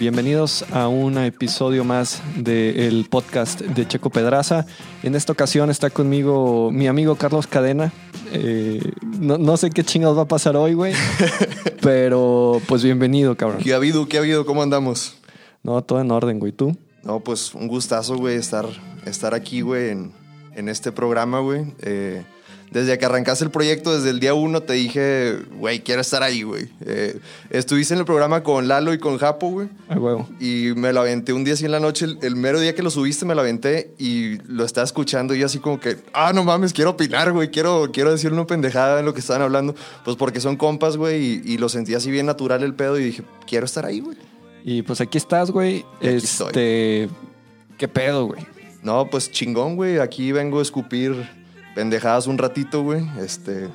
Bienvenidos a un episodio más del podcast de Checo Pedraza. En esta ocasión está conmigo mi amigo Carlos Cadena. Eh, no, no, sé qué chingados va a pasar hoy, güey. pero pues bienvenido, cabrón. ¿Qué ha habido? ¿Qué ha habido? ¿Cómo andamos? No, todo en orden, güey. ¿Tú? No, pues un gustazo, güey, estar, estar aquí, güey, en, en este programa, güey. Eh, desde que arrancaste el proyecto, desde el día uno, te dije, güey, quiero estar ahí, güey. Eh, estuviste en el programa con Lalo y con Japo, güey. Ay, huevo. Y me lo aventé un día así en la noche. El, el, mero día que lo subiste, me lo aventé y lo estaba escuchando. Y yo así como que, ah, no mames, quiero opinar, güey. Quiero, quiero decir una pendejada en lo que estaban hablando. Pues porque son compas, güey. Y, y, lo sentí así bien natural el pedo. Y dije, quiero estar ahí, güey. Y pues aquí estás, güey. Este. ¿Qué pedo, güey? No, pues chingón, güey. Aquí vengo a escupir pendejadas un ratito, güey. Este,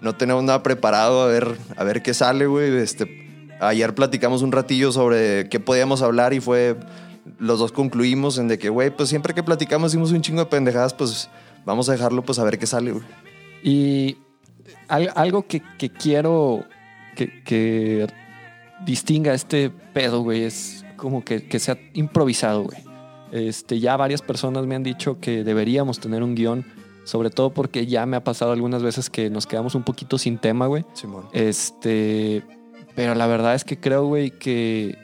no tenemos nada preparado a ver, a ver qué sale, güey. Este, ayer platicamos un ratillo sobre qué podíamos hablar y fue, los dos concluimos en de que, güey, pues siempre que platicamos hicimos un chingo de pendejadas, pues vamos a dejarlo, pues a ver qué sale, güey. Y algo que, que quiero que, que, distinga este pedo, güey, es como que, que sea improvisado, güey. Este, ya varias personas me han dicho que deberíamos tener un guion sobre todo porque ya me ha pasado algunas veces que nos quedamos un poquito sin tema, güey. Simón. Este, pero la verdad es que creo, güey, que,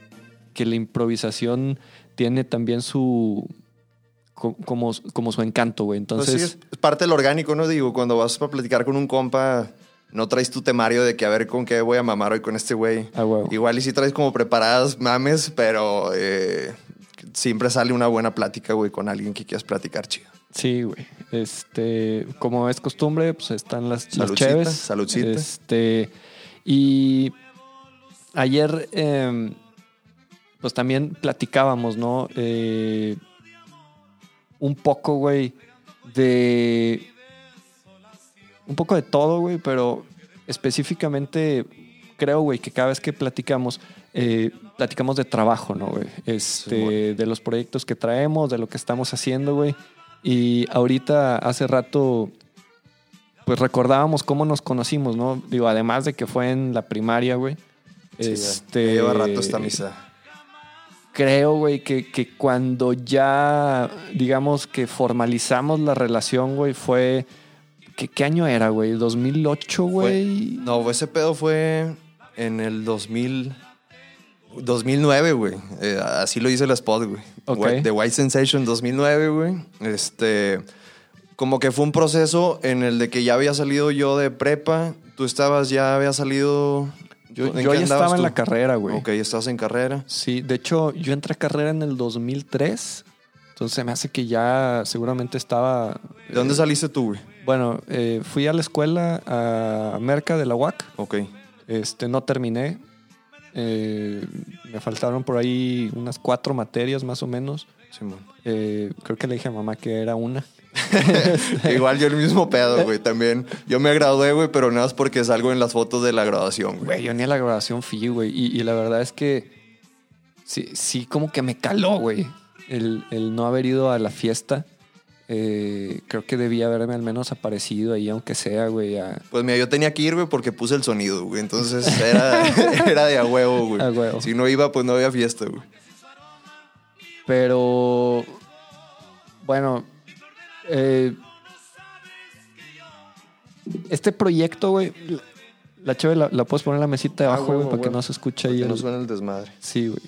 que la improvisación tiene también su como, como su encanto, güey. Entonces. Pues sí, es parte del orgánico, ¿no? Digo, cuando vas a platicar con un compa, no traes tu temario de que a ver con qué voy a mamar hoy con este güey. Ah, güey. Igual y sí traes como preparadas mames, pero eh, siempre sale una buena plática, güey, con alguien que quieras platicar chido. Sí, güey. Este, como es costumbre, pues están las, las cheves. saludcita. Este, y ayer, eh, pues también platicábamos, ¿no? Eh, un poco, güey, de. Un poco de todo, güey, pero específicamente creo, güey, que cada vez que platicamos, eh, platicamos de trabajo, ¿no, güey? Este, Sí, de los proyectos que traemos, de lo que estamos haciendo, güey. Y ahorita, hace rato, pues recordábamos cómo nos conocimos, ¿no? Digo, además de que fue en la primaria, güey. Sí, este, ya lleva rato esta misa. Creo, güey, que, que cuando ya, digamos, que formalizamos la relación, güey, fue... ¿Qué, qué año era, güey? ¿2008, güey? No, ese pedo fue en el 2000. 2009, güey. Eh, así lo dice el spot, güey. Ok. White- The White Sensation 2009, güey. Este. Como que fue un proceso en el de que ya había salido yo de prepa. Tú estabas, ya había salido. Yo, ¿en yo qué ya estaba en la carrera, güey. Ok, estás en carrera. Sí, de hecho, yo entré a carrera en el 2003. Entonces me hace que ya seguramente estaba... ¿De dónde saliste tú, güey? Bueno, eh, fui a la escuela a Merca de la UAC. Ok. Este, no terminé. Eh, me faltaron por ahí unas cuatro materias más o menos. Simón. Eh, creo que le dije a mamá que era una. Igual yo el mismo pedo, güey. También. Yo me gradué, güey, pero nada más porque salgo en las fotos de la graduación, güey. Yo ni a la grabación fui, güey. Y, y la verdad es que sí, sí como que me caló, güey. El, el no haber ido a la fiesta. Eh, creo que debía haberme al menos aparecido ahí, aunque sea, güey. a- Pues mira, yo tenía que ir, güey, porque puse el sonido, güey. Entonces era, era de a huevo, güey. A huevo. Si no iba, pues no había fiesta, güey. Pero, bueno, eh, este proyecto, güey, la chave la, la puedes poner en la mesita de Ah, abajo, güey, para que no se escuche ahí. que no el- suena el desmadre. Sí, güey.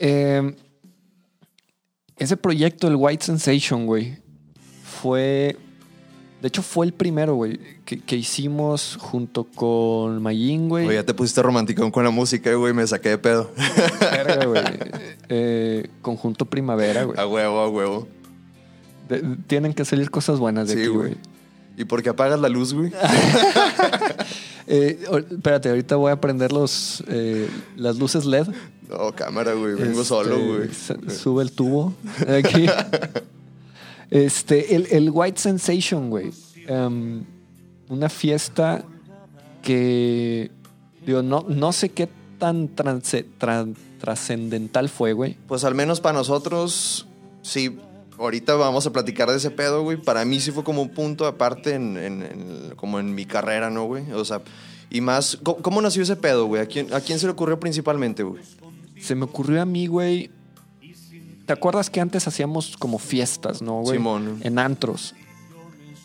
Eh, ese proyecto, el White Sensation, güey, fue. De hecho, fue el primero, güey, que, que hicimos junto con Mayin, güey. Oye, ya te pusiste romántico con la música, güey. Me saqué de pedo. Verga, güey. Eh, conjunto Primavera, güey. A huevo, a huevo. De- tienen que salir cosas buenas de Sí, aquí, güey. ¿Y por qué apagas la luz, güey? Eh, espérate, ahorita voy a prender los, eh, las luces LED. No, cámara, güey. Vengo Este, solo, güey. Sube el tubo aquí. Este, el, el White Sensation, güey. Em, una fiesta que, digo, no, no sé qué tan trascendental fue, güey. Pues al menos para nosotros, sí. Ahorita vamos a platicar de ese pedo, güey. Para mí sí fue como un punto aparte en, en- en- como en mi carrera, ¿no, güey? O sea, y más, ¿cómo, cómo nació ese pedo, güey? ¿A quién, ¿A quién se le ocurrió principalmente, güey? se me ocurrió a mí, güey. ¿Te acuerdas que antes hacíamos como fiestas, no, güey? Simón. En antros.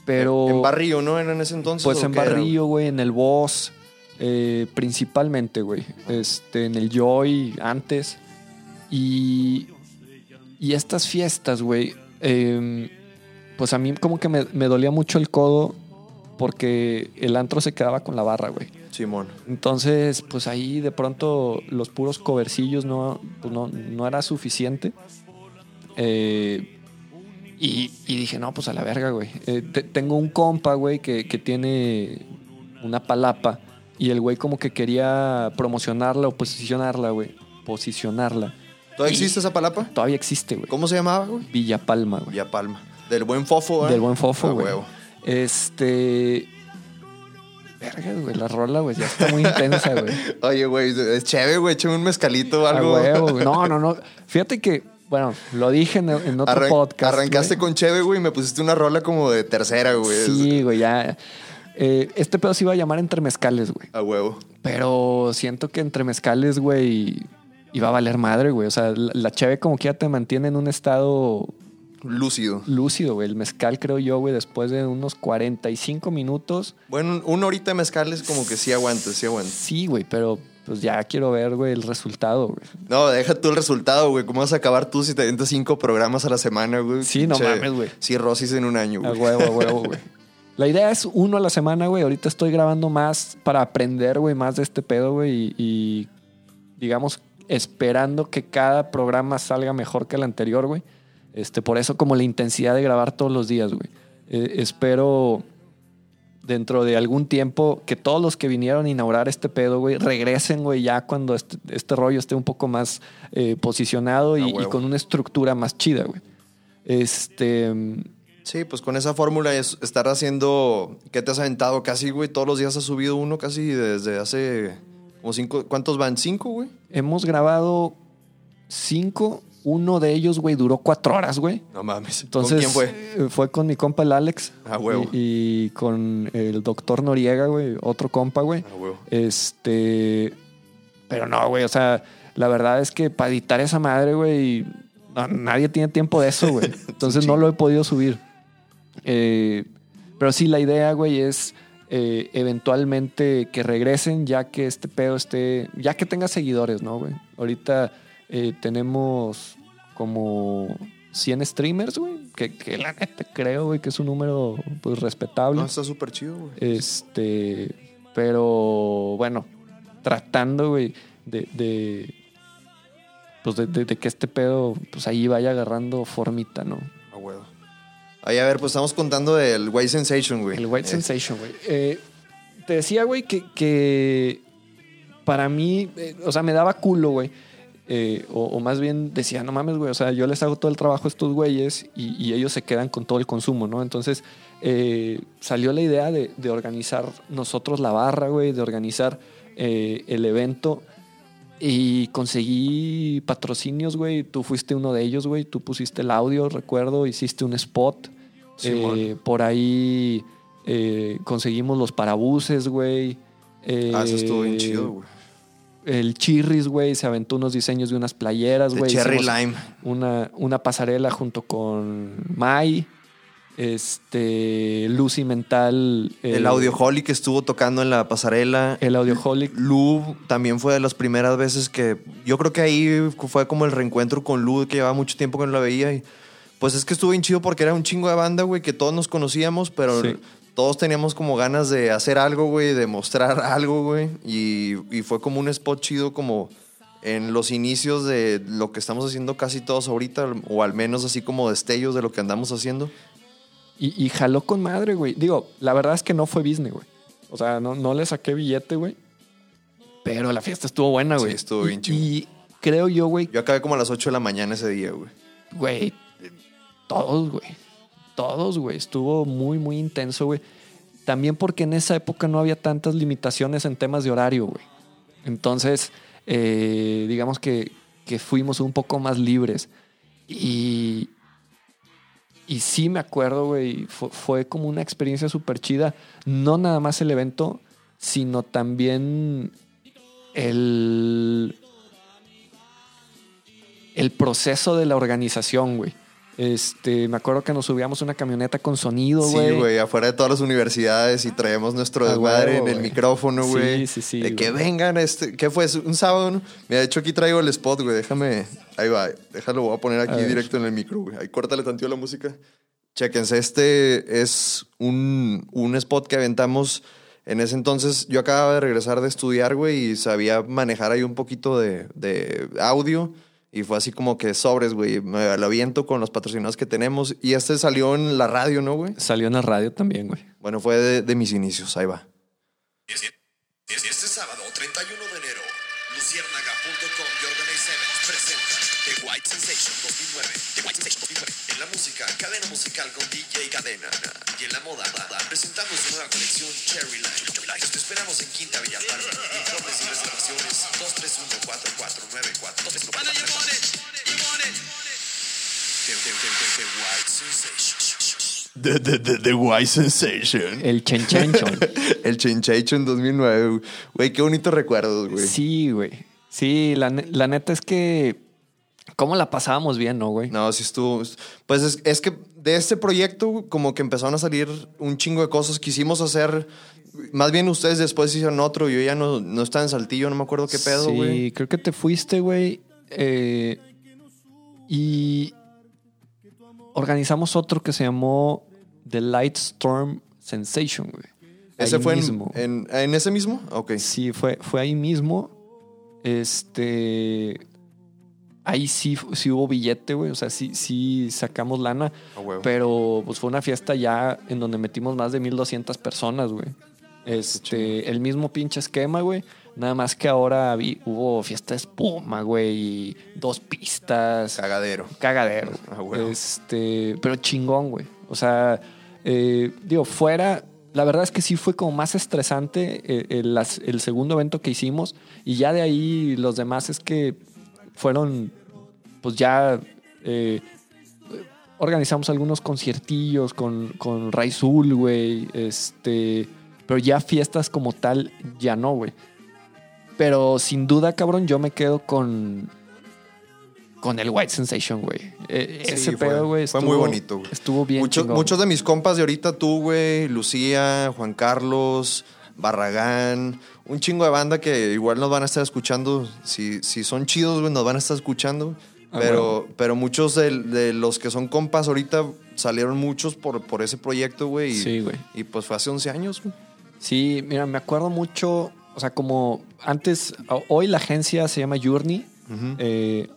Pero. En Barrio, ¿no? ¿Era en ese entonces? Pues en? Barrillo, güey, en el Boss, eh, principalmente, güey. Este, en el Joy antes. Y, y estas fiestas, güey, eh, pues a mí como que me, me dolía mucho el codo porque el antro se quedaba con la barra, güey. Simón. Entonces, pues ahí de pronto los puros covercillos no, pues no, no era suficiente. Eh, y, y dije, no, pues a la verga, güey. Eh, te- tengo un compa, güey, que, que tiene una palapa. Y el güey como que quería promocionarla o posicionarla, güey. Posicionarla. ¿Todavía Y- existe esa palapa? Todavía existe, güey. ¿Cómo se llamaba, güey? Villa Palma, güey. Villa Palma. Del buen fofo, ¿eh? Del buen fofo, güey. Este... Verga, güey. La rola, güey, ya está muy intensa, güey. Oye, güey, es chévere, güey. Échame un mezcalito o algo. güey. No, no, no. Fíjate que, bueno, lo dije en, en otro Arran- podcast. Arrancaste güey. con Cheve, güey, y me pusiste una rola como de tercera, güey. Sí, güey, ya. Eh, este pedo se iba a llamar Entre Mezcales, güey. A huevo. Pero siento que Entre Mezcales, güey, iba a valer madre, güey. O sea, la, la cheve como que ya te mantiene en un estado Lúcido. lúcido, güey. El mezcal, creo yo, güey, después de unos 45 minutos. Bueno, una horita de mezcal es como que sí aguantas, sí aguantas. Sí, güey, pero pues ya quiero ver, güey, el resultado, güey. No, deja tú el resultado, güey. ¿Cómo vas a acabar tú si te avientas cinco programas a la semana, güey? Sí, no mames, güey. Cirrosis en un año, A güey. huevo, a huevo, güey. La idea es uno a la semana, güey. Ahorita estoy grabando más para aprender, güey, más de este pedo, güey. Y, y, digamos, esperando que cada programa salga mejor que el anterior, güey. Este, por eso como la intensidad de grabar todos los días, güey. Eh, espero dentro de algún tiempo que todos los que vinieron a inaugurar este pedo, güey, regresen, güey, ya cuando este, este rollo esté un poco más eh, posicionado y, con una estructura más chida, güey. Este... Sí, pues con esa fórmula es estar haciendo. ¿Qué te has aventado casi, güey? Todos los días has subido uno casi desde hace. Como cinco. ¿Cuántos van? ¿Cinco, güey? Hemos grabado cinco. Uno de ellos, güey, duró cuatro horas, güey. No mames. Entonces, ¿Con quién fue? eh, Fue con mi compa el Alex. Ah, huevo. Y, y con el doctor Noriega, güey, otro compa, güey. Ah, huevo. Este. Pero no, güey, o sea, la verdad es que para editar esa madre, güey, no, nadie tiene tiempo de eso, güey. Entonces no lo he podido subir. Eh, pero sí, la idea, güey, es eh, eventualmente que regresen ya que este pedo esté, ya que tenga seguidores, ¿no, güey? Ahorita eh, tenemos como 100 streamers, güey, que, que la neta creo, güey, que es un número pues respetable. No, está súper chido, güey. Este, pero bueno, tratando, güey, de, de pues de, de- de que este pedo, pues ahí vaya agarrando formita, ¿no? A huevo. Ahí, a ver, pues estamos contando del White Sensation, güey. El White Eh, Sensation, güey. Eh, te decía, güey, que, que para mí, eh, o sea, me daba culo, güey. Eh, o, o más bien decía, no mames, güey, o sea, yo les hago todo el trabajo a estos güeyes y, y ellos se quedan con todo el consumo, ¿no? Entonces eh, salió la idea de, de organizar nosotros la barra, güey, de organizar eh, el evento y conseguí patrocinios, güey. Tú fuiste uno de ellos, güey. Tú pusiste el audio, recuerdo, hiciste un spot. Eh, por ahí eh, conseguimos los parabuses, güey. Ah, eso estuvo bien chido, güey. El Chirris, güey, se aventó unos diseños de unas playeras, güey. Cherry Lime. Una, una pasarela junto con Mai. Este. Lucy Mental. El Audioholic que estuvo tocando en la pasarela. El Audioholic. Lu también fue de las primeras veces que yo creo que ahí fue como el reencuentro con Lu que llevaba mucho tiempo que no la veía y pues es que estuvo bien chido porque era un chingo de banda, güey, que todos nos conocíamos, pero Sí. Todos teníamos como ganas de hacer algo, güey, de mostrar algo, güey, y, y fue como un spot chido como en los inicios de lo que estamos haciendo casi todos ahorita, o al menos así como destellos de lo que andamos haciendo. Y, y jaló con madre, güey. Digo, la verdad es que no fue business, güey. O sea, no, no le saqué billete, güey. Pero la fiesta estuvo buena, Sí, güey. estuvo Y- bien chingón. Y creo yo, güey, Yo acabé como a las 8 de la mañana ese día, güey. güey, todos, güey. Todos, güey. Estuvo muy, muy intenso, güey. También porque en esa época no había tantas limitaciones en temas de horario, güey. Entonces, eh, digamos que, que fuimos un poco más libres. Y, y sí me acuerdo, güey, fue, como una experiencia súper chida. No nada más el evento, sino también el, el proceso de la organización, güey. Este, me acuerdo que nos subíamos una camioneta con sonido, güey. Sí, güey, afuera de todas las universidades y traemos nuestro desmadre huevo, en el micrófono, güey. Sí, sí, sí, De que vengan, este, ¿qué fue? Un sábado, ¿no? Mira, de hecho aquí traigo el spot, güey, déjame, ahí va, déjalo, voy a poner aquí A directo en el micro, güey. Ahí córtale tantito la música. Chéquense, este es un, un spot que aventamos en ese entonces. Yo acababa de regresar de estudiar, güey, y sabía manejar ahí un poquito de, de audio. Y fue así como que sobres, güey. Me lo aviento con los patrocinados que tenemos. Y este salió en la radio, ¿no, güey? Salió en la radio también, güey. Bueno, fue de, de mis inicios. Ahí va. Este, este sábado, 31 de enero, luciérnaga.com y Organizemos presenta The White Sensation 2009. The White Sensation 2009. En la música, cadena musical con DJ Cadena. Y en la moda, presentamos su nueva colección Cherry Line. Te esperamos en Quinta Villa Palma. Informes y reservaciones 231-4494. The, the, the, the, White Sensation. The, the, the, the White Sensation. El Chenchenchon. El Chinchacho en 2009. güey. Qué bonitos recuerdos, güey. sí, güey. Sí, la, la neta es que. ¿Cómo la pasábamos bien, no, güey? No, sí estuvo. Pues es, es que de este proyecto, como que empezaron a salir un chingo de cosas. Quisimos hacer. Más bien ustedes después hicieron otro. Yo ya no, no estaba en Saltillo, no me acuerdo qué pedo, Sí, güey. creo que te fuiste, güey. eh, y organizamos otro que se llamó The Lightstorm Sensation, güey. ¿Ese Ahí fue en, mismo. en, en ese mismo? Ok. Sí, fue, fue ahí mismo. Este. Ahí sí, sí hubo billete, güey. O sea, sí, sí sacamos lana. Huevo. Pero pues fue una fiesta ya en donde metimos más de 1200 personas, güey. Este, el mismo pinche esquema, güey. Nada más que ahora vi- hubo fiesta de espuma, güey, y dos pistas. Cagadero. Cagadero. Ah, huevo. Este, pero chingón, güey. O sea, eh, digo, fuera. La verdad es que sí fue como más estresante eh, el segundo evento que hicimos. Y ya de ahí los demás es que fueron, pues ya eh, organizamos algunos conciertillos con, con Raizul, güey. Este, pero ya fiestas como tal, ya no, güey. Pero sin duda, cabrón, yo me quedo con. Con el White Sensation, güey. Eh, Sí, ese fue- pedo, güey. fue muy bonito, güey. Estuvo bien. Chingón. muchos de mis compas de ahorita, tú, güey, Lucía, Juan Carlos, Barragán, un chingo de banda que igual nos van a estar escuchando. Si, si son chidos, güey, nos van a estar escuchando. Ah, Pero, pero muchos de, de los que son compas ahorita salieron muchos por, por ese proyecto, güey. Sí, güey. Y pues fue hace 11 años, güey. Sí, mira, me acuerdo mucho. O sea, como antes, hoy la agencia se llama Journey. eh,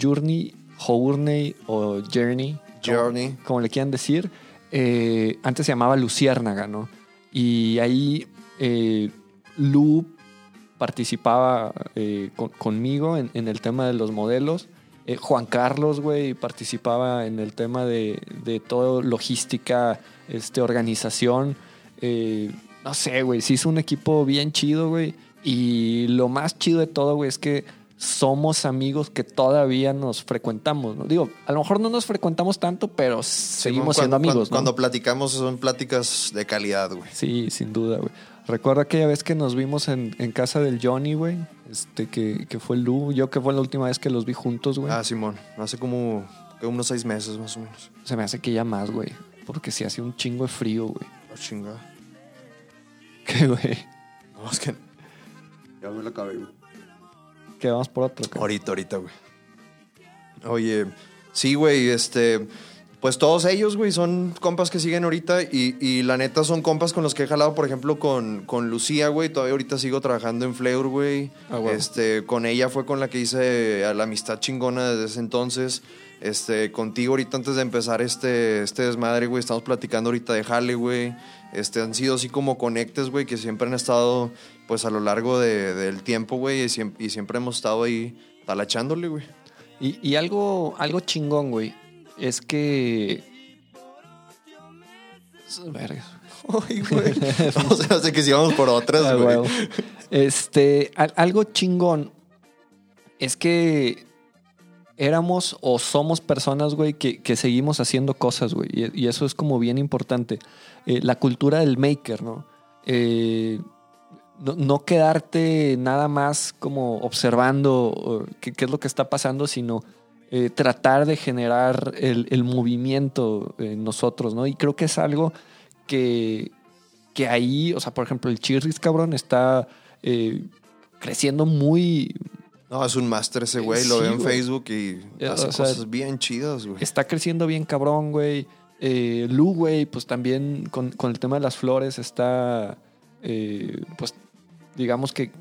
Journey, Journey o Journey. Journey. Como, como le quieran decir. Eh, antes se llamaba Luciérnaga, ¿no? Y ahí eh, Lu participaba eh, con- conmigo en, en el tema de los modelos. Eh, Juan Carlos, güey, participaba en el tema de, de todo logística, este, organización. Eh, no sé, güey, se hizo un equipo bien chido, güey. Y lo más chido de todo, güey, es que somos amigos que todavía nos frecuentamos, ¿no? Digo, a lo mejor no nos frecuentamos tanto, pero seguimos Cuando- siendo amigos, cuando, ¿no? cuando platicamos son pláticas de calidad, güey. Sí, sin duda, güey. Recuerdo aquella vez que nos vimos en, en casa del Johnny, güey. Este, que, que fue Lu. Yo que fue la última vez que los vi juntos, güey. Ah, Simón. Hace como unos seis meses más o menos. Se me hace que ya más, güey. Porque sí hacía un chingo de frío, güey. Ah, chingada. ¿Qué, güey? No, es que ya me la acabé, güey. Que vamos por otro, cabrón. Ahorita, ahorita, güey. Oye, sí, güey, este. Pues todos ellos, güey, son compas que siguen ahorita y, y la neta son compas con los que he jalado, por ejemplo, con, con Lucía, güey. Todavía ahorita sigo trabajando en Fleur, güey. Ah, güey. Este, con ella fue con la que hice a la amistad chingona desde ese entonces. Este, contigo ahorita antes de empezar este, este desmadre, güey, estamos platicando ahorita de Jale, güey. Este, han sido así como conectes, güey, que siempre han estado, pues, a lo largo de- del tiempo, güey, y, siem- y siempre hemos estado ahí talachándole, güey. Y, y algo, algo chingón, güey. Es que. Vergas. Ay, güey. o sea, sé que si vamos por otras, Ah, güey. Este, al- algo chingón es que éramos o somos personas, güey, que, que seguimos haciendo cosas, güey. Y, y eso es como bien importante. Eh, la cultura del maker, ¿no? Eh, no, no quedarte nada más como observando uh, qué, qué es lo que está pasando, sino eh, tratar de generar el, el movimiento en nosotros, ¿no? Y creo que es algo que, que ahí, o sea, por ejemplo, el Chirris, cabrón, está eh, creciendo muy, No, es un máster ese güey, lo veo en. Facebook y hace o sea, cosas bien chidas, güey. está creciendo bien cabrón, güey. Eh, Lu, güey, pues también con, con el tema de las flores está, eh, pues, digamos que,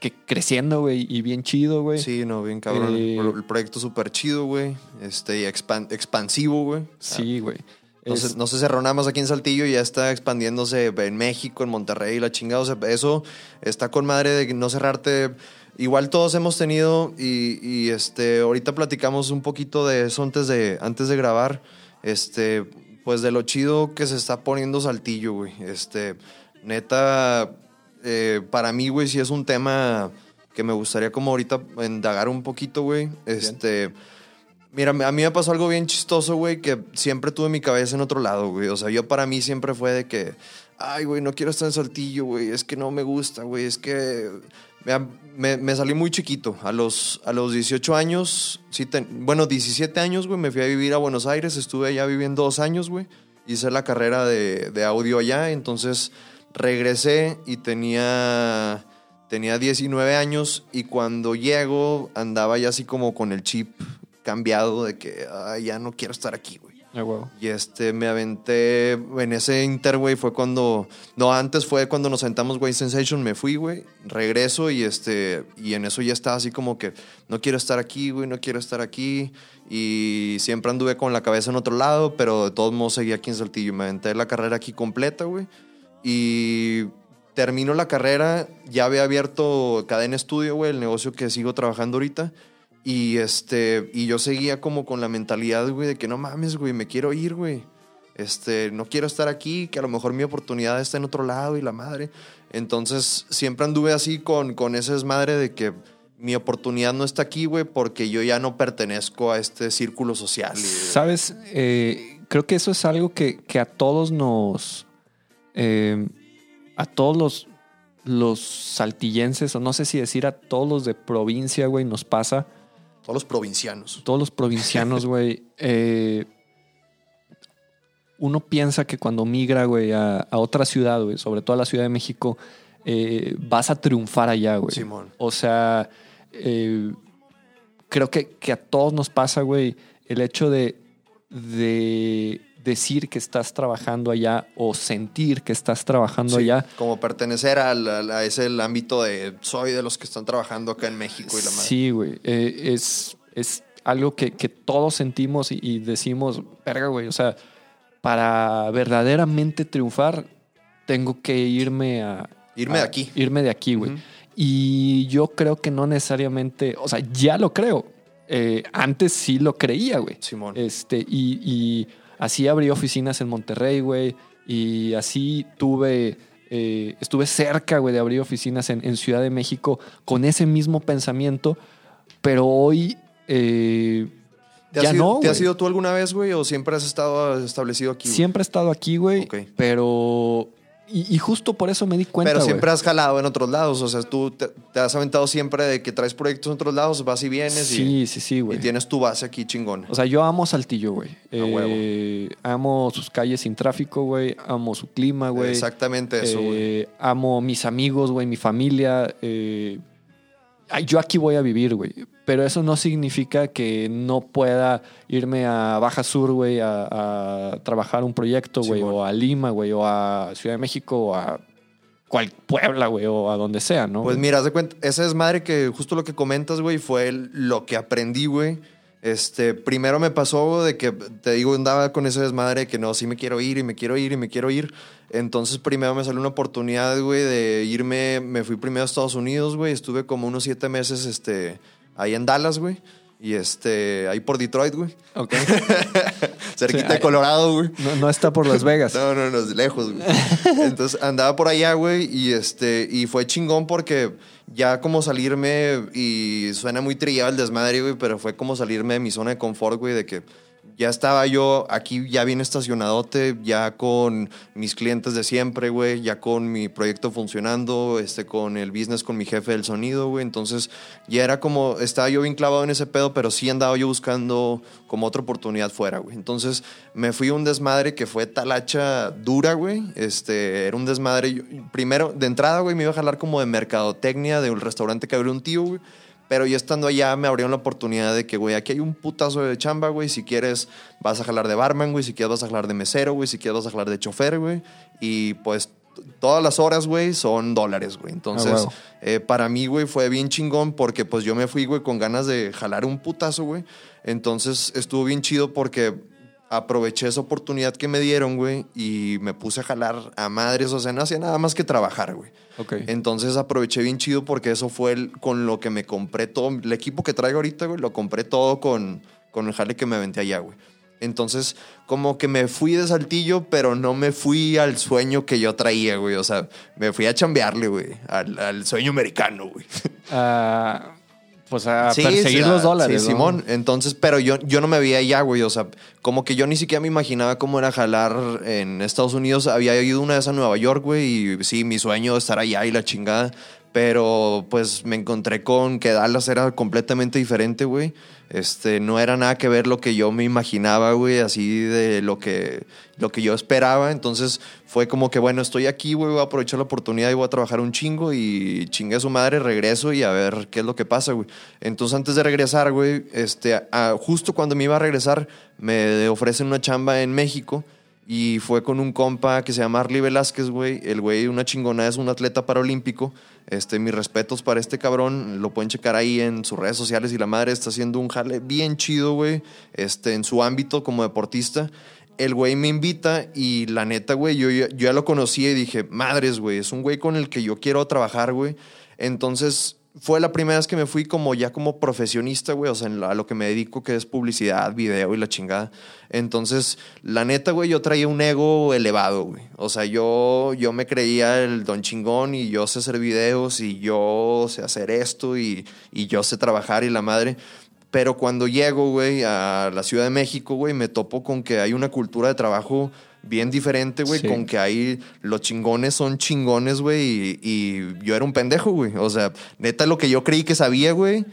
que creciendo, güey, y bien chido, güey. Sí, no, bien cabrón. Eh, el proyecto súper chido, güey. Este, y expan- expansivo, güey. Sí, güey. No, Es- no se cerró nada más aquí en Saltillo y ya está expandiéndose en México, en Monterrey, la chingada. O sea, eso está con madre de no cerrarte. Igual todos hemos tenido y, y, este, ahorita platicamos un poquito de eso antes de, antes de grabar. Este, pues de lo chido que se está poniendo Saltillo, güey. Este, neta, eh, para mí, güey, sí es un tema que me gustaría como ahorita indagar un poquito, güey. Este... Mira, a mí me pasó algo bien chistoso, güey, que siempre tuve mi cabeza en otro lado, güey. O sea, yo para mí siempre fue de que, ay, güey, no quiero estar en Saltillo, güey, es que no me gusta, güey, es que me, me- me salí muy chiquito. A los, a los 18 años, sí, ten- bueno, 17 años, güey, me fui a vivir a Buenos Aires, estuve allá viviendo dos años, güey. Hice la carrera de, de audio allá, entonces regresé y tenía, tenía 19 años y cuando llego andaba ya así como con el chip cambiado de que "Ay, ya no quiero estar aquí, güey. Ah, huevo. Y este, me aventé en ese inter, güey, fue cuando, no, antes fue cuando nos sentamos, güey, Sensation, me fui, güey, regreso y este, y en eso ya estaba así como que, no quiero estar aquí, güey, no quiero estar aquí, y siempre anduve con la cabeza en otro lado, pero de todos modos seguía aquí en Saltillo, me aventé la carrera aquí completa, güey, y termino la carrera, ya había abierto Cadena Estudio, güey, el negocio que sigo trabajando ahorita, y este, y yo seguía como con la mentalidad, güey, de que no mames, güey, me quiero ir, güey. Este, no quiero estar aquí, que a lo mejor mi oportunidad está en otro lado y la madre. Entonces, siempre anduve así con, con ese desmadre de que mi oportunidad no está aquí, güey, porque yo ya no pertenezco a este círculo social. Sabes, Eh, creo que eso es algo que, que a todos nos. Eh, a todos los, los saltillenses, o no sé si decir a todos los de provincia, güey, nos pasa. Todos los provincianos. Todos los provincianos, güey. eh, uno piensa que cuando migra, güey, a, a otra ciudad, güey, sobre todo a la Ciudad de México, eh, vas a triunfar allá, güey. Simón. O sea, eh, creo que, que a todos nos pasa, güey, el hecho de, de decir que estás trabajando allá o sentir que estás trabajando Sí, allá. Como pertenecer al- a, ese el ámbito de soy de los que están trabajando acá en México y la madre. Sí, güey. eh, es, es algo que, que todos sentimos y, y decimos, verga, güey. O sea, para verdaderamente triunfar, tengo que irme a. Irme a- de aquí. Irme de aquí, güey. Y yo creo que no necesariamente. O sea, ya lo creo. Eh, antes sí lo creía, güey. Simón. Este, y, y así abrí oficinas en Monterrey, güey. Y así tuve. eh, estuve cerca, güey, de abrir oficinas en, en Ciudad de México con ese mismo pensamiento. Pero hoy. eh, ¿Te, ya has ido, no. ¿Te has ido tú alguna vez, güey? ¿O siempre has estado establecido aquí? güey? Siempre he estado aquí, güey. Ok. Pero. Y, y justo por eso me di cuenta. Pero siempre has jalado en otros lados. O sea, tú te, te has aventado siempre de que traes proyectos en otros lados, vas y vienes Sí, sí, sí, y, güey. y tienes tu base aquí chingona. O sea, yo amo Saltillo, güey. Eh, amo sus calles sin tráfico, güey. Amo su clima, güey. Exactamente eso, güey. Eh, amo mis amigos, güey, mi familia. eh, yo aquí voy a vivir, güey. Pero eso no significa que no pueda irme a Baja Sur, güey, a, a trabajar un proyecto, güey, o a Lima, güey, o a Ciudad de México, o a cual Puebla, güey, o a donde sea, ¿no? Pues mira, haz de cuenta, esa desmadre que justo lo que comentas, güey, fue lo que aprendí, güey. Este, primero me pasó de que, te digo, andaba con ese desmadre de que no, sí me quiero ir y me quiero ir y me quiero ir. Entonces primero me salió una oportunidad, güey, de irme, me fui primero a Estados Unidos, güey, estuve como unos siete meses, este, ahí en Dallas, güey. Y este, ahí por Detroit, güey. Ok. Cerquita de Colorado, güey. No, no está por Las Vegas. No, no, no, es lejos, güey. Entonces andaba por allá, güey, y este, y fue chingón porque ya como salirme, y suena muy trillado el desmadre, güey, pero fue como salirme de mi zona de confort, güey, de que ya estaba yo aquí ya bien estacionadote, ya con mis clientes de siempre, güey, ya con mi proyecto funcionando, este, con el business con mi jefe del sonido, güey. Entonces ya era como, estaba yo bien clavado en ese pedo, pero sí andaba yo buscando como otra oportunidad fuera, güey. Entonces me fui a un desmadre que fue talacha dura, güey. Este, era un desmadre, primero, de entrada, güey, me iba a jalar como de mercadotecnia de un restaurante que abrió un tío, güey. Pero yo estando allá me abrieron la oportunidad de que, güey, aquí hay un putazo de chamba, güey. Si quieres, vas a jalar de barman, güey. Si quieres, vas a jalar de mesero, güey. Si quieres, vas a jalar de chofer, güey. Y pues todas las horas, güey, son dólares, güey. Entonces, huevo. eh, para mí, güey, fue bien chingón porque pues yo me fui, güey, con ganas de jalar un putazo, güey. Entonces estuvo bien chido porque aproveché esa oportunidad que me dieron, güey, y me puse a jalar a madres. O sea, no hacía nada más que trabajar, güey. Ok. Entonces aproveché bien chido porque eso fue el- con lo que me compré todo. El equipo que traigo ahorita, güey, lo compré todo con, con el jale que me aventé allá, güey. Entonces, como que me fui de saltillo, pero no me fui al sueño que yo traía, güey. O sea, me fui a chambearle, güey, al, al sueño americano, güey. Ah, pues a Sí, perseguir sí, los dólares. Sí, ¿no? Simón. Entonces, pero yo, yo no me veía allá, güey. O sea, como que yo ni siquiera me imaginaba cómo era jalar en Estados Unidos. Había ido una vez a Nueva York, güey, y sí, mi sueño estar allá y la chingada. Pero pues me encontré con que Dallas era completamente diferente, güey. Este, no era nada que ver lo que yo me imaginaba, güey, así de lo que, lo que yo esperaba. Entonces fue como que, bueno, estoy aquí, güey, voy a aprovechar la oportunidad y voy a trabajar un chingo y chingue a su madre, regreso y a ver qué es lo que pasa, güey. Entonces antes de regresar, güey, este, justo cuando me iba a regresar, me ofrecen una chamba en México. Y fue con un compa que se llama Arlie Velázquez, güey. El güey, una chingona, es un atleta paralímpico. Este, mis respetos para este cabrón. Lo pueden checar ahí en sus redes sociales. Y la madre está haciendo un jale bien chido, güey. Este, en su ámbito como deportista. El güey me invita y la neta, güey, yo, yo, ya lo conocía y dije, madres, güey, es un güey con el que yo quiero trabajar, güey. Entonces, fue la primera vez que me fui como ya como profesionista, güey, o sea, a lo que me dedico, que es publicidad, video y la chingada. Entonces, la neta, güey, yo traía un ego elevado, güey. O sea, yo, yo me creía el don chingón y yo sé hacer videos y yo sé hacer esto y, y yo sé trabajar y la madre. Pero cuando llego, güey, a la Ciudad de México, güey, me topo con que hay una cultura de trabajo bien diferente, güey, Sí. con que ahí los chingones son chingones, güey, y, y yo era un pendejo, güey. O sea, neta, lo que yo creí que sabía, güey,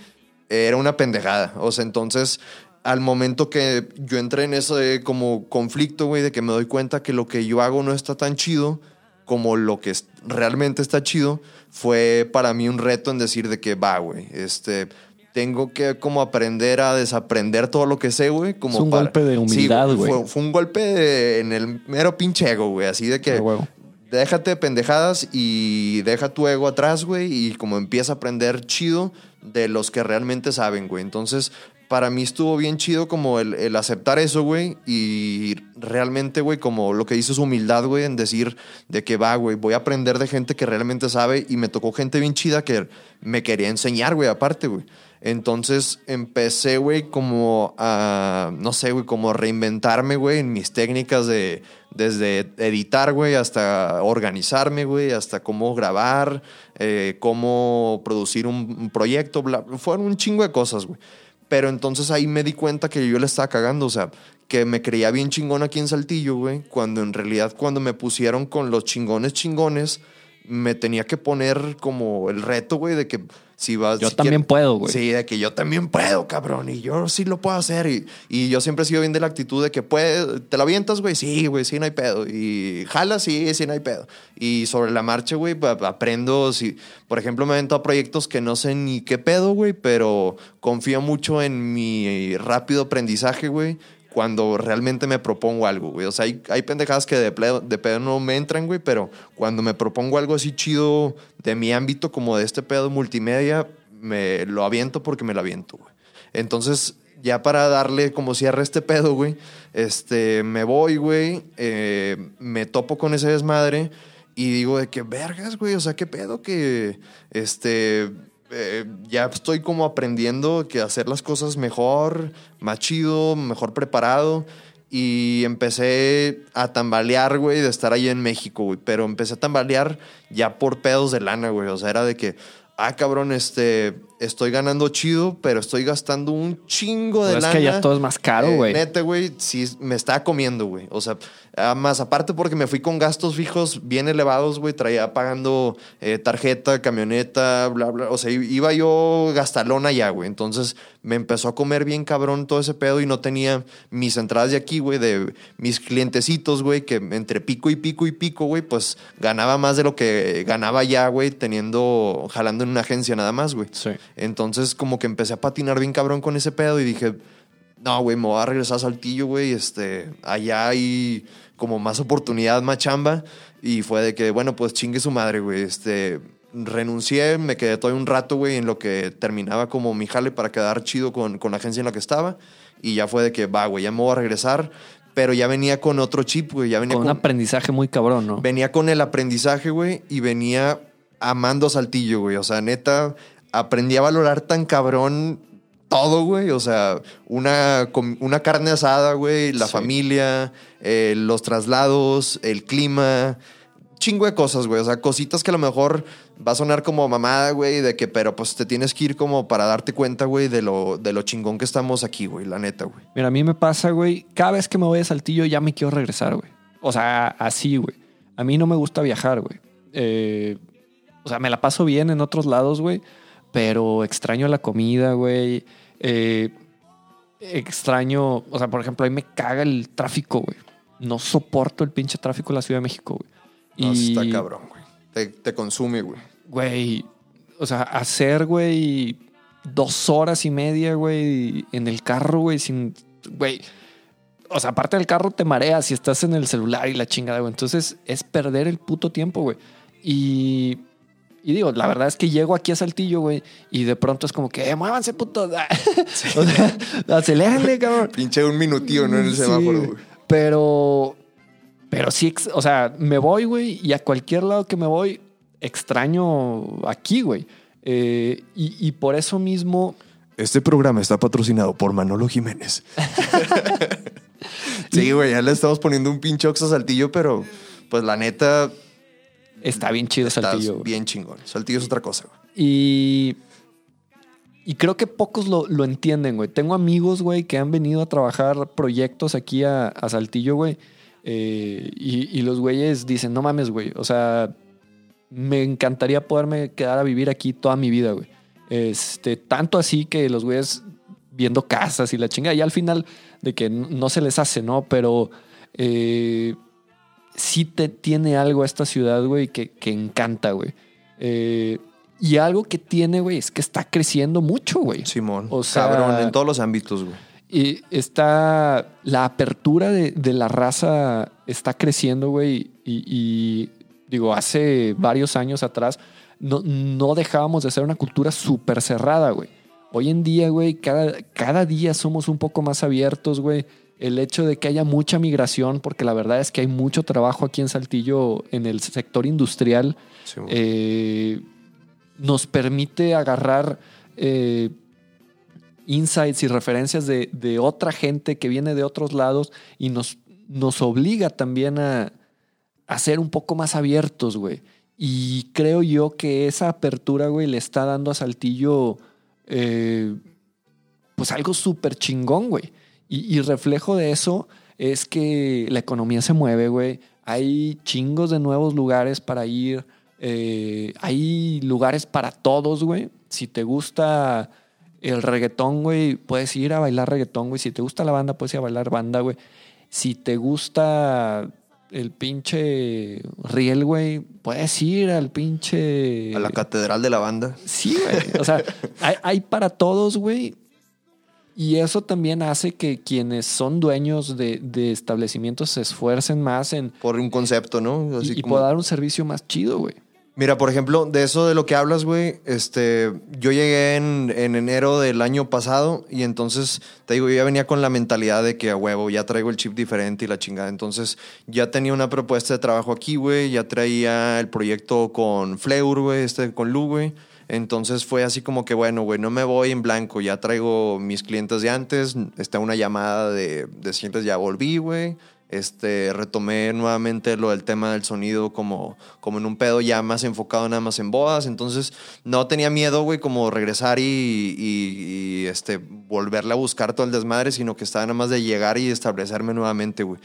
era una pendejada. O sea, entonces, al momento que yo entré en ese como conflicto, güey, de que me doy cuenta que lo que yo hago no está tan chido como lo que realmente está chido, fue para mí un reto en decir de que va, güey, este... Tengo que como aprender a desaprender todo lo que sé, güey. Como Es un para- golpe de humildad, güey. Fue, fue un golpe de- en el mero pinche ego, güey. Así de que déjate de pendejadas y deja tu ego atrás, güey. Y como empieza a aprender chido de los que realmente saben, güey. Entonces, para mí estuvo bien chido como el, el aceptar eso, güey. Y realmente, güey, como lo que hizo es humildad, güey, en decir de que va, güey, voy a aprender de gente que realmente sabe. Y me tocó gente bien chida que me quería enseñar, güey, aparte, güey. Entonces empecé, güey, como a, no sé, güey, como reinventarme, güey, en mis técnicas de, desde editar, güey, hasta organizarme, güey, hasta cómo grabar, eh, cómo producir un, un proyecto, bla, fueron un chingo de cosas, güey. Pero entonces ahí me di cuenta que yo le estaba cagando, o sea, que me creía bien chingón aquí en Saltillo, güey, cuando en realidad cuando me pusieron con los chingones chingones, me tenía que poner como el reto, güey, de que si vas... Yo si también puedo, güey. Sí, de que yo también puedo, cabrón, y yo sí lo puedo hacer. Y, y yo siempre he sido bien de la actitud de que puede, ¿te lo avientas, güey? Sí, güey, sí, no hay pedo. Y jala, sí, sí, no hay pedo. Y sobre la marcha, güey, aprendo, si, por ejemplo, me he aventado a proyectos que no sé ni qué pedo, güey, pero confío mucho en mi rápido aprendizaje, güey cuando realmente me propongo algo, güey. O sea, hay, hay pendejadas que de, de pedo no me entran, güey, pero cuando me propongo algo así chido de mi ámbito, como de este pedo multimedia, me lo aviento porque me lo aviento, güey. Entonces, ya para darle como cierre este pedo, güey, este, me voy, güey, eh, me topo con ese desmadre y digo de que vergas, güey, o sea, qué pedo que, este, eh, ya estoy como aprendiendo que hacer las cosas mejor, más chido, mejor preparado. Y empecé a tambalear, güey, de estar ahí en México, güey. Pero empecé a tambalear ya por pedos de lana, güey. O sea, era de que, ah, cabrón, este, estoy ganando chido, pero estoy gastando un chingo de Pero es lana. que ya todo es más caro, Eh, güey. neta, güey, sí, me estaba comiendo, güey. O sea, ah, más aparte porque me fui con gastos fijos bien elevados, güey. Traía pagando eh, tarjeta, camioneta, bla, bla. O sea, iba yo gastalón allá, güey. Entonces me empezó a comer bien cabrón todo ese pedo y no tenía mis entradas de aquí, güey, de mis clientecitos, güey, que entre pico y pico y pico, güey, pues ganaba más de lo que ganaba ya, güey, teniendo, jalando en una agencia nada más, güey. Sí. Entonces, como que empecé a patinar bien cabrón con ese pedo y dije, no, güey, me voy a regresar a Saltillo, güey. Este, allá hay como más oportunidad, más chamba. Y fue de que, bueno, pues chingue su madre, güey. Este, renuncié, me quedé todo un rato, güey, en lo que terminaba como mi jale para quedar chido con, con la agencia en la que estaba. Y ya fue de que, va, güey, ya me voy a regresar. Pero ya venía con otro chip, güey. Ya venía Con un con, aprendizaje muy cabrón, ¿no? venía con el aprendizaje, güey, y venía amando a Saltillo, güey. O sea, neta, aprendí a valorar tan cabrón todo, güey. O sea, una, una carne asada, güey, la Sí. familia, eh, los traslados, el clima. Chingo de cosas, güey. O sea, cositas que a lo mejor va a sonar como mamada, güey, de que, pero pues te tienes que ir como para darte cuenta, güey, de lo, de lo chingón que estamos aquí, güey, la neta, güey. Mira, a mí me pasa, güey, cada vez que me voy a Saltillo ya me quiero regresar, güey. O sea, así, güey. A mí no me gusta viajar, güey. Eh, o sea, me la paso bien en otros lados, güey, pero extraño la comida, güey. Eh, extraño, o sea, por ejemplo, a mí me caga el tráfico, güey. No soporto el pinche tráfico de la Ciudad de México, güey. No, está cabrón, güey. Te, te consume, güey. Güey, o sea, hacer, güey, dos horas y media, güey, en el carro, güey, sin, güey. O sea, aparte del carro te mareas si estás en el celular y la chingada, güey. Entonces es perder el puto tiempo, güey. Y, y digo, la verdad es que llego aquí a Saltillo, güey, y de pronto es como que, eh, muévanse, puto. o sea, acelérenle, cabrón. Pinche un minutillo, ¿no? En el Sí, semáforo, güey. Pero, pero sí, o sea, me voy, güey, y a cualquier lado que me voy, extraño aquí, güey. Eh, y, y por eso mismo, Este programa está patrocinado por Manolo Jiménez. sí, güey, ya le estamos poniendo un pinche oxo a Saltillo, pero pues la neta está bien chido Saltillo. güey. bien chingón. Saltillo es otra cosa, güey. Y, y creo que pocos lo, lo entienden, güey. Tengo amigos, güey, que han venido a trabajar proyectos aquí a, a Saltillo, güey. eh, y, y los güeyes dicen, no mames, güey. O sea, me encantaría poderme quedar a vivir aquí toda mi vida, güey. Este, tanto así que los güeyes viendo casas y la chinga, y al final de que no se les hace, ¿no? Pero eh, sí te tiene algo esta ciudad, güey, que, que encanta, güey. Eh, y algo que tiene, güey, es que está creciendo mucho, güey. Simón. O sea- Cabrón, en todos los ámbitos, güey. Y está la apertura de, de la raza está creciendo, güey. Y, y, digo, hace varios años atrás no, no dejábamos de ser una cultura súper cerrada, güey. Hoy en día, güey, cada, cada día somos un poco más abiertos, güey. El hecho de que haya mucha migración, porque la verdad es que hay mucho trabajo aquí en Saltillo en el sector industrial, eh, nos permite agarrar eh, insights y referencias de, de otra gente que viene de otros lados y nos, nos obliga también a, a ser un poco más abiertos, güey. Y creo yo que esa apertura, güey, le está dando a Saltillo eh, pues algo súper chingón, güey. Y, y reflejo de eso es que la economía se mueve, güey. Hay chingos de nuevos lugares para ir. eh, hay lugares para todos, güey. Si te gusta el reggaetón, güey, puedes ir a bailar reggaetón, güey. Si te gusta la banda, puedes ir a bailar banda, güey. Si te gusta el pinche riel, güey, puedes ir al pinche... a la catedral de la banda. Sí, güey. O sea, hay, hay para todos, güey. Y eso también hace que quienes son dueños de, de establecimientos se esfuercen más en Por un concepto, ¿no? Así y, y como- pueda dar un servicio más chido, güey. Mira, por ejemplo, de eso de lo que hablas, güey, este, yo llegué en, en enero del año pasado y entonces, te digo, yo ya venía con la mentalidad de que a huevo, ya traigo el chip diferente y la chingada. Entonces, ya tenía una propuesta de trabajo aquí, güey, ya traía el proyecto con Fleur, güey, este con Lu, güey. Entonces fue así como que, bueno, güey, no me voy en blanco, ya traigo mis clientes de antes, está una llamada de, de siguientes, ya volví, güey. Este, retomé nuevamente lo del tema del sonido como, como en un pedo ya más enfocado nada más en bodas. Entonces no tenía miedo, güey, como regresar y, y- y, este, volverle a buscar todo el desmadre, sino que estaba nada más de llegar y establecerme nuevamente, güey.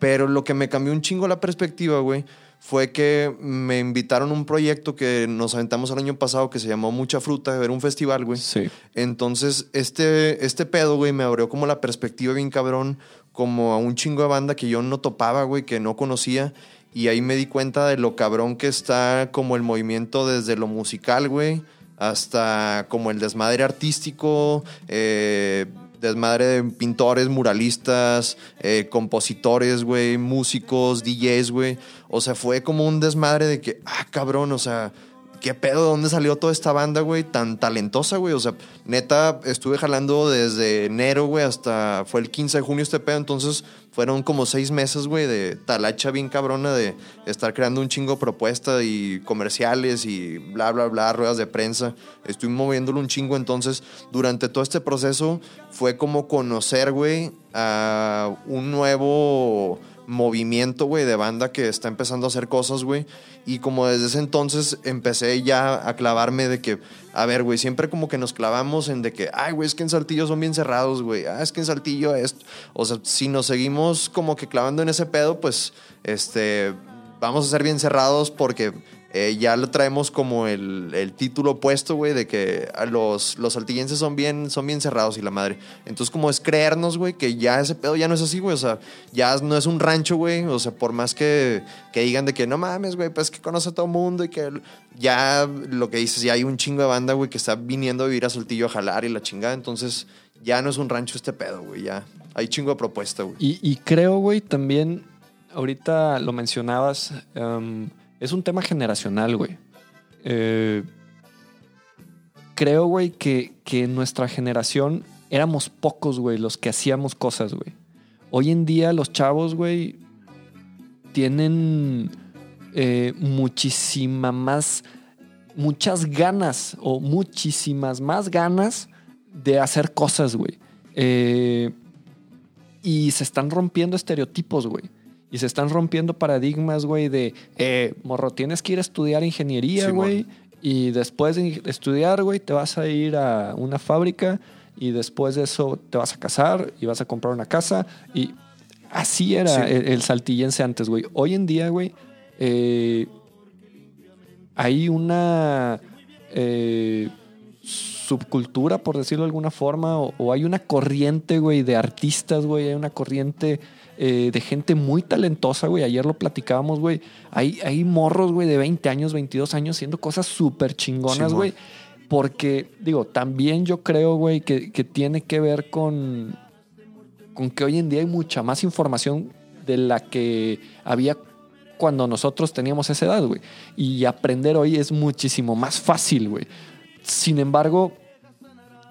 Pero lo que me cambió un chingo la perspectiva, güey, fue que me invitaron a un proyecto que nos aventamos el año pasado que se llamó Mucha Fruta, era un festival, güey. Sí. Entonces, este, este pedo, güey, me abrió como la perspectiva bien cabrón, como a un chingo de banda que yo no topaba, güey, que no conocía. Y ahí me di cuenta de lo cabrón que está como el movimiento desde lo musical, güey, hasta como el desmadre artístico, eh, desmadre de pintores, muralistas, eh, compositores, güey, músicos, DJs, güey. O sea, fue como un desmadre de que, ah, cabrón, o sea, ¿qué pedo? ¿De dónde salió toda esta banda, güey? Tan talentosa, güey. O sea, neta, estuve jalando desde enero, güey, hasta fue el 15 de junio este pedo. Entonces, fueron como seis meses, güey, de talacha bien cabrona de estar creando un chingo de propuesta y comerciales y bla, bla, bla, ruedas de prensa. Estoy moviéndolo un chingo. Entonces, durante todo este proceso, fue como conocer, güey, a un nuevo movimiento, güey, de banda que está empezando a hacer cosas, güey. Y como desde ese entonces empecé ya a clavarme de que, a ver, güey, siempre como que nos clavamos en de que, ay, güey, es que en Saltillo son bien cerrados, güey. Ah, es que en Saltillo esto. O sea, si nos seguimos como que clavando en ese pedo, pues, este, vamos a ser bien cerrados porque eh, ya lo traemos como el, el título puesto, güey, de que los, los saltillenses son bien, son bien cerrados y la madre. Entonces, como es creernos, güey, que ya ese pedo ya no es así, güey. O sea, ya no es un rancho, güey. O sea, por más que, que digan de que no mames, güey, pues que conoce a todo mundo y que ya lo que dices, ya hay un chingo de banda, güey, que está viniendo a vivir a Saltillo a jalar y la chingada. Entonces, ya no es un rancho este pedo, güey. Ya hay chingo de propuesta, güey. Y, y creo, güey, también, ahorita lo mencionabas, em, es un tema generacional, güey. Eh, creo, güey, que, que en nuestra generación éramos pocos, güey, los que hacíamos cosas, güey. Hoy en día los chavos, güey, tienen eh, muchísima más, muchas ganas o muchísimas más ganas de hacer cosas, güey. Eh, y se están rompiendo estereotipos, güey. Y se están rompiendo paradigmas, güey, de, eh, morro, tienes que ir a estudiar ingeniería, güey. y después de estudiar, güey, te vas a ir a una fábrica. Y después de eso te vas a casar y vas a comprar una casa. Y así era Sí. el, el saltillense antes, güey. Hoy en día, güey, eh, hay una eh, subcultura, por decirlo de alguna forma, o, o hay una corriente, güey, de artistas, güey, hay una corriente eh, de gente muy talentosa, güey. Ayer lo platicábamos, güey. Hay, hay morros, güey, de 20 años, 22 años, haciendo cosas súper chingonas, güey. Porque, digo, también yo creo, güey, que, que tiene que ver con, con que hoy en día hay mucha más información de la que había cuando nosotros teníamos esa edad, güey. Y aprender hoy es muchísimo más fácil, güey. Sin embargo,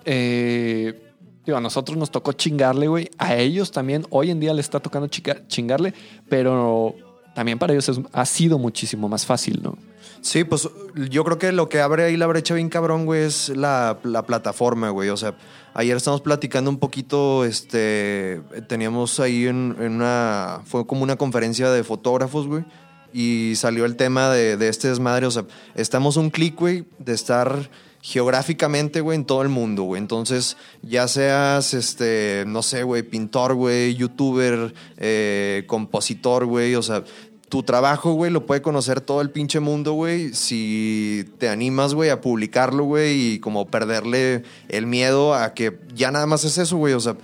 eh, digo, a nosotros nos tocó chingarle, güey. A ellos también hoy en día les está tocando chingarle, pero también para ellos ha sido muchísimo más fácil, ¿no? Sí, pues yo creo que lo que abre ahí la brecha bien cabrón, güey, es la, la plataforma, güey. O sea, ayer estamos platicando un poquito, este, teníamos ahí en, una, fue como una conferencia de fotógrafos, güey. Y salió el tema de, de este desmadre. O sea, estamos un clic, güey, de estar geográficamente, güey, en todo el mundo, güey. Entonces, ya seas, este, no sé, güey, pintor, güey, youtuber, eh, compositor, güey, o sea, tu trabajo, güey, lo puede conocer todo el pinche mundo, güey, si te animas, güey, a publicarlo, güey, y como perderle el miedo a que ya nada más es eso, güey, o sea,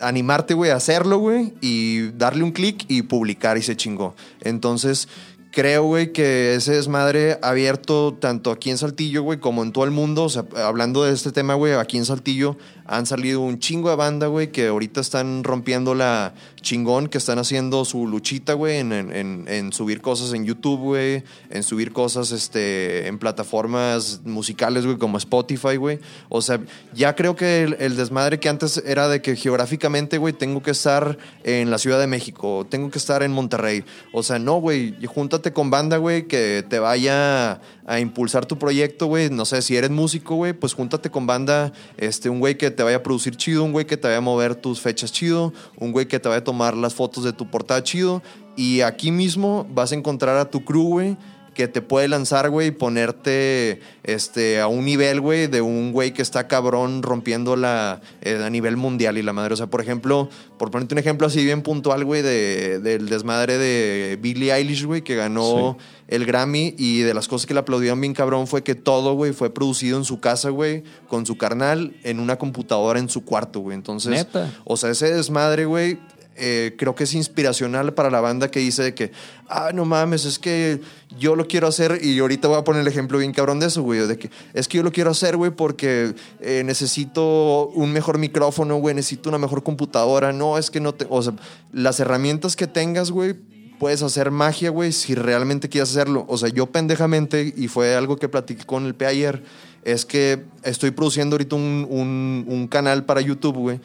animarte, güey, a hacerlo, güey, y darle un clic y publicar y se chingó. Entonces, creo, güey, que ese desmadre abierto tanto aquí en Saltillo, güey, como en todo el mundo, o sea, hablando de este tema, güey, aquí en Saltillo han salido un chingo de banda, güey, que ahorita están rompiendo la chingón, que están haciendo su luchita, güey, en, subir cosas en YouTube, güey, en subir cosas este, en plataformas musicales, güey, como Spotify, güey. O sea, ya creo que el, el desmadre que antes era de que geográficamente, güey, tengo que estar en la Ciudad de México, tengo que estar en Monterrey. O sea, no, güey, júntate con banda, güey, que te vaya a impulsar tu proyecto, güey. No sé, si eres músico, güey, pues júntate con banda, este, un güey que te vaya a producir chido, un güey que te vaya a mover tus fechas chido, un güey que te vaya a tomar las fotos de tu portada chido. Y aquí mismo vas a encontrar a tu crew, güey, que te puede lanzar, güey, y ponerte este, a un nivel, güey, de un güey que está cabrón rompiendo la, eh, a nivel mundial y la madre. O sea, por ejemplo, por ponerte un ejemplo así bien puntual, güey, de, del desmadre de Billie Eilish, güey, que ganó el Grammy y de las cosas que le aplaudían bien cabrón fue que todo, güey, fue producido en su casa, güey, con su carnal, en una computadora en su cuarto, güey. Entonces, Neta. o sea, ese desmadre, güey, eh, creo que es inspiracional para la banda que dice de que, ah, no mames, es que yo lo quiero hacer y ahorita voy a poner el ejemplo bien cabrón de eso, güey, de que es que yo lo quiero hacer, güey, porque eh, necesito un mejor micrófono, güey, necesito una mejor computadora, no, es que no te, o sea, las herramientas que tengas, güey, puedes hacer magia, güey, si realmente quieres hacerlo. O sea, yo pendejamente, y fue algo que platiqué con el P ayer, es que estoy produciendo ahorita un, un- un canal para YouTube, güey.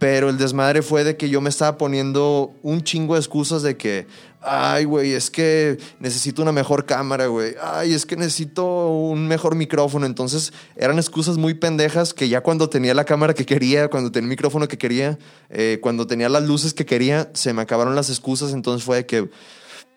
Pero el desmadre fue de que yo me estaba poniendo un chingo de excusas de que, ay, güey, es que necesito una mejor cámara, güey. Ay, es que necesito un mejor micrófono. Entonces eran excusas muy pendejas que ya cuando tenía la cámara que quería, cuando tenía el micrófono que quería, eh, cuando tenía las luces que quería, se me acabaron las excusas. Entonces fue de que,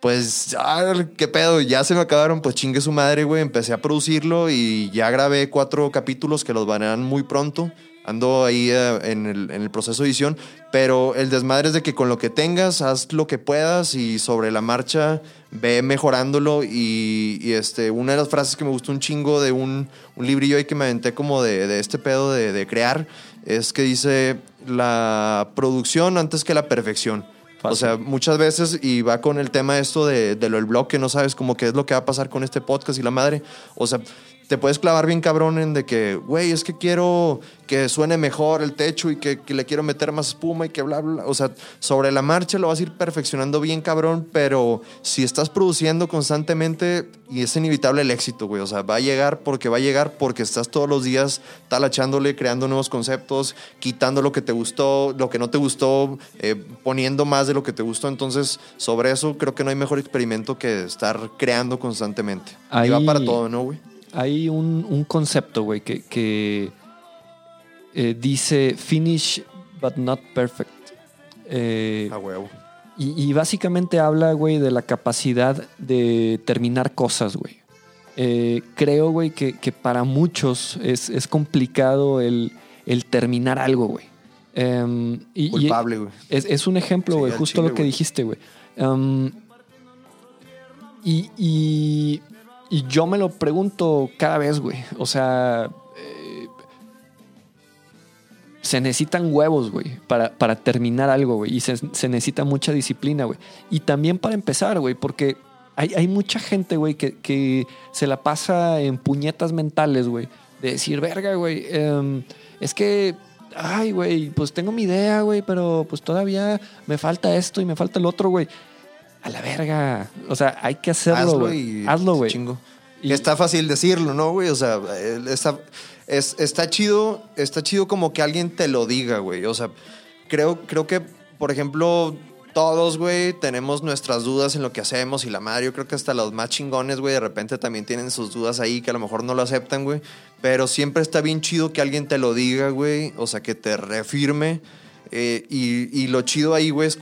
pues, ah, qué pedo, ya se me acabaron, pues chingue su madre, güey. Empecé a producirlo y ya grabé cuatro capítulos que los van a dar muy pronto. Ando ahí eh, en, el, en el proceso de edición, pero el desmadre es de que con lo que tengas, haz lo que puedas y sobre la marcha ve mejorándolo. Y, y, este, una de las frases que me gustó un chingo de un, un librillo ahí que me aventé como de, de este pedo de, de crear es que dice la producción antes que la perfección. O Fácil. sea, muchas veces, y va con el tema esto de, de lo del blog, que no sabes como qué es lo que va a pasar con este podcast y la madre. O sea, te puedes clavar bien cabrón en de que, güey, es que quiero que suene mejor el techo y que, que le quiero meter más espuma y que bla, bla. O sea, sobre la marcha lo vas a ir perfeccionando bien cabrón, pero si estás produciendo constantemente, y es inevitable el éxito, güey. O sea, va a llegar porque va a llegar porque estás todos los días talachándole, creando nuevos conceptos, quitando lo que te gustó, lo que no te gustó, eh, poniendo más de lo que te gustó. Entonces, sobre eso creo que no hay mejor experimento que estar creando constantemente. Y va Ahí- para todo, ¿no, güey? Hay un, un concepto, güey, que, que, eh, dice finish but not perfect. Eh, A huevo. y, y básicamente habla, güey, de la capacidad de terminar cosas, güey. Eh, creo, güey, que, que para muchos es, es complicado el, el terminar algo, güey. Y- y- Culpable, güey. es, es un ejemplo, güey, justo chile, lo que dijiste, güey. Um, y, y, y yo me lo pregunto cada vez, güey. O sea, eh, se necesitan huevos, güey, para, para terminar algo, güey. Y se, se necesita mucha disciplina, güey. Y también para empezar, güey, porque hay, hay mucha gente, güey, que, que se la pasa en puñetas mentales, güey. De decir, verga, güey, em, es que, ay, güey, pues tengo mi idea, güey, pero pues todavía me falta esto y me falta el otro, güey. A la verga. O sea, hay que hacerlo, Hazlo güey. Hazlo, güey. Chingo. Y- está fácil decirlo, ¿no, güey? O sea, está, es, está chido, está chido como que alguien te lo diga, güey. O sea, creo, creo que, por ejemplo, todos, güey, tenemos nuestras dudas en lo que hacemos y la madre, yo creo que hasta los más chingones, güey, de repente también tienen sus dudas ahí que a lo mejor no lo aceptan, güey. Pero siempre está bien chido que alguien te lo diga, güey. O sea, que te reafirme. Eh, y, y lo chido ahí, güey, es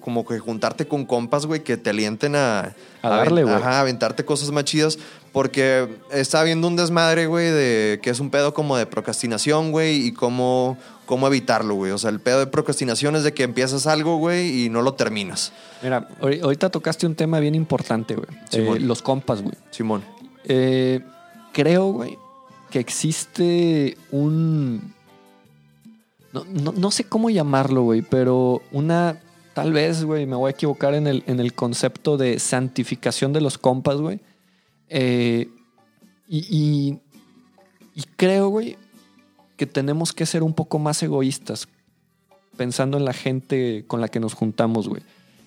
como que juntarte con compas, güey, que te alienten a, A darle, güey. Ajá, aventarte cosas más chidas. Porque está viendo un desmadre, güey, de que es un pedo como de procrastinación, güey, y cómo, cómo evitarlo, güey. O sea, el pedo de procrastinación es de que empiezas algo, güey, y no lo terminas. Mira, ahori- ahorita tocaste un tema bien importante, güey. Eh, los compas, güey. Simón. Eh, creo, güey, que existe un... No, no- no sé cómo llamarlo, güey, pero una... Tal vez, güey, me voy a equivocar en el, en el concepto de santificación de los compas, güey. Eh, y, y- y creo, güey, que tenemos que ser un poco más egoístas pensando en la gente con la que nos juntamos, güey.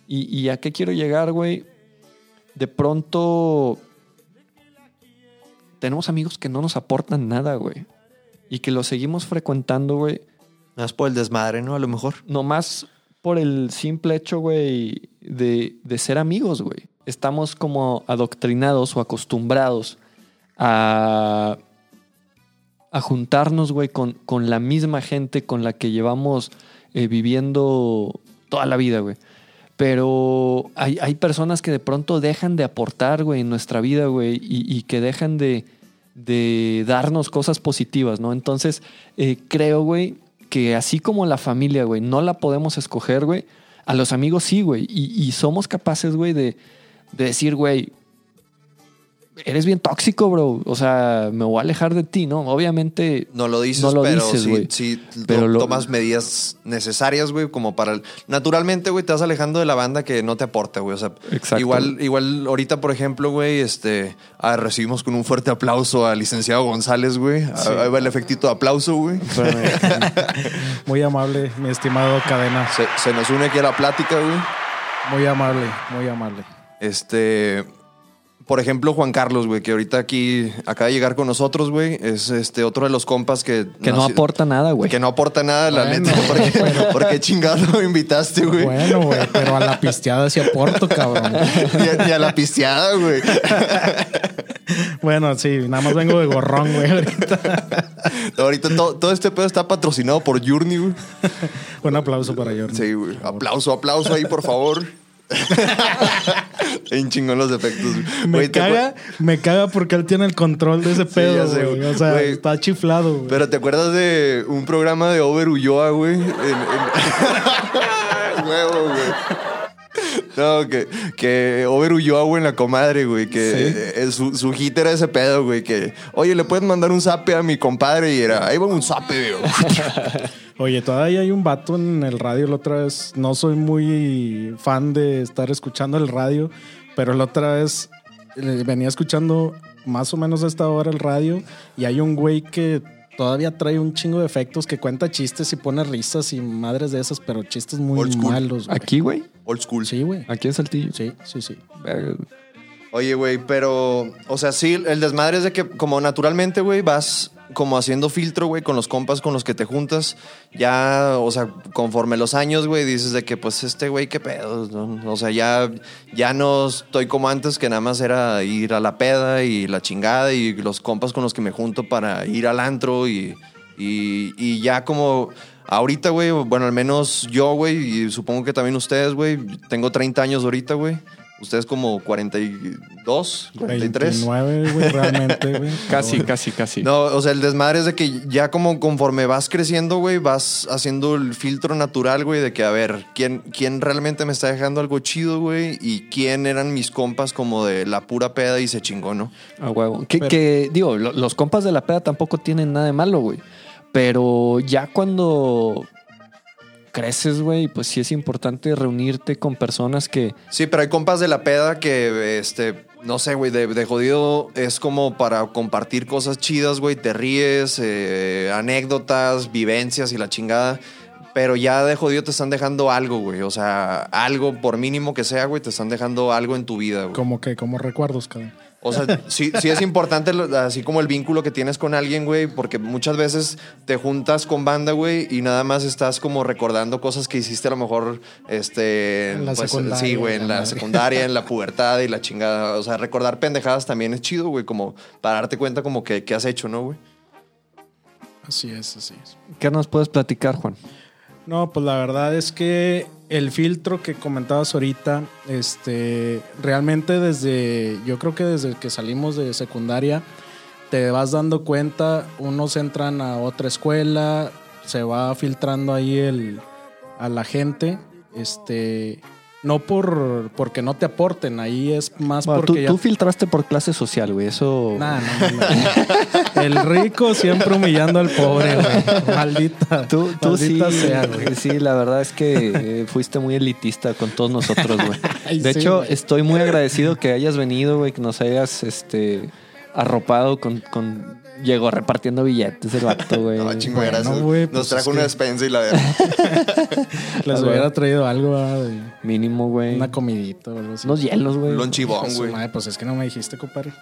Y, y a qué quiero llegar, güey? De pronto tenemos amigos que no nos aportan nada, güey. Y que los seguimos frecuentando, güey. Más por el desmadre, ¿no? A lo mejor. Nomás por el simple hecho, güey, de, de ser amigos, güey. estamos como adoctrinados o acostumbrados a, a juntarnos, güey, con, con la misma gente con la que llevamos eh, viviendo toda la vida, güey. Pero hay, hay personas que de pronto dejan de aportar, güey, en nuestra vida, güey, y, y que dejan de, de darnos cosas positivas, ¿no? Entonces, eh, creo, güey, que así como la familia, güey, no la podemos escoger, güey, a los amigos sí, güey. Y, y somos capaces, güey, de, de decir, güey, eres bien tóxico, bro. O sea, me voy a alejar de ti, ¿no? Obviamente. No lo dices, No lo pero dices, sí, güey. sí Pero lo- tomas medidas necesarias, güey, como para... el- Naturalmente, güey, te vas alejando de la banda que no te aporta, güey. O sea, Exacto. igual, igual ahorita, por ejemplo, güey, este... ah, recibimos con un fuerte aplauso al licenciado González, güey. Ah, Ahí va el efectito de aplauso, güey. Muy amable, mi estimado cadena. Se, se nos une aquí a la plática, güey. Muy amable, muy amable. Este... Por ejemplo, Juan Carlos, güey, que ahorita aquí acaba de llegar con nosotros, güey. Es este otro de los compas que... Que no aporta nada, güey. Que no aporta nada, la Bueno, neta. Porque, porque chingado lo invitaste, güey. Bueno, güey, pero a la pisteada sí aporto, cabrón. Ni a, la pisteada, güey. Bueno, sí, nada más vengo de gorrón, güey, ahorita. Ahorita to- todo este pedo está patrocinado por Journey, güey. Un aplauso para Jordan. Sí, güey. Aplauso, aplauso ahí, por favor. Bien chingón los efectos. Me caga, me caga porque él tiene el control de ese pedo, sé. O sea, está chiflado. Pero ¿te acuerdas de un programa de Over Ulloa, güey? En- en- Huevo, güey. No, que, que Over Ulloa, güey, en la comadre, güey. Que eh, su, su hit era ese pedo, güey. Que, oye, ¿le puedes mandar un zape a mi compadre? Y era, ahí va un zape, güey. Oye, todavía hay un vato en el radio la otra vez. No soy muy fan de estar escuchando el radio, pero la otra vez eh, venía escuchando más o menos a esta hora el radio y hay un güey que todavía trae un chingo de efectos que cuenta chistes y pone risas y madres de esas, pero chistes muy Old school. malos. güey. Aquí, güey. Old school. Sí, güey. Aquí en Saltillo. Sí, sí, sí. Verga. Oye, güey, pero, o sea, sí, el desmadre es de que como naturalmente, güey, vas como haciendo filtro, güey, con los compas con los que te juntas. Ya, o sea, conforme los años, güey, dices de que, pues, este güey, qué pedo, ¿no? O sea, ya, ya no estoy como antes, que nada más era ir a la peda y la chingada y los compas con los que me junto para ir al antro y, y, y ya como... Ahorita, güey, bueno, al menos yo, güey, y supongo que también ustedes, güey, tengo 30 años ahorita, güey. Ustedes como 42, 43. 29, güey, realmente, güey. Casi, casi, casi. No, o sea, el desmadre es de que ya como conforme vas creciendo, güey, vas haciendo el filtro natural, güey, de que a ver, ¿quién, quién realmente me está dejando algo chido, güey? Y quién eran mis compas como de la pura peda y se chingó, ¿no? A huevo. Que, Pero- que, digo, lo- los compas de la peda tampoco tienen nada de malo, güey. Pero ya cuando creces, güey, pues sí es importante reunirte con personas que... Sí, pero hay compas de la peda que, este, no sé, güey, de, de jodido es como para compartir cosas chidas, güey, te ríes, eh, anécdotas, vivencias y la chingada. Pero ya de jodido te están dejando algo, güey. O sea, algo, por mínimo que sea, güey, te están dejando algo en tu vida, güey. Como que, como recuerdos, cabrón. O sea, sí, sí es importante, así como el vínculo que tienes con alguien, güey, porque muchas veces te juntas con banda, güey, y nada más estás como recordando cosas que hiciste a lo mejor, este... En la pues, secundaria, Sí, güey, en la secundaria, en la pubertad y la chingada. O sea, recordar pendejadas también es chido, güey, como para darte cuenta como que, que has hecho, ¿no, güey? Así es, así es. ¿Qué nos puedes platicar, Juan? No, pues la verdad es que el filtro que comentabas ahorita, este, realmente desde, yo creo que desde que salimos de secundaria, te vas dando cuenta, unos entran a otra escuela, se va filtrando ahí el, a la gente, este, no por porque no te aporten, ahí es más Bueno, tú, porque ya tú filtraste por clase social, güey. Eso... Nah, no, no, no. El rico siempre humillando al pobre, güey. Maldita. Tú, tú sí, maldita sea, güey. sí, la verdad es que eh, fuiste muy elitista con todos nosotros, güey. Ay, De sí, hecho, güey. estoy muy agradecido que hayas venido, güey, que nos hayas este, arropado con, con... Llegó repartiendo billetes el vato, güey. No, chingo, bueno, gracias. güey, Nos pues trajo es una que- despensa y la verdad. Les Ah, hubiera güey. traído algo, de Mínimo, güey. una comidita o algo así. Unos hielos, güey. Lonchibón, Su güey. madre, Pues es que no me dijiste, compadre.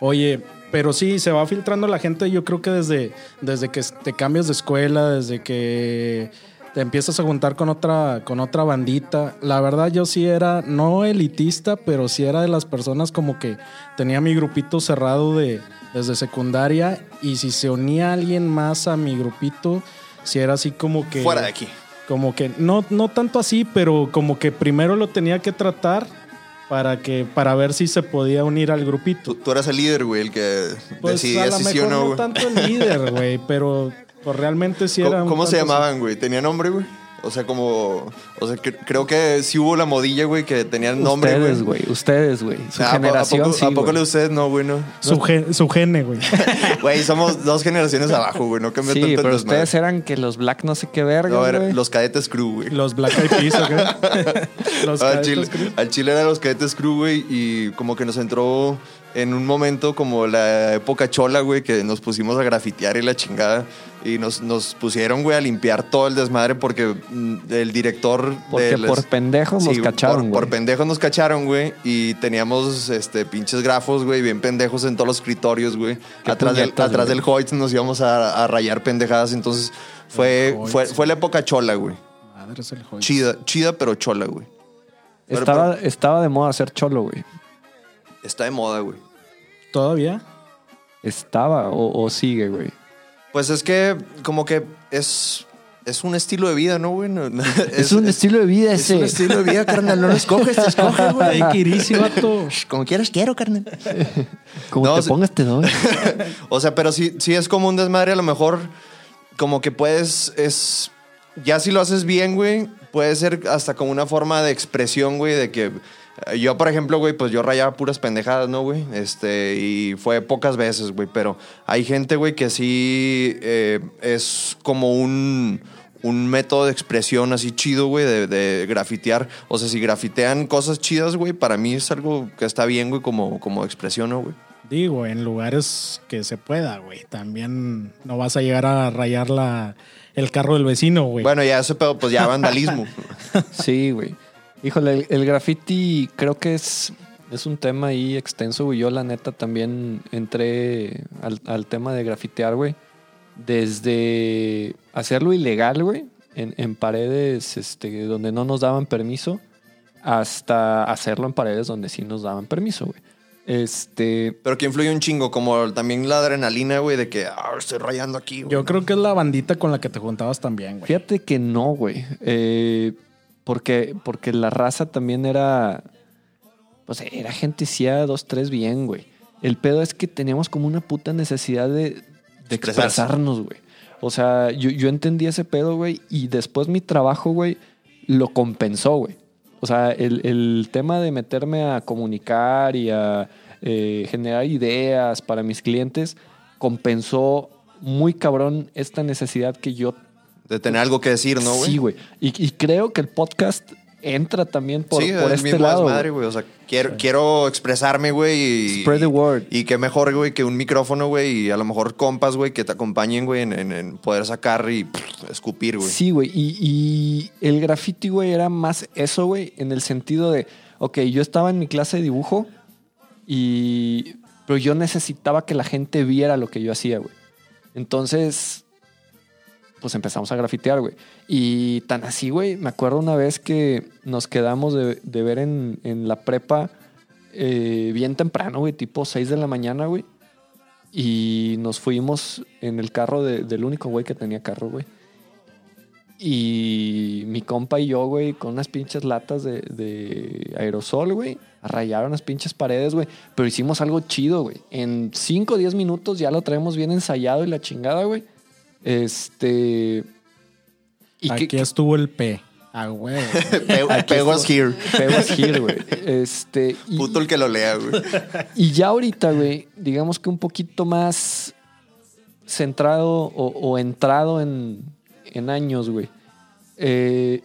Oye, pero sí, se va filtrando la gente. Yo creo que desde, desde que te cambias de escuela, desde que te empiezas a juntar con otra, con otra bandita. La verdad, yo sí era, no elitista, pero sí era de las personas como que tenía mi grupito cerrado de, desde secundaria. Y si se unía alguien más a mi grupito, sí era así como que. Fuera de aquí. Como que, no, no tanto así, pero como que primero lo tenía que tratar para que, para ver si se podía unir al grupito. Tú, tú eras el líder, güey, el que Pues decidía a si sí mejor o no, no tanto el líder, güey, pero pues realmente sí era ¿Cómo, se llamaban, güey? ¿Tenía nombre, güey? O sea, como... O sea, cre- creo que sí hubo la modilla, güey, que tenían nombre, ustedes, güey. Ustedes, güey. Su Ah, ¿a po- generación, ¿A poco, sí, ¿a poco güey. de ustedes no, güey? No. Su, gen- su gene, güey. Güey, somos dos generaciones abajo, güey. No cambió Sí, tanto pero ustedes eran que los black no sé qué verga, No, era güey. los cadetes crew, güey. Los Black Eyed Peas, ¿o qué? Los al, Cadetes Chile, Crew. al Chile eran los cadetes crew, güey, y como que nos entró en un momento como la época chola, güey, que nos pusimos a grafitear y la chingada. Y nos, nos pusieron, güey, a limpiar todo el desmadre porque mm, el director... Porque de las- por pendejos Sí, cacharon, por, por güey. pendejos nos cacharon, güey. Y teníamos este, pinches grafos, güey, bien pendejos en todos los escritorios, güey. Atrás, del, atrás güey. del Hoyt nos íbamos a, a rayar pendejadas. Entonces fue, fue, fue la época chola, güey. Madre es el Hoyts. Chida, chida, pero chola, güey. Pero- Estaba, estaba de moda ser cholo, güey. Está de moda, güey. ¿Todavía? Estaba o, o sigue, güey. Pues es que como que es, es un estilo de vida, ¿no, güey? No- no- Es, un estilo de vida es ese. un estilo de vida, carnal. No lo escoges, te escoges, güey. Ay, Kirisi, vato. Como quieras, quiero, carnal. Como No, te pongas te doy. O sea, pero sí, sí es como un desmadre, a lo mejor como que puedes, es, ya si lo haces bien, güey, puede ser hasta como una forma de expresión, güey, de que yo, por ejemplo, güey, pues yo rayaba puras pendejadas, ¿no, güey? Este, y fue pocas veces, güey, pero hay gente, güey, que sí eh, es como un... Un método de expresión así chido, güey, de, de grafitear. O sea, si grafitean cosas chidas, güey, para mí es algo que está bien, güey, como, como expresión, ¿no, güey? Digo, en lugares que se pueda, güey. También no vas a llegar a rayar la, el carro del vecino, güey. Bueno, ya ese pedo, pues ya vandalismo. Sí, güey. Híjole, el, el graffiti creo que es, es un tema ahí extenso, güey. Yo, la neta, también entré al, al tema de grafitear, güey. Desde hacerlo ilegal, güey, en, en paredes este, donde no nos daban permiso, hasta hacerlo en paredes donde sí nos daban permiso, güey. Este. Pero que influye un chingo, como también la adrenalina, güey, de que ah, estoy rayando aquí, güey. Yo creo que es la bandita con la que te juntabas también, güey. Fíjate que no, güey. Eh, porque, porque la raza también era. Pues era gente sí a dos, tres bien, güey. El pedo es que teníamos como una puta necesidad de, de expresarnos, güey. O sea, yo, yo entendí ese pedo, güey, y después mi trabajo, güey, lo compensó, güey. O sea, el, el tema de meterme a comunicar y a eh, generar ideas para mis clientes compensó muy cabrón esta necesidad que yo De tener algo que decir, ¿no, güey? Sí, güey. Y, y creo que el podcast entra también por, sí, por el este lado. desmadre, güey. O sea, quiero, quiero expresarme, güey. Y, Spread the word. Y qué mejor, güey, que un micrófono, güey. Y a lo mejor compas, güey, que te acompañen, güey, en, en- en poder sacar y pff, escupir, güey. Sí, güey. Y, y el graffiti, güey, era más eso, güey, en el sentido de, ok, yo estaba en mi clase de dibujo y... Pero yo necesitaba que la gente viera lo que yo hacía, güey. Entonces, pues empezamos a grafitear, güey. Y tan así, güey, me acuerdo una vez que nos quedamos de, de ver en, la prepa eh, bien temprano, güey, tipo 6 de la mañana, güey. Y nos fuimos en el carro de- del único güey que tenía carro, güey. Y mi compa y yo, güey, con unas pinches latas de, de aerosol, güey, a rayar unas pinches paredes, güey. Pero hicimos algo chido, güey. En 5 o 10 minutos ya lo traemos bien ensayado y la chingada, güey. Este. Y Aquí que, estuvo el P. Ah, güey. Pe- Aquí Pegos estuvo- here. Pegos here, güey. Este. y- Puto el que lo lea, güey. y ya ahorita, güey, digamos que un poquito más centrado o, o entrado en, en años, güey. Eh,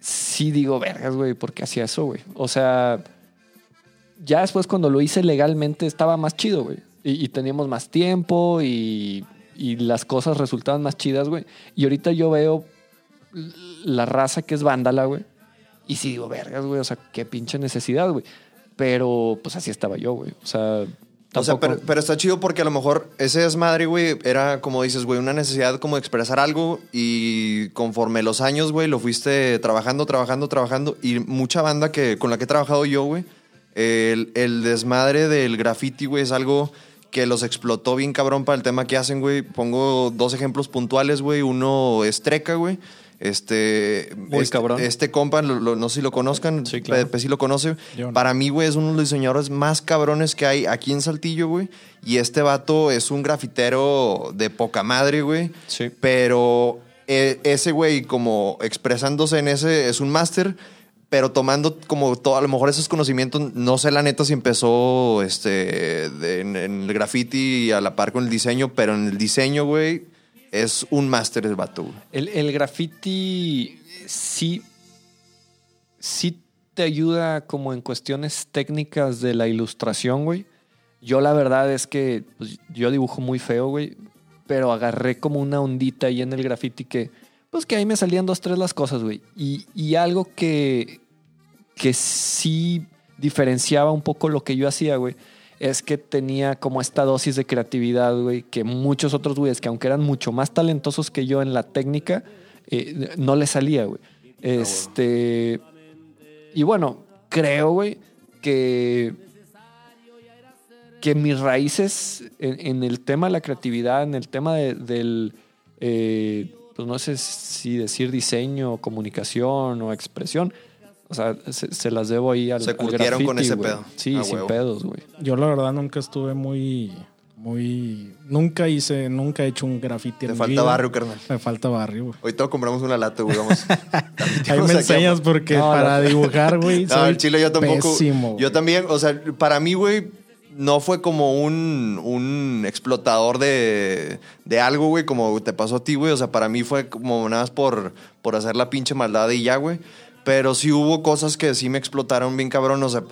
sí digo, vergas, güey, porque hacía eso, güey. O sea, ya después cuando lo hice legalmente estaba más chido, güey. Y, y teníamos más tiempo y, y las cosas resultaban más chidas, güey. Y ahorita yo veo la raza que es vándala, güey. Y sí digo, vergas, güey, o sea, qué pinche necesidad, güey. Pero pues así estaba yo, güey. O sea, O sea, pero está chido porque a lo mejor ese desmadre, güey, era como dices, güey, una necesidad como de expresar algo y conforme los años, güey, lo fuiste trabajando, trabajando, trabajando y mucha banda que con la que he trabajado yo, güey, el, el desmadre del graffiti, güey, es algo que los explotó bien cabrón para el tema que hacen, güey. Pongo dos ejemplos puntuales, güey. Uno es Treca, güey. Este, Muy este, cabrón. este compa, lo- lo- no sé si lo conozcan, Sí, claro. Pepe sí lo conoce. No. Para mí, güey, es uno de los diseñadores más cabrones que hay aquí en Saltillo, güey. Y este vato es un grafitero de poca madre, güey. Sí. Pero eh, ese güey, como expresándose en ese, es un máster, pero tomando como todo, a lo mejor esos conocimientos, no sé la neta si empezó este, en, el graffiti a la par con el diseño, pero en el diseño, güey, es un máster el vato. El, el graffiti sí, sí te ayuda como en cuestiones técnicas de la ilustración, güey. Yo la verdad es que pues, yo dibujo muy feo, güey, pero agarré como una ondita ahí en el graffiti que, pues que ahí me salían dos, tres las cosas, güey. Y, y algo que, que sí diferenciaba un poco lo que yo hacía, güey, es que tenía como esta dosis de creatividad, güey, que muchos otros güeyes, que aunque eran mucho más talentosos que yo en la técnica, eh, no les salía, güey. Este. Y bueno, creo, güey, que. Que mis raíces en, el tema de la creatividad, en el tema de- del. eh, pues no sé si decir diseño, comunicación o expresión. O sea, se, se las debo ahí al, Se al curtieron con graffiti, ese güey. pedo. Sí, A sin huevo. pedos, güey. Yo la verdad nunca estuve muy, muy, nunca hice, nunca he hecho un graffiti. Te en falta vida. barrio, carnal. Me falta barrio, güey. Ahorita compramos una lata, güey, vamos. Ahí me enseñas porque No, para no. dibujar, güey, No, soy el chile yo tampoco. pésimo, güey. yo también, o sea, para mí, güey, no fue como un, un explotador de, de algo, güey, como te pasó a ti, güey. O sea, para mí fue como nada más por, por hacer la pinche maldad y ya, güey. Pero sí hubo cosas que sí me explotaron bien cabrón. O sea,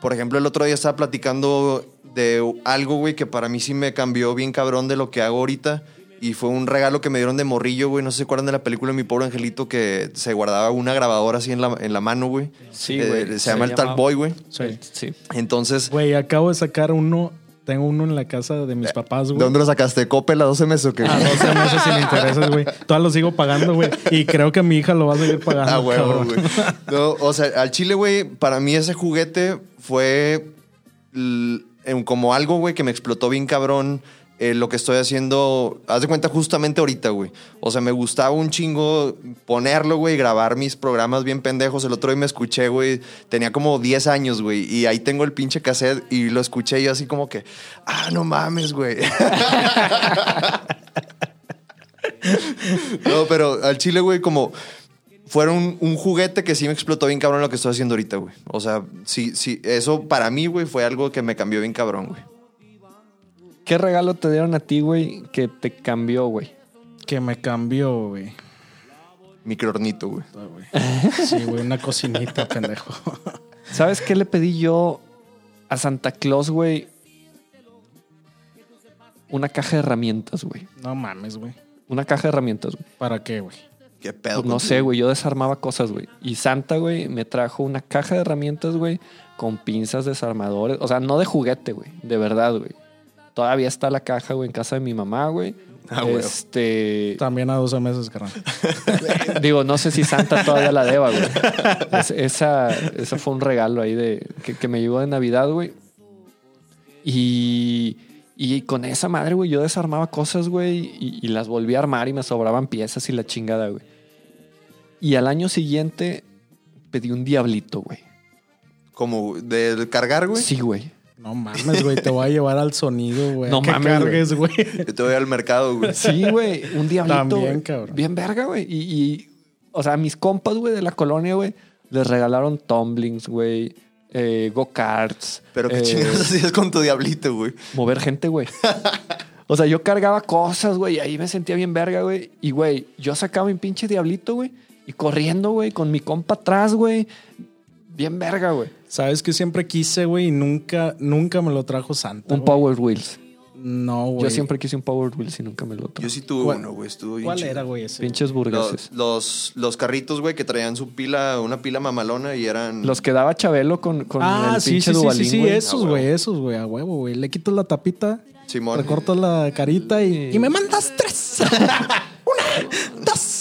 por ejemplo, el otro día estaba platicando de algo, güey, que para mí sí me cambió bien cabrón de lo que hago ahorita. Y fue un regalo que me dieron de morrillo, güey. No sé si se acuerdan de la película Mi Pobre Angelito que se guardaba una grabadora así en la, en la mano, güey. Sí, Eh, güey. se, Se llama el Talk llamaba- Boy, güey. Sí. Sí. Entonces, Güey, acabo de sacar uno, tengo uno en la casa de mis papás, ¿de güey. dónde lo sacaste? ¿Coppel a 12 meses o qué? A 12 meses sin intereses, güey. Todavía lo sigo pagando, güey. Y creo que mi hija lo va a seguir pagando. Ah, huevo, güey. No, o sea, al chile, güey, para mí ese juguete fue como algo, güey, que me explotó bien cabrón. Eh, lo que estoy haciendo, haz de cuenta justamente ahorita, güey. O sea, me gustaba un chingo ponerlo, güey, grabar mis programas bien pendejos. El otro día me escuché, güey, tenía como 10 años, güey, y ahí tengo el pinche cassette y lo escuché yo así como que, ah, no mames, güey. no, pero al chile, güey, como fueron un, un juguete que sí me explotó bien cabrón lo que estoy haciendo ahorita, güey. O sea, sí, sí, eso para mí, güey, fue algo que me cambió bien cabrón, güey. ¿Qué regalo te dieron a ti, güey, que te cambió, güey? Que me cambió, güey. Microornito, güey. Güey. Sí, güey, una cocinita, pendejo. ¿Sabes qué le pedí yo a Santa Claus, güey? Una caja de herramientas, güey. No mames, güey. Una caja de herramientas, güey. ¿Para qué, güey? Qué pedo. Pues no sé, güey. Yo desarmaba cosas, güey. Y Santa, güey, me trajo una caja de herramientas, güey, con pinzas desarmadores. O sea, no de juguete, güey. De verdad, güey. Todavía está la caja, güey, en casa de mi mamá, güey. Ah, güey. Este. También a 12 meses, carnal. Digo, no sé si Santa todavía la deba, güey. Es- esa, esa fue un regalo ahí de que, que me llegó de Navidad, güey. Y, y con esa madre, güey, yo desarmaba cosas, güey, y, y las volví a armar y me sobraban piezas y la chingada, güey. Y al año siguiente pedí un diablito, güey. Como de cargar, güey. Sí, güey. No mames, güey. Te voy a llevar al sonido, güey. No que mames, cargues, güey. Yo te voy al mercado, güey. Sí, güey. Un diablito. También, cabrón. Bien verga, güey. Y, y, o sea, mis compas, güey, de la colonia, güey, les regalaron tumblings, güey, eh, go-karts. Pero qué eh, chingados hacías con tu diablito, güey. Mover gente, güey. O sea, yo cargaba cosas, güey, y ahí me sentía bien verga, güey. Y, güey, yo sacaba mi pinche diablito, güey, y corriendo, güey, con mi compa atrás, güey. Bien verga, güey. Sabes que siempre quise, güey, y nunca, nunca me lo trajo Santa. Un güey. Power Wheels. No, güey. Yo siempre quise un Power Wheels y nunca me lo Yo traje. sí tuve ¿Cuál- uno, güey. Estuvo bien ¿Cuál chido. era, güey, ese? Pinches burgueses. Los, los, los carritos, güey, que traían su pila, una pila mamalona y eran. Los que daba Chabelo con, con Ah, el sí, pinche sí, sí, Dubalín, sí, sí, güey. esos, A huevo. güey, esos, güey, a huevo, güey. Le quitas la tapita, Simón. recortas la carita y, y me mandas tres. Una, dos.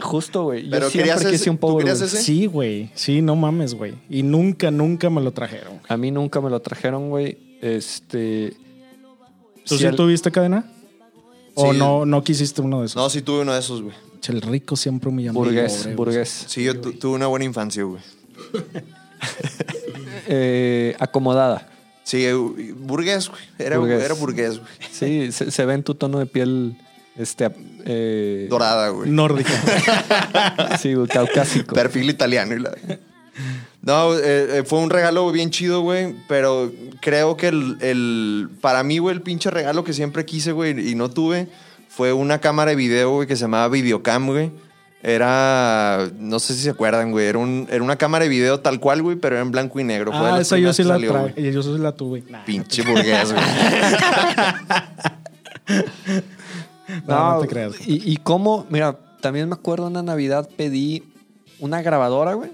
Justo, güey. Yo Pero siempre querías quise ese- un ¿tú Power querías Wheels. ese? Sí, güey. Sí, no mames, güey. Y nunca, nunca me lo trajeron. güey. A mí nunca me lo trajeron, güey. Este. ¿Tú si sí al- tuviste cadena? ¿O Sí. no, no quisiste uno de esos? No, sí tuve uno de esos, güey. El rico siempre humillando. al Burgués, pobre, güey. burgués. Sí, yo tu- tuve una buena infancia, güey. Eh, acomodada. Sí, eh, burgués, güey. Era Burgués. era burgués, güey. Sí, se, se ve en tu tono de piel. Este. eh, Dorada, güey. Nórdica. Sí, güey, caucásico. Perfil italiano. Y la... No, eh, eh, fue un regalo bien chido, güey. Pero creo que el, el- para mí, güey, el pinche regalo que siempre quise, güey, y no tuve, fue una cámara de video, güey, que se llamaba Videocam, güey. Era, no sé si se acuerdan, güey. Era, un, era una cámara de video tal cual, güey, pero era en blanco y negro. Ah, esa yo sí la salió. Yo sí la tuve. Nah, Pinche burgués, güey. No, no te creas. Y, y cómo, mira, también me acuerdo una Navidad pedí una grabadora, güey,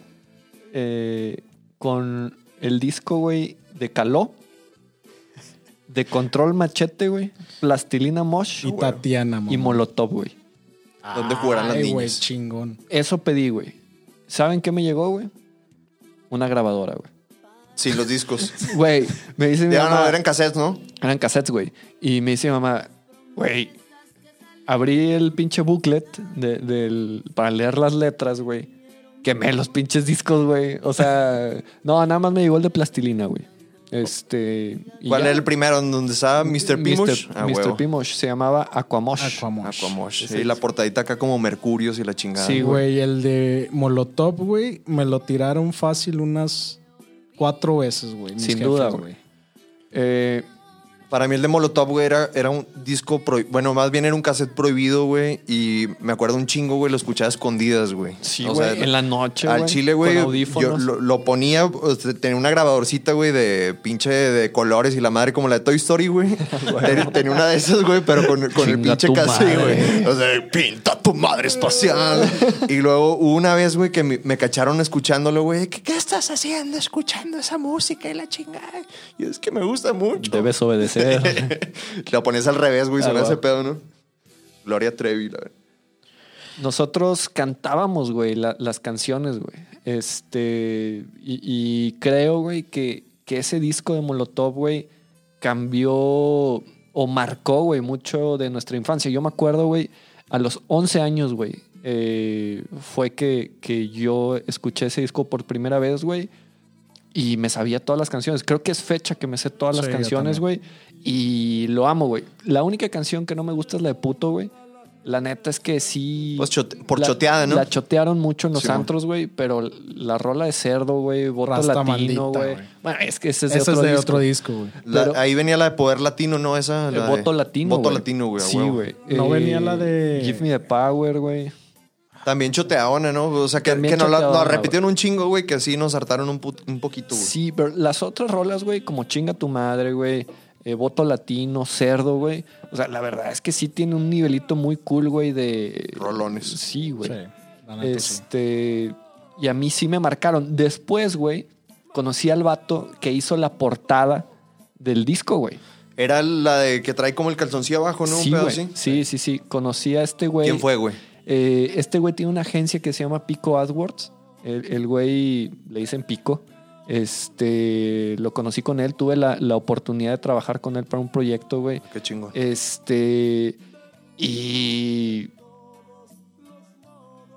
eh, con el disco, güey, de Caló, de Control Machete, güey, Plastilina Mosh Y Tatiana, y mamá. Molotov, güey. ¿Dónde jugarán las Ay, güey, niñas? chingón. Eso pedí, güey. ¿Saben qué me llegó, güey? Una grabadora, güey. Sí, los discos. Güey, me dice mi Ya mamá... no, eran cassettes, ¿no? Eran cassettes, güey. Y me dice mi mamá, güey, abrí el pinche booklet de- del, para leer las letras, güey. Quemé los pinches discos, güey. O sea, no, nada más me llegó el de plastilina, güey. Este. ¿Cuál era el primero? ¿Donde estaba Mr. Pimosh? Mr. Ah, Mr. Pimosh se llamaba Aquamosh. Aquamosh. Aquamosh. Sí, la portadita acá como Mercurios y la chingada. Sí, Güey, el de Molotov, güey, me lo tiraron fácil unas cuatro veces, güey. Sin jefes, duda, güey. Eh, Para mí el de Molotov, güey, era, era un disco prohibido. Bueno, más bien era un cassette prohibido, güey. Y me acuerdo un chingo, güey, lo escuchaba a escondidas, güey. sí, O güey. sea, en la noche, Al güey, chile, con güey, yo lo, lo ponía, o sea, tenía una grabadorcita, güey, de pinche de colores y la madre como la de Toy Story, güey. Ten- tenía una de esas, güey, pero con, con el pinche cassette, güey. O sea, pinta tu madre espacial. y luego hubo una vez, güey, que me, me cacharon escuchándolo, güey. ¿Qué, ¿Qué estás haciendo escuchando esa música y la chingada? Y es que me gusta mucho. Debes obedecer. Lo pones al revés, güey, Ah, suena ese pedo, ¿no? Gloria Trevi, la verdad. Nosotros cantábamos, güey, la- las canciones, güey. Este. Y, y creo, güey, que, que ese disco de Molotov, güey, cambió o marcó, güey, mucho de nuestra infancia. Yo me acuerdo, güey, a los 11 años, güey, eh, fue que, que yo escuché ese disco por primera vez, güey. Y me sabía todas las canciones. Creo que es fecha que me sé todas las Sí, canciones, güey. Y lo amo, güey. La única canción que no me gusta es la de puto, güey. La neta es que sí. Pues chote- por la- choteada, ¿no? La chotearon mucho en los Sí, antros, güey. Pero la rola de cerdo, güey. Rasta latino, güey. Bueno, es que ese es de otro es de disco. otro disco, güey. Ahí venía la de Poder Latino, ¿no? Esa. El la de- voto latino. Voto güey. Latino, güey. Sí, güey. No venía la de- Give me the power, güey. También choteadona, ¿no? O sea, que, nos la, nos repitieron un chingo, güey, que así nos hartaron un, un poquito, güey. Sí, pero las otras rolas, güey, como chinga tu madre, güey. eh, voto latino, cerdo, güey. O sea, la verdad es que sí tiene un nivelito muy cool, güey, de. Rolones. Sí, güey. Sí. Este. Y a mí sí me marcaron. Después, güey, conocí al vato que hizo la portada del disco, güey. Era la de que trae como el calzoncillo abajo, ¿no? sí, un pedo así. Sí, sí, sí. Conocí a este güey. ¿Quién fue, güey? Eh, este güey tiene una agencia que se llama Pico AdWords. El, el güey le dicen Pico. Este, lo conocí con él, tuve la, la oportunidad de trabajar con él para un proyecto, güey. Qué chingón. Este, y.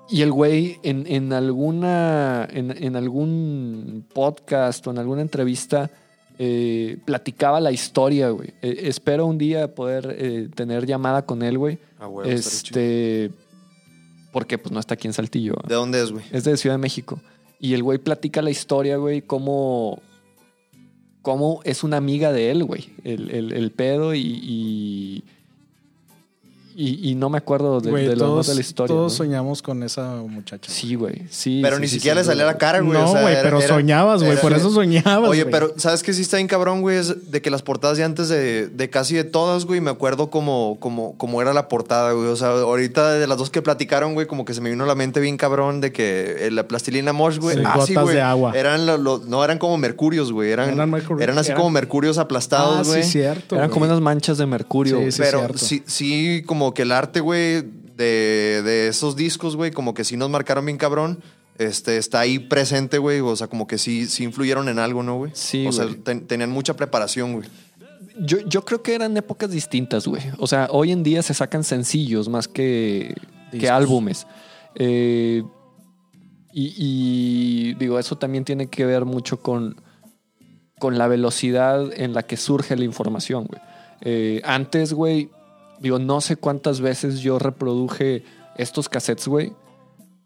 Y el güey en, en alguna. En, en algún podcast o en alguna entrevista. eh, platicaba la historia, güey. Eh, espero un día poder eh, tener llamada con él, güey. Ah, güey. Este. Porque pues no está aquí en Saltillo. ¿De dónde es, güey? Es de Ciudad de México. Y el güey platica la historia, güey, cómo, cómo es una amiga de él, güey. El, el- el pedo y, y, y, y no me acuerdo de, Güey, de lo todos, demás de la historia. todos ¿no? soñamos con esa muchacha. Sí, güey. Sí. Pero sí, ni sí, siquiera sí, le salía la cara, güey. no, o sea, güey, pero era- soñabas, güey. Por eso soñabas. Oye, pero ¿sabes qué sí está bien cabrón, güey? Es de que las portadas de antes de, de casi de todas, güey, me acuerdo como, como, como era la portada, güey. O sea, ahorita de las dos que platicaron, güey, como que se me vino a la mente bien cabrón de que eh, la plastilina Mosh, güey. Sí, ah, sí, gotas güey. de agua. Eran lo- lo- no, eran como mercurios, güey. Eran, Eran eran, mercurios. así Eran- como mercurios Ah, aplastados, güey. sí, cierto. Eran como unas manchas de mercurio. Sí, sí. Pero sí, sí, como que el arte, güey, de, de esos discos, güey, como que sí nos marcaron bien cabrón. Este, está ahí presente, güey. O sea, como que sí, sí influyeron en algo, ¿no, güey? Sí, O sea, ten- tenían mucha preparación, güey. Yo, yo creo que eran épocas distintas, güey. O sea, hoy en día se sacan sencillos más que, que álbumes. Eh, y, y, digo, eso también tiene que ver mucho con, con la velocidad en la que surge la información, güey. Eh, antes, güey, digo, no sé cuántas veces yo reproduje estos cassettes, güey.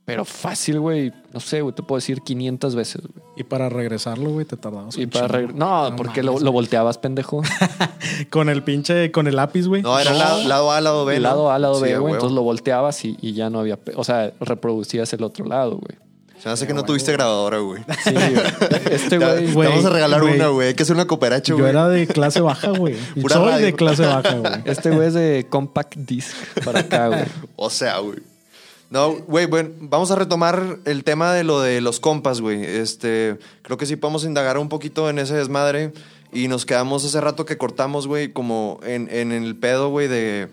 Pero fácil, güey. No sé, güey, te puedo decir 500 veces, güey. Y para regresarlo, güey, te tardabas. Y para regre- No, porque lo, mames, lo güey. volteabas, pendejo. Con el pinche, con el lápiz, güey. No, era lado, lado A, lado B. ¿no? lado A, lado Sí, B, güey. Entonces lo volteabas y, y ya no había. pe- O sea, reproducías el otro lado, güey. Se me hace que no tuviste grabadora, güey. Sí, güey. Este Te, güey. te vamos a regalar güey. una, güey. Que hacer una cooperacha, Yo güey. era de clase baja, güey. Pura Soy radio. de clase baja, güey. Este güey es de compact disc para acá, güey. O sea, güey. No, güey, bueno, vamos a retomar el tema de lo de los compas, güey. Este, creo que sí podemos indagar un poquito en ese desmadre y nos quedamos hace rato que cortamos, güey, como en, en el pedo, güey, de,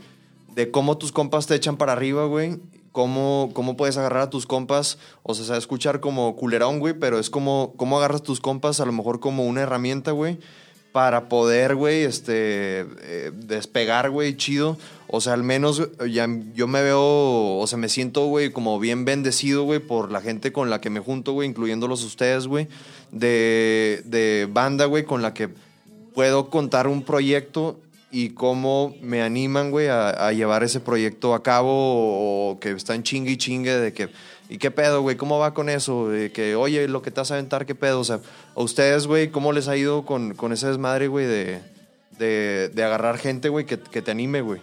de cómo tus compas te echan para arriba, güey. Cómo, cómo puedes agarrar a tus compas, o sea, escuchar como culerón, güey, pero es como cómo agarras tus compas a lo mejor como una herramienta, güey, para poder, güey, este, eh, despegar, güey, chido. O sea, al menos ya, yo me veo, o sea, me siento, güey, como bien bendecido, güey, por la gente con la que me junto, güey, incluyéndolos ustedes, güey, de, de banda, güey, con la que puedo contar un proyecto y cómo me animan, güey, a, a llevar ese proyecto a cabo o, o que están chingue y chingue de que, ¿y qué pedo, güey? ¿Cómo va con eso? De que, oye, lo que te vas a aventar, ¿qué pedo? O sea, a ustedes, güey, ¿cómo les ha ido con, con ese desmadre, güey, de, de, de agarrar gente, güey, que, que te anime, güey?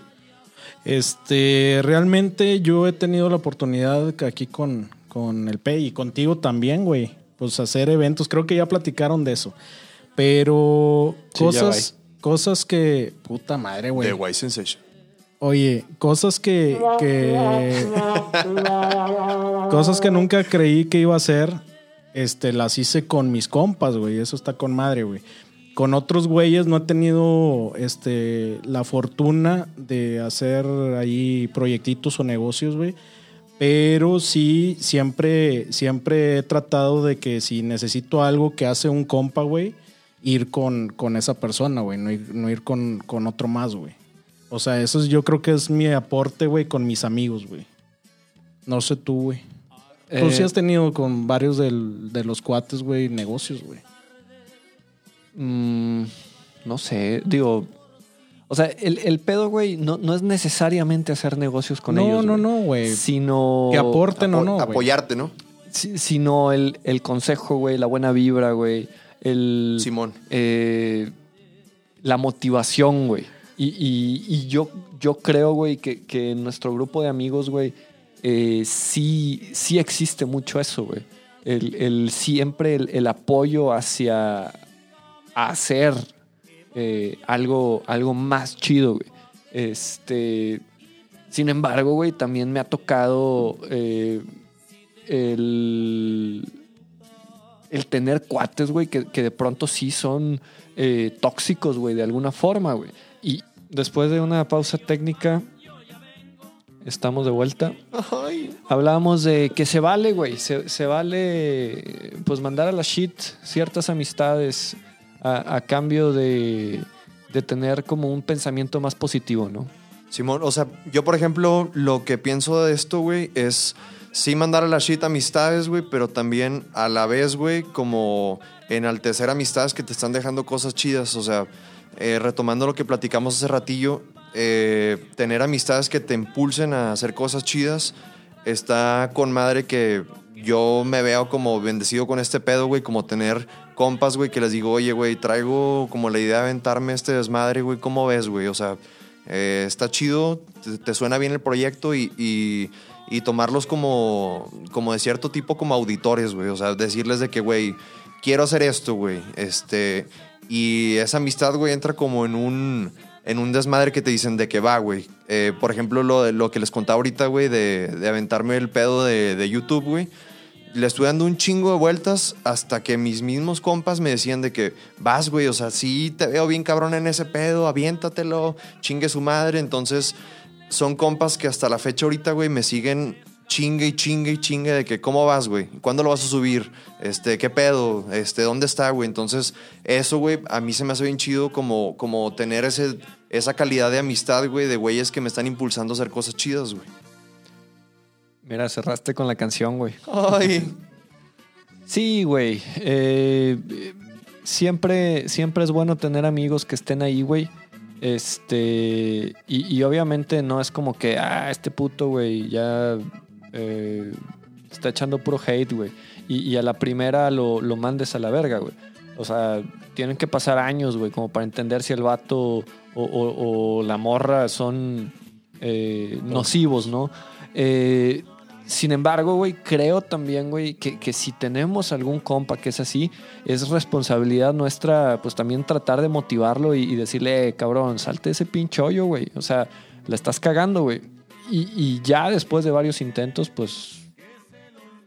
Este, realmente yo he tenido la oportunidad que aquí con, con el P y contigo también, güey. Pues hacer eventos. Creo que ya platicaron de eso. Pero Sí, ya cosas, cosas que. Puta madre, güey. De White Sensation. Oye, cosas que, que cosas que nunca creí que iba a hacer, este, las hice con mis compas, güey. Eso está con madre, güey. Con otros güeyes no he tenido, este, la fortuna de hacer ahí proyectitos o negocios, güey. Pero sí, siempre, siempre he tratado de que si necesito algo que hace un compa, güey, ir con, con esa persona, güey. No ir, no ir con, con otro más, güey. O sea, eso es- yo creo que es mi aporte, güey, con mis amigos, güey. No sé tú, güey. Tú Eh, sí has tenido con varios del- de los cuates, güey, negocios, güey. mm, no sé, digo. O sea, el, el pedo, güey, no, no es necesariamente hacer negocios con no, ellos. no, güey. no, güey. Sino. Que aporten o Apo- no, güey. apoyarte, ¿no? si- Sino el, el consejo, güey, la buena vibra, güey. El. Simón. eh, la motivación, güey. Y, y- y yo, yo creo, güey, que, que en nuestro grupo de amigos, güey, eh, sí, sí existe mucho eso, güey. El, el siempre el, el apoyo hacia hacer eh, algo, algo más chido, güey. Este. Sin embargo, güey, también me ha tocado eh, el, el tener cuates, güey, que, que de pronto sí son eh, tóxicos, güey, de alguna forma, güey. Y después de una pausa técnica, estamos de vuelta. Ay. Hablábamos de que se vale, güey, se, se vale, pues mandar a la shit ciertas amistades a, a cambio de, de tener como un pensamiento más positivo, ¿no? Simón, o sea, yo por ejemplo, lo que pienso de esto, güey, es sí mandar a la shit amistades, güey, pero también a la vez, güey, como enaltecer amistades que te están dejando cosas chidas. O sea, eh, retomando lo que platicamos hace ratillo, eh, tener amistades que te impulsen a hacer cosas chidas está con madre que yo me veo como bendecido con este pedo, güey, como tener compas, güey, que les digo, oye, güey, traigo como la idea de aventarme este desmadre, güey, ¿cómo ves, güey? O sea, eh, está chido, te, suena bien el proyecto y, y- y tomarlos como, como de cierto tipo como auditores, güey. O sea, decirles de que, güey, quiero hacer esto, güey. Este, y esa amistad, güey, entra como en un, en un desmadre que te dicen de que va, güey. Eh, por ejemplo, lo, lo que les contaba ahorita, güey, de, de aventarme el pedo de, de YouTube, güey le estuve dando un chingo de vueltas hasta que mis mismos compas me decían de que vas, güey, o sea, sí te veo bien cabrón en ese pedo, aviéntatelo, chingue su madre. Entonces, son compas que hasta la fecha ahorita, güey, me siguen chingue y chingue y chingue de que cómo vas, güey, cuándo lo vas a subir, este, qué pedo, este, dónde está, güey. Entonces, eso, güey, a mí se me hace bien chido como, como tener ese, esa calidad de amistad, güey, de güeyes que me están impulsando a hacer cosas chidas, güey. Mira, cerraste con la canción, güey. Ay. Sí, güey. Eh, siempre, siempre es bueno tener amigos que estén ahí, güey. Este. Y, y obviamente no es como que, ah, este puto, güey, ya eh, está echando puro hate, güey. Y, y a la primera lo, lo mandes a la verga, güey. O sea, tienen que pasar años, güey, como para entender si el vato o, o- o la morra son eh, nocivos, ¿no? Eh, sin embargo, güey, creo también, güey, que, que si tenemos algún compa que es así, es responsabilidad nuestra, pues también tratar de motivarlo y, y decirle, "Eh, cabrón, salte ese pinche hoyo, güey. O sea, la estás cagando, güey. Y, y ya después de varios intentos, pues,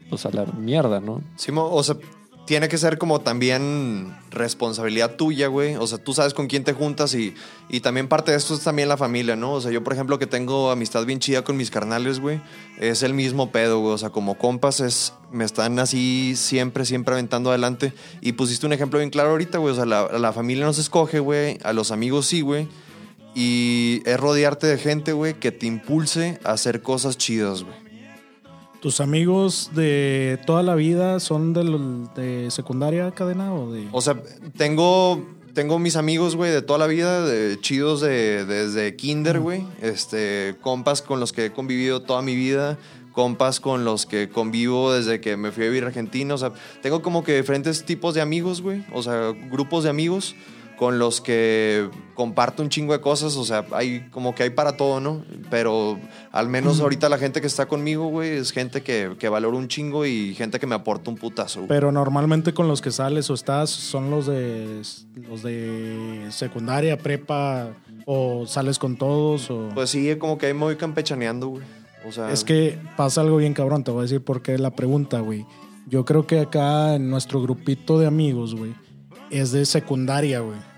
pues a la mierda, ¿no? Simo, o sea, tiene que ser como también responsabilidad tuya, güey. O sea, tú sabes con quién te juntas y, y también parte de esto es también la familia, ¿no? O sea, yo, por ejemplo, que tengo amistad bien chida con mis carnales, güey, es el mismo pedo, güey. O sea, como compas, es, me están así siempre, siempre aventando adelante. Y pusiste un ejemplo bien claro ahorita, güey. O sea, la, la familia no se escoge, güey. A los amigos sí, güey. Y es rodearte de gente, güey, que te impulse a hacer cosas chidas, güey. ¿Tus amigos de toda la vida son del- de, secundaria cadena o de.? O sea, tengo, tengo mis amigos, güey, de toda la vida, de, chidos de, desde kinder, güey. Este, compas con los que he convivido toda mi vida. Compas con los que convivo desde que me fui a vivir a Argentina. O sea, tengo como que diferentes tipos de amigos, güey. O sea, grupos de amigos con los que comparto un chingo de cosas. O sea, hay como que hay para todo, ¿no? Pero al menos ahorita la gente que está conmigo, güey, es gente que, que valoro un chingo y gente que me aporta un putazo. güey. Pero normalmente con los que sales o estás son los de los de secundaria, prepa o sales con todos o Pues sí, como que ahí me voy campechaneando, güey. O sea, es que pasa algo bien cabrón, te voy a decir por qué la pregunta, güey. Yo creo que acá en nuestro grupito de amigos, güey, es de secundaria, güey.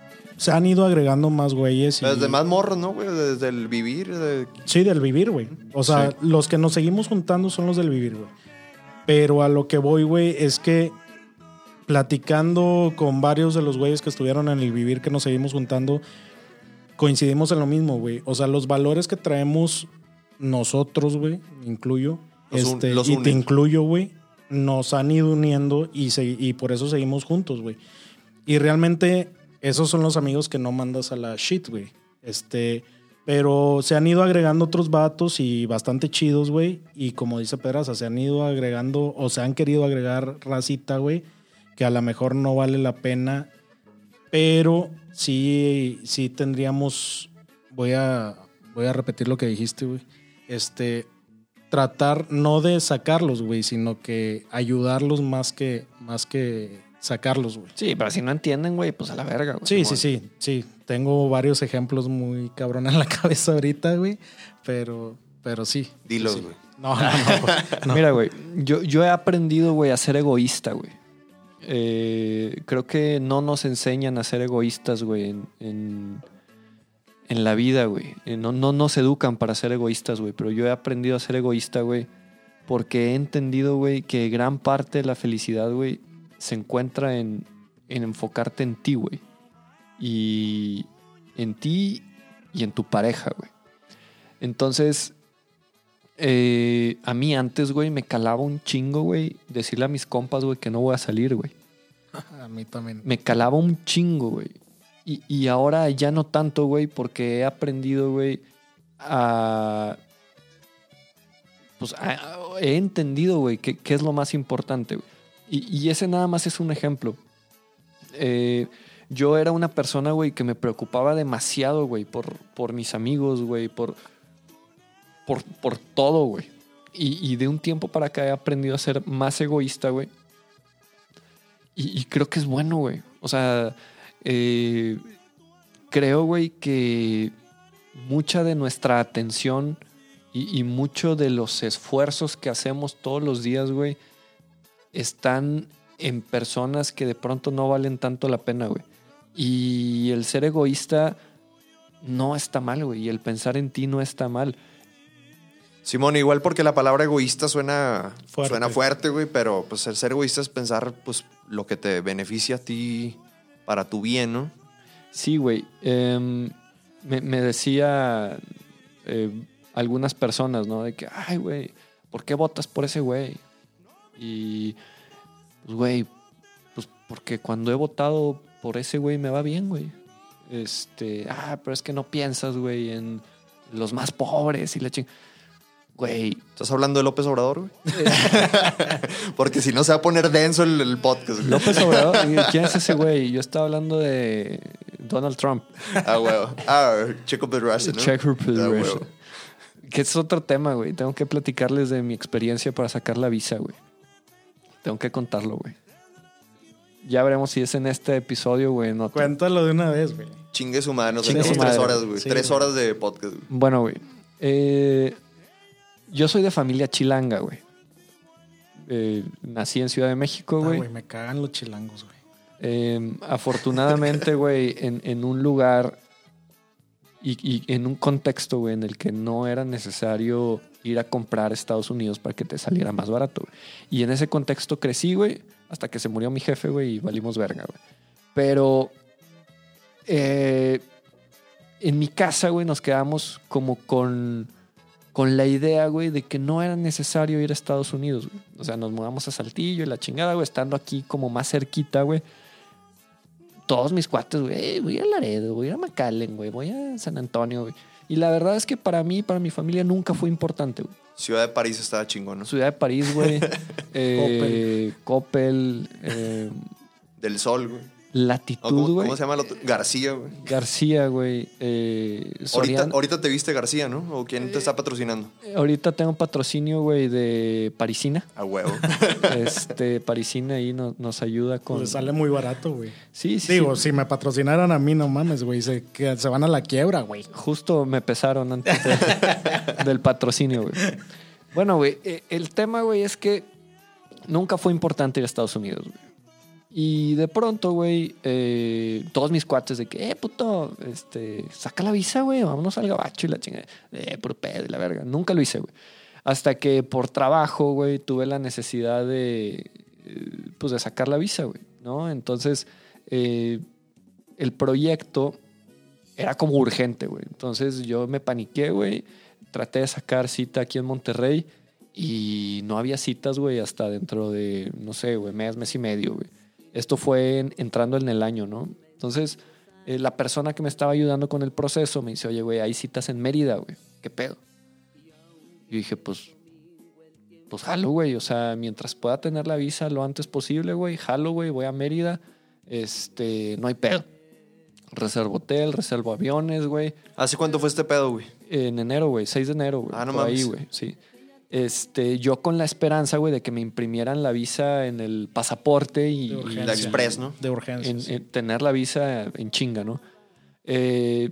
Se han ido agregando más güeyes y desde más morro, ¿no, güey? Desde el vivir. de- Sí, del vivir, güey. O sea, Sí. los que nos seguimos juntando son los del vivir, güey. Pero a lo que voy, güey, es que platicando con varios de los güeyes que estuvieron en el vivir que nos seguimos juntando, coincidimos en lo mismo, güey. O sea, los valores que traemos nosotros, güey, incluyo, Los un- este, los y te incluyo, güey, nos han ido uniendo y, se- y por eso seguimos juntos, güey. Y realmente esos son los amigos que no mandas a la shit, güey. Este, pero se han ido agregando otros vatos y bastante chidos, güey. Y como dice Pedraza, se han ido agregando o se han querido agregar racita, güey, que a lo mejor no vale la pena. Pero sí, sí tendríamos. Voy a, voy a repetir lo que dijiste, güey. Este, tratar no de sacarlos, güey, sino que ayudarlos más que, más que sacarlos, güey. Sí, pero si no entienden, güey, pues a la verga, güey. Sí, sí, sí, sí. Tengo varios ejemplos muy cabrón en la cabeza ahorita, güey. Pero, pero sí. Dilos, Sí. güey. No, no, no. güey. No. Mira, güey, yo, yo he aprendido, güey, a ser egoísta, güey. Eh, creo que no nos enseñan a ser egoístas, güey, en, en, en la vida, güey. Eh, No, no nos educan para ser egoístas, güey. Pero yo he aprendido a ser egoísta, güey, porque he entendido, güey, que gran parte de la felicidad, güey, se encuentra en, en enfocarte en ti, güey. Y en ti y en tu pareja, güey. Entonces, eh, a mí antes, güey, me calaba un chingo, güey, decirle a mis compas, güey, que no voy a salir, güey. A mí también. Me calaba un chingo, güey. Y, y ahora ya no tanto, güey, porque he aprendido, güey, a... Pues a- a- he entendido, güey, qué qué es lo más importante, güey. Y, ese nada más es un ejemplo. Eh, Yo era una persona, güey, que me preocupaba demasiado, güey, por, por mis amigos, güey, por, por, por todo, güey. Y, de un tiempo para acá he aprendido a ser más egoísta, güey. Y, y creo que es bueno, güey. O sea, eh, creo, güey, que mucha de nuestra atención y, y mucho de los esfuerzos que hacemos todos los días, güey, están en personas que de pronto no valen tanto la pena, güey. Y el ser egoísta no está mal, güey. Y el pensar en ti no está mal. Simón, igual porque la palabra egoísta suena Fuerte. suena fuerte, güey, pero pues el ser egoísta es pensar pues lo que te beneficia a ti para tu bien, ¿no? Sí, güey. Em, me, me decía eh, algunas personas, ¿no? De que, ay, güey, ¿por qué votas por ese güey? Y, pues, güey, pues porque cuando he votado por ese güey me va bien, güey. Este, ah, pero es que no piensas, güey, en los más pobres y la ching. Güey, ¿Estás hablando de López Obrador, güey? porque si no se va a poner denso el, el podcast, güey. López Obrador, ¿quién es ese güey? Yo estaba hablando de Donald Trump. Ah, huevo. Ah, Checo Pérez, ¿no? Checo Ah, Pérez. huevo. Que es otro tema, güey. Tengo que platicarles de mi experiencia para sacar la visa, güey. Tengo que contarlo, güey. Ya veremos si es en este episodio, güey. en otro. Cuéntalo de una vez, güey. Chingue su madre, nos Chingue tres horas, güey. Sí, tres güey. horas de podcast, güey. Bueno, güey. Eh, yo soy de familia chilanga, güey. Eh, nací en Ciudad de México, Ah, güey. güey, me cagan los chilangos, güey. Eh, afortunadamente, güey, en, en un lugar y, en un contexto, güey, en el que no era necesario ir a comprar Estados Unidos para que te saliera más barato, güey. Y en ese contexto crecí, güey, hasta que se murió mi jefe, güey, y valimos verga, güey. Pero eh, en mi casa, güey, nos quedamos como con, con la idea, güey, de que no era necesario ir a Estados Unidos, güey. O sea, nos mudamos a Saltillo y la chingada, güey, estando aquí como más cerquita, güey. Todos mis cuates, güey, "Eh, voy a Laredo, voy a McAllen, güey, voy a San Antonio, güey. Y la verdad es que para mí, para mi familia, nunca fue importante, güey. Ciudad de París estaba chingón, ¿no? Ciudad de París, güey. eh, Coppel. eh, Del Sol, güey. Latitud, ¿Cómo, güey. cómo se llama el otro? García, güey. García, güey. eh, Ahorita, ahorita te viste García, ¿no? ¿O quién te está patrocinando? Ahorita tengo patrocinio, güey, de Parisina. A huevo. Este, Parisina ahí no- nos ayuda con. Le sale muy barato, güey. Sí, sí. Digo, sí. si me patrocinaran a mí, no mames, güey. Se, que se van a la quiebra, güey. Justo me pesaron antes de- del patrocinio, güey. Bueno, güey, eh, el tema, güey, es que nunca fue importante ir a Estados Unidos, güey. Y de pronto, güey, eh, todos mis cuates de que, eh, puto, este, saca la visa, güey, vámonos al gabacho y la chingada. Eh, puro pedo y la verga. Nunca lo hice, güey. Hasta que por trabajo, güey, tuve la necesidad de, eh, pues, de sacar la visa, güey, ¿no? Entonces, eh, el proyecto era como urgente, güey. Entonces yo me paniqué, güey. Traté de sacar cita aquí en Monterrey y no había citas, güey, hasta dentro de, no sé, güey, mes, mes y medio, güey. Esto fue en- entrando en el año, ¿no? Entonces, eh, la persona que me estaba ayudando con el proceso me dice, oye, güey, hay citas en Mérida, güey. ¿Qué pedo? Y dije, pues, pues jalo, güey. O sea, mientras pueda tener la visa lo antes posible, güey, jalo, güey, voy a Mérida. Este, no hay pedo. Reservo hotel, reservo aviones, güey. ¿Hace cuánto fue este pedo, güey? En enero, güey, 6 de enero, güey. Ah, no por ahí, mames. güey, sí. Este, yo con la esperanza, güey, de que me imprimieran la visa en el pasaporte y, De y- urgencia. La Express, ¿no? De urgencia. en, sí. en tener la visa en chinga, ¿no? Eh,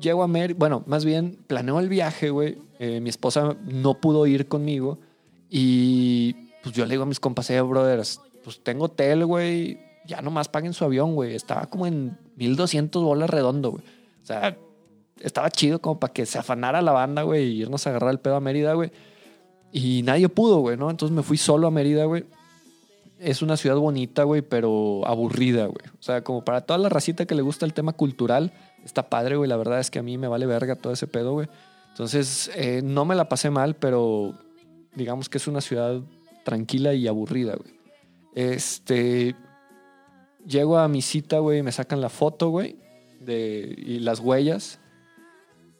llego a Mer, bueno, más bien planeo el viaje, güey. Eh, mi esposa no pudo ir conmigo y pues yo le digo a mis compas, eh, brothers, pues tengo hotel, güey, ya nomás paguen su avión, güey. Estaba como en 1200 bolas redondo, güey. O sea, estaba chido como para que se afanara la banda, güey, y irnos a agarrar el pedo a Mérida, güey. Y nadie pudo, güey, ¿no? Entonces me fui solo a Mérida, güey. Es una ciudad bonita, güey, pero aburrida, güey. O sea, como para toda la racita que le gusta el tema cultural, está padre, güey. La verdad es que a mí me vale verga todo ese pedo, güey. Entonces, eh, no me la pasé mal, pero digamos que es una ciudad tranquila y aburrida, güey. Este. Llego a mi cita, güey, me sacan la foto, güey, de, y las huellas.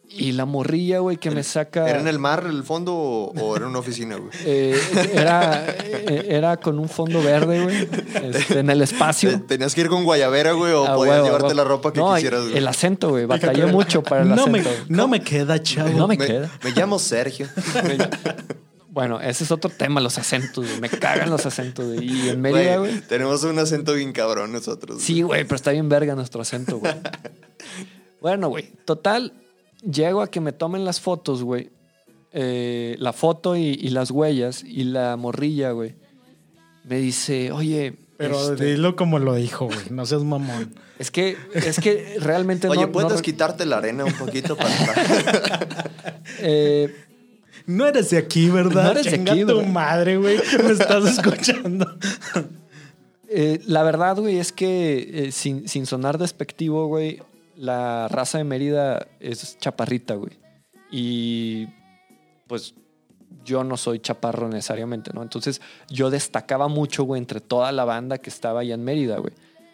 Y la morrilla, güey, que me saca. ¿Era en el mar, el fondo, o, o era una oficina, güey? Eh, era, eh, era con un fondo verde, güey. este, en el espacio. ¿Tenías que ir con guayabera, güey, o podías llevarte la ropa que No, quisieras, güey? El acento, güey. Batallé mucho para el no, acento. me, no me queda, chavo. No me queda. Me llamo Sergio. Bueno, ese es otro tema, los acentos, güey. Me cagan los acentos, güey. Y en Mérida, Güey, güey. tenemos un acento bien cabrón nosotros. Sí, güey, pero está bien verga nuestro acento, güey. bueno, güey. Total, llego a que me tomen las fotos, güey. Eh, la foto y, y las huellas y la morrilla, güey. Me dice, oye. Pero este, dilo como lo dijo, güey. No seas mamón. es que, es que realmente Oye, no. ¿puedes no re- quitarte la arena un poquito para eh, No eres de aquí, ¿verdad? No eres de Chinga aquí, tu güey. madre, güey. Me estás escuchando. Eh, la verdad, güey, es que eh, sin, sin sonar despectivo, güey, la raza de Mérida es chaparrita, güey. Y pues yo no soy chaparro necesariamente, ¿no? Entonces yo destacaba mucho, güey, entre toda la banda que estaba allá en Mérida, güey,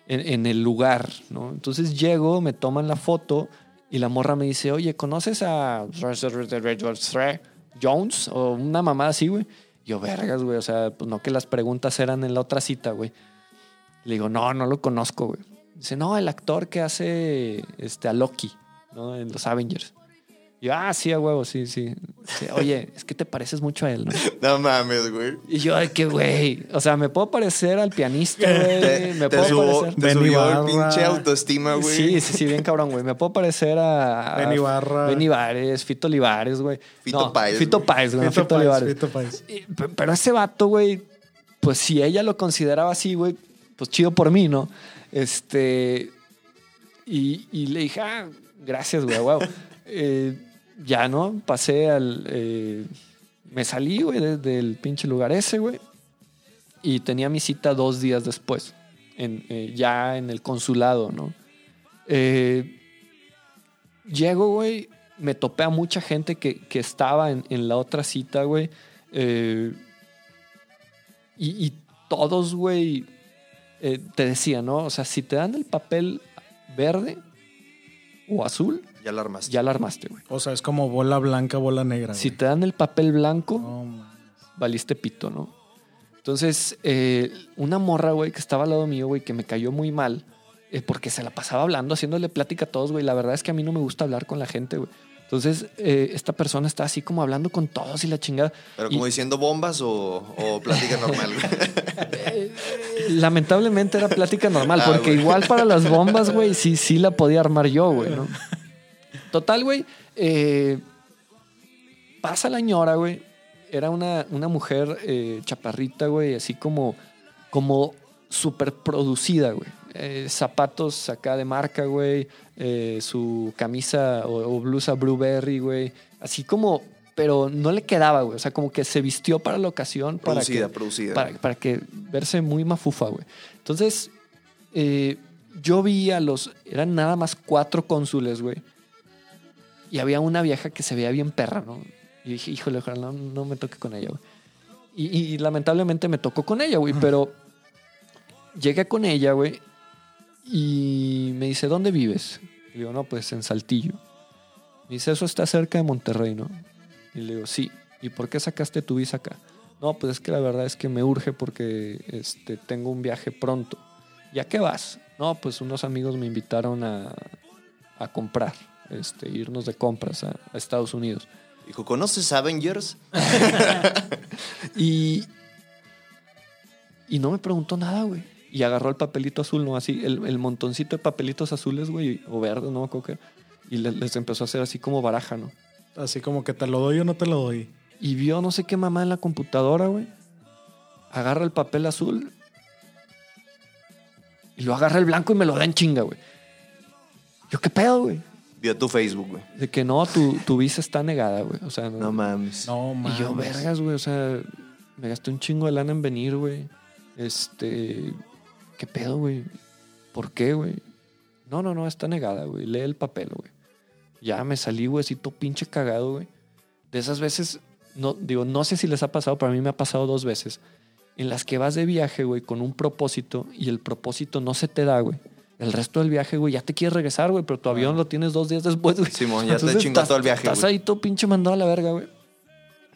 en, el lugar, ¿no? Entonces llego, me toman la foto y la morra me dice, oye, ¿conoces a Jones? O una mamá así, güey. Yo, vergas, güey, o sea, pues no que las preguntas eran en la otra cita, güey. Le digo, no, no lo conozco, güey. Dice, no, el actor que hace este, a Loki, ¿no? En los Avengers. Y yo, ah, sí, a huevo, sí, sí. Oye, es que te pareces mucho a él, ¿no? No mames, güey. Y yo, de que, güey. O sea, me puedo parecer al pianista, Te, güey. Me te puedo subo- parecer. te subió el Barra. pinche autoestima, güey. Sí, sí, sí, bien cabrón, güey. Me puedo parecer a. a Benny Barra. Benny Bares, Fito Olivares, güey. Fito No, Páez, Fito. Páez, güey. Fito Fito Páez, Olivares. Fito Páez. Y- Pero ese vato, güey, pues si ella lo consideraba así, güey, pues chido por mí, ¿no? Este. Y, y le dije, ah, gracias, güey, wow. Eh, ya, ¿no? Pasé al. eh, me salí, güey, de- del pinche lugar ese, güey. Y tenía mi cita dos días después, en, eh, ya en el consulado, ¿no? Eh, llego, güey, me topé a mucha gente que, que estaba en, en la otra cita, güey. Eh, y, y todos, güey, eh, te decía, ¿no? O sea, si te dan el papel verde o azul, Ya la armaste. ya la armaste, güey. O sea, es como bola blanca, bola negra. Si güey. te dan el papel blanco, No, man. valiste pito, ¿no? Entonces, eh, una morra, güey, que estaba al lado mío, güey, que me cayó muy mal, eh, porque se la pasaba hablando, haciéndole plática a todos, güey. La verdad es que a mí no me gusta hablar con la gente, güey. Entonces, eh, esta persona está así como hablando con todos y la chingada. Pero Y- como diciendo bombas o, o plática normal, güey. Lamentablemente era plática normal, Ah, porque güey. igual para las bombas, güey, sí, sí la podía armar yo, güey, ¿no? Total, güey. eh, pasa la ñora, güey. Era una, una mujer eh, chaparrita, güey, así como, como súper producida, güey. Eh, zapatos acá de marca, güey. eh, su camisa o, o blusa Blueberry, güey. Así como, pero no le quedaba, güey. O sea, como que se vistió para la ocasión. Para Producida, que, producida. para, para que verse muy mafufa, güey. Entonces, eh, yo vi a los. Eran nada más cuatro cónsules, güey. Y había una vieja que se veía bien perra, ¿no? Y dije, híjole, ojalá no, no me toque con ella, güey. Y, y lamentablemente me tocó con ella, güey. Pero llegué con ella, güey. Y me dice, ¿dónde vives? Le digo, no, pues en Saltillo. Me dice, eso está cerca de Monterrey, ¿no? Y le digo, sí. ¿Y por qué sacaste tu visa acá? No, pues es que la verdad es que me urge porque este, tengo un viaje pronto. ¿Ya qué vas? No, pues unos amigos me invitaron a, a comprar, este, irnos de compras a, a Estados Unidos. Dijo, ¿conoces Avengers? Y, y no me preguntó nada, güey. Y agarró el papelito azul, ¿no? Así, el, el montoncito de papelitos azules, güey, o verdes, no. Y le- les empezó a hacer así como baraja, ¿no? Así como que te lo doy o no te lo doy. Y vio no sé qué mamá en la computadora, güey. Agarra el papel azul. Y lo agarra el blanco y me lo da en chinga, güey. Yo, ¿qué pedo, güey? Vio tu Facebook, güey. De que no, tu, tu visa está negada, güey. O sea, no. No mames. No, mames. y yo, vergas, güey. O sea, me gasté un chingo de lana en venir, güey. Este. ¿Qué pedo, güey? ¿Por qué, güey? No, no, no, está negada, güey. Lee el papel, güey. Ya me salí, güey, así todo pinche cagado, güey. De esas veces, no, digo, no sé si les ha pasado, pero a mí me ha pasado dos veces. En las que vas de viaje, güey, con un propósito y el propósito no se te da, güey. el resto del viaje, güey, ya te quieres regresar, güey, pero tu avión lo tienes dos días después, güey. Simón, ya te Entonces, chingó estás- todo el viaje, Estás güey. ahí todo pinche mandado a la verga, güey.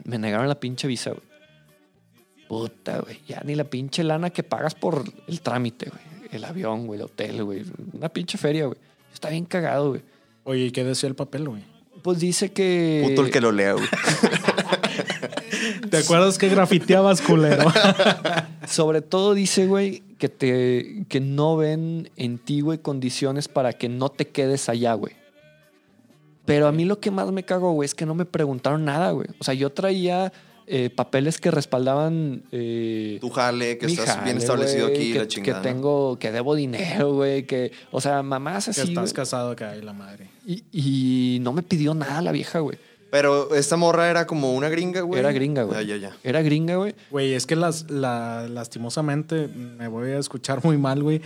Me negaron la pinche visa, güey. Puta, güey. Ya ni la pinche lana que pagas por el trámite, güey. El avión, güey, el hotel, güey. Una pinche feria, güey. Está bien cagado, güey. Oye, ¿y qué decía el papel, güey? Pues dice que. Puto el que lo lea, güey. ¿Te acuerdas que grafiteabas, culero? Sobre todo dice, güey, que te que no ven en ti, güey, condiciones para que no te quedes allá, güey. Pero a mí lo que más me cago, güey, es que no me preguntaron nada, güey. O sea, yo traía eh, papeles que respaldaban eh, Tu jale, que estás bien establecido aquí, que, la chingada. que tengo, que debo dinero, güey, que, o sea, mamás que así, estás güey. casado acá y la madre. Y, y no me pidió nada la vieja, güey. Pero esta morra era como una gringa, güey. Era gringa, güey. Ah, ya, ya. Era gringa, güey. Güey, es que las, la, lastimosamente, me voy a escuchar muy mal, güey,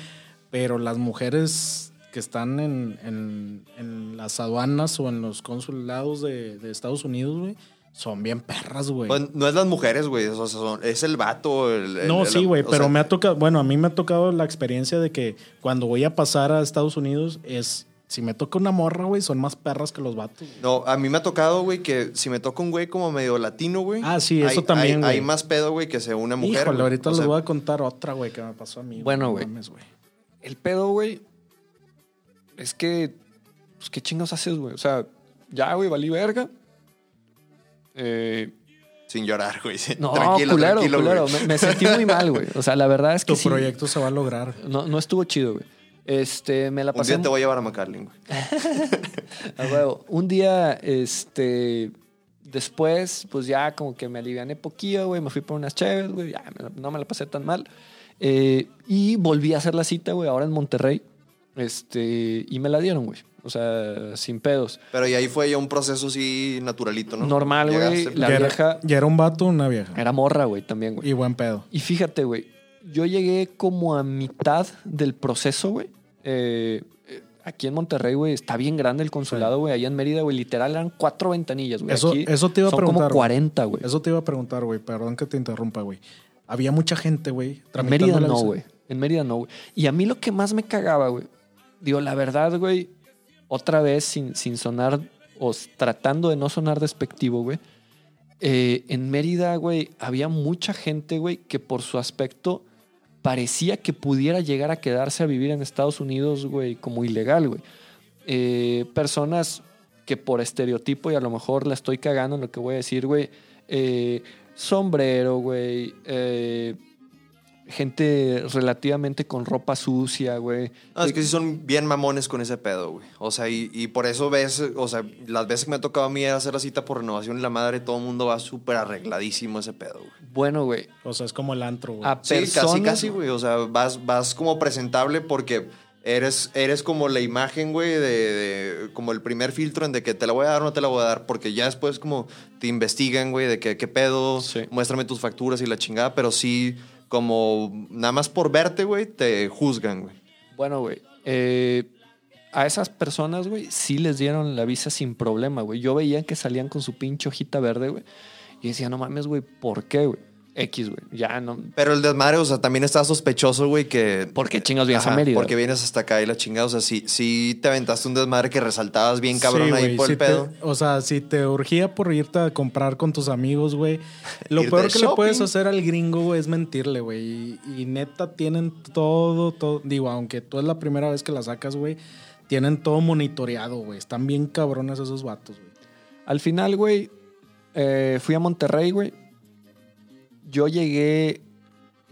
pero las mujeres que están en, en- en las aduanas o en los consulados de, de Estados Unidos, güey, son bien perras, güey. Pues, no es las mujeres, güey. o sea, son- es el vato. el- el- No, el- sí, güey, pero sea, me ha tocado, bueno, a mí me ha tocado la experiencia de que cuando voy a pasar a Estados Unidos es, si me toca una morra, güey, son más perras que los vatos. güey. No, a mí me ha tocado, güey, que si me toca un güey como medio latino, güey. Ah, sí, eso hay- también, Hay, güey. hay más pedo, güey, que sea una mujer. Híjole, güey. ahorita O les sea, voy a contar otra, güey, que me pasó a mí. Bueno, güey. El pedo, güey, es que, pues, ¿qué chingados haces, güey? O sea, ya, güey, valí verga. Eh, Sin llorar, güey. no, tranquilo, culero, tranquilo, culero. güey. Me, me sentí muy mal, güey. O sea, la verdad es que Tu sí, proyecto se va a lograr. no, no estuvo chido, güey. Este, me la Un pasé... día te voy a llevar a McAllen, güey. A huevo. Un día, este. Después, pues ya como que me aliviané poquillo, güey. Me fui por unas chéves, güey. Ya no me la pasé tan mal. Eh, y volví a hacer la cita, güey, ahora en Monterrey. Este. Y me la dieron, güey. O sea, sin pedos. Pero y ahí fue ya un proceso así naturalito, ¿no? Normal, güey. La ya, vieja- era, ya era un vato o una vieja. Era morra, güey, también, güey. Y buen pedo. Y fíjate, güey. Yo llegué como a mitad del proceso, güey. Eh, aquí en Monterrey, güey, está bien grande el consulado, güey. Allá en Mérida, güey, literal eran cuatro ventanillas, güey. Eso- eso te iba a son preguntar, como güey. 40, güey. Eso te iba a preguntar, güey. Perdón que te interrumpa, güey. Había mucha gente, güey. En Mérida no, güey. En Mérida no, güey. Y a mí lo que más me cagaba, güey. Digo, la verdad, güey, otra vez sin, sin sonar o tratando de no sonar despectivo, güey. eh, en Mérida, güey, había mucha gente, güey, que por su aspecto parecía que pudiera llegar a quedarse a vivir en Estados Unidos, güey, como ilegal, güey. Eh, personas que por estereotipo, y a lo mejor la estoy cagando en lo que voy a decir, güey, eh, sombrero, güey, eh, gente relativamente con ropa sucia, güey. No, es que sí son bien mamones con ese pedo, güey. O sea, y, y por eso ves, o sea, las veces que me ha tocado a mí hacer la cita por renovación y la madre, todo el mundo va súper arregladísimo ese pedo, güey. Bueno, güey, O sea, es como el antro, güey. a Sí, personas... casi, casi, güey. O sea, vas, vas como presentable porque eres, eres como la imagen, güey, de, de- como el primer filtro en de que te la voy a dar o no te la voy a dar, porque ya después como te investigan, güey, de que qué pedo, Sí. muéstrame tus facturas y la chingada, pero sí, como nada más por verte, güey, te juzgan, güey. Bueno, güey. eh, a esas personas, güey, sí les dieron la visa sin problema, güey. Yo veía que salían con su pinche hojita verde, güey. Y decía, no mames, güey, ¿por qué, güey? X, güey. Ya no. Pero el desmadre, o sea, también está sospechoso, güey, que... ¿Por qué chingados vienes a Mérida? Porque vienes hasta acá y la chingada. O sea, sí, sí te aventaste un desmadre que resaltabas bien cabrón Sí, ahí por si el te- pedo. o sea, si te urgía por irte a comprar con tus amigos, güey. Lo peor que le puedes hacer al gringo, güey, es mentirle, güey. Y, y neta tienen todo, todo. Digo, aunque tú es la primera vez que la sacas, güey. Tienen todo monitoreado, güey. Están bien cabrones esos vatos, güey. Al final, güey, eh, fui a Monterrey, güey. Yo llegué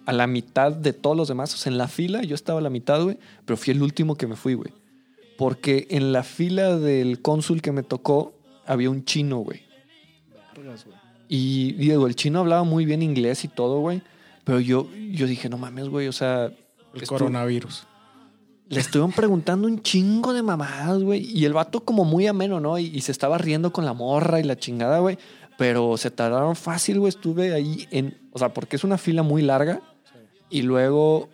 a la mitad de todos los demás. O sea, en la fila yo estaba a la mitad, güey. Pero fui el último que me fui, güey. Porque en la fila del cónsul que me tocó había un chino, güey. Y Diego, el chino hablaba muy bien inglés y todo, güey. Pero yo, yo dije, no mames, güey. O sea, El coronavirus. le estuvieron preguntando un chingo de mamadas, güey. Y el vato como muy ameno, ¿no? Y, y se estaba riendo con la morra y la chingada, güey. Pero se tardaron fácil, güey. Estuve ahí en... O sea, porque es una fila muy larga. Y luego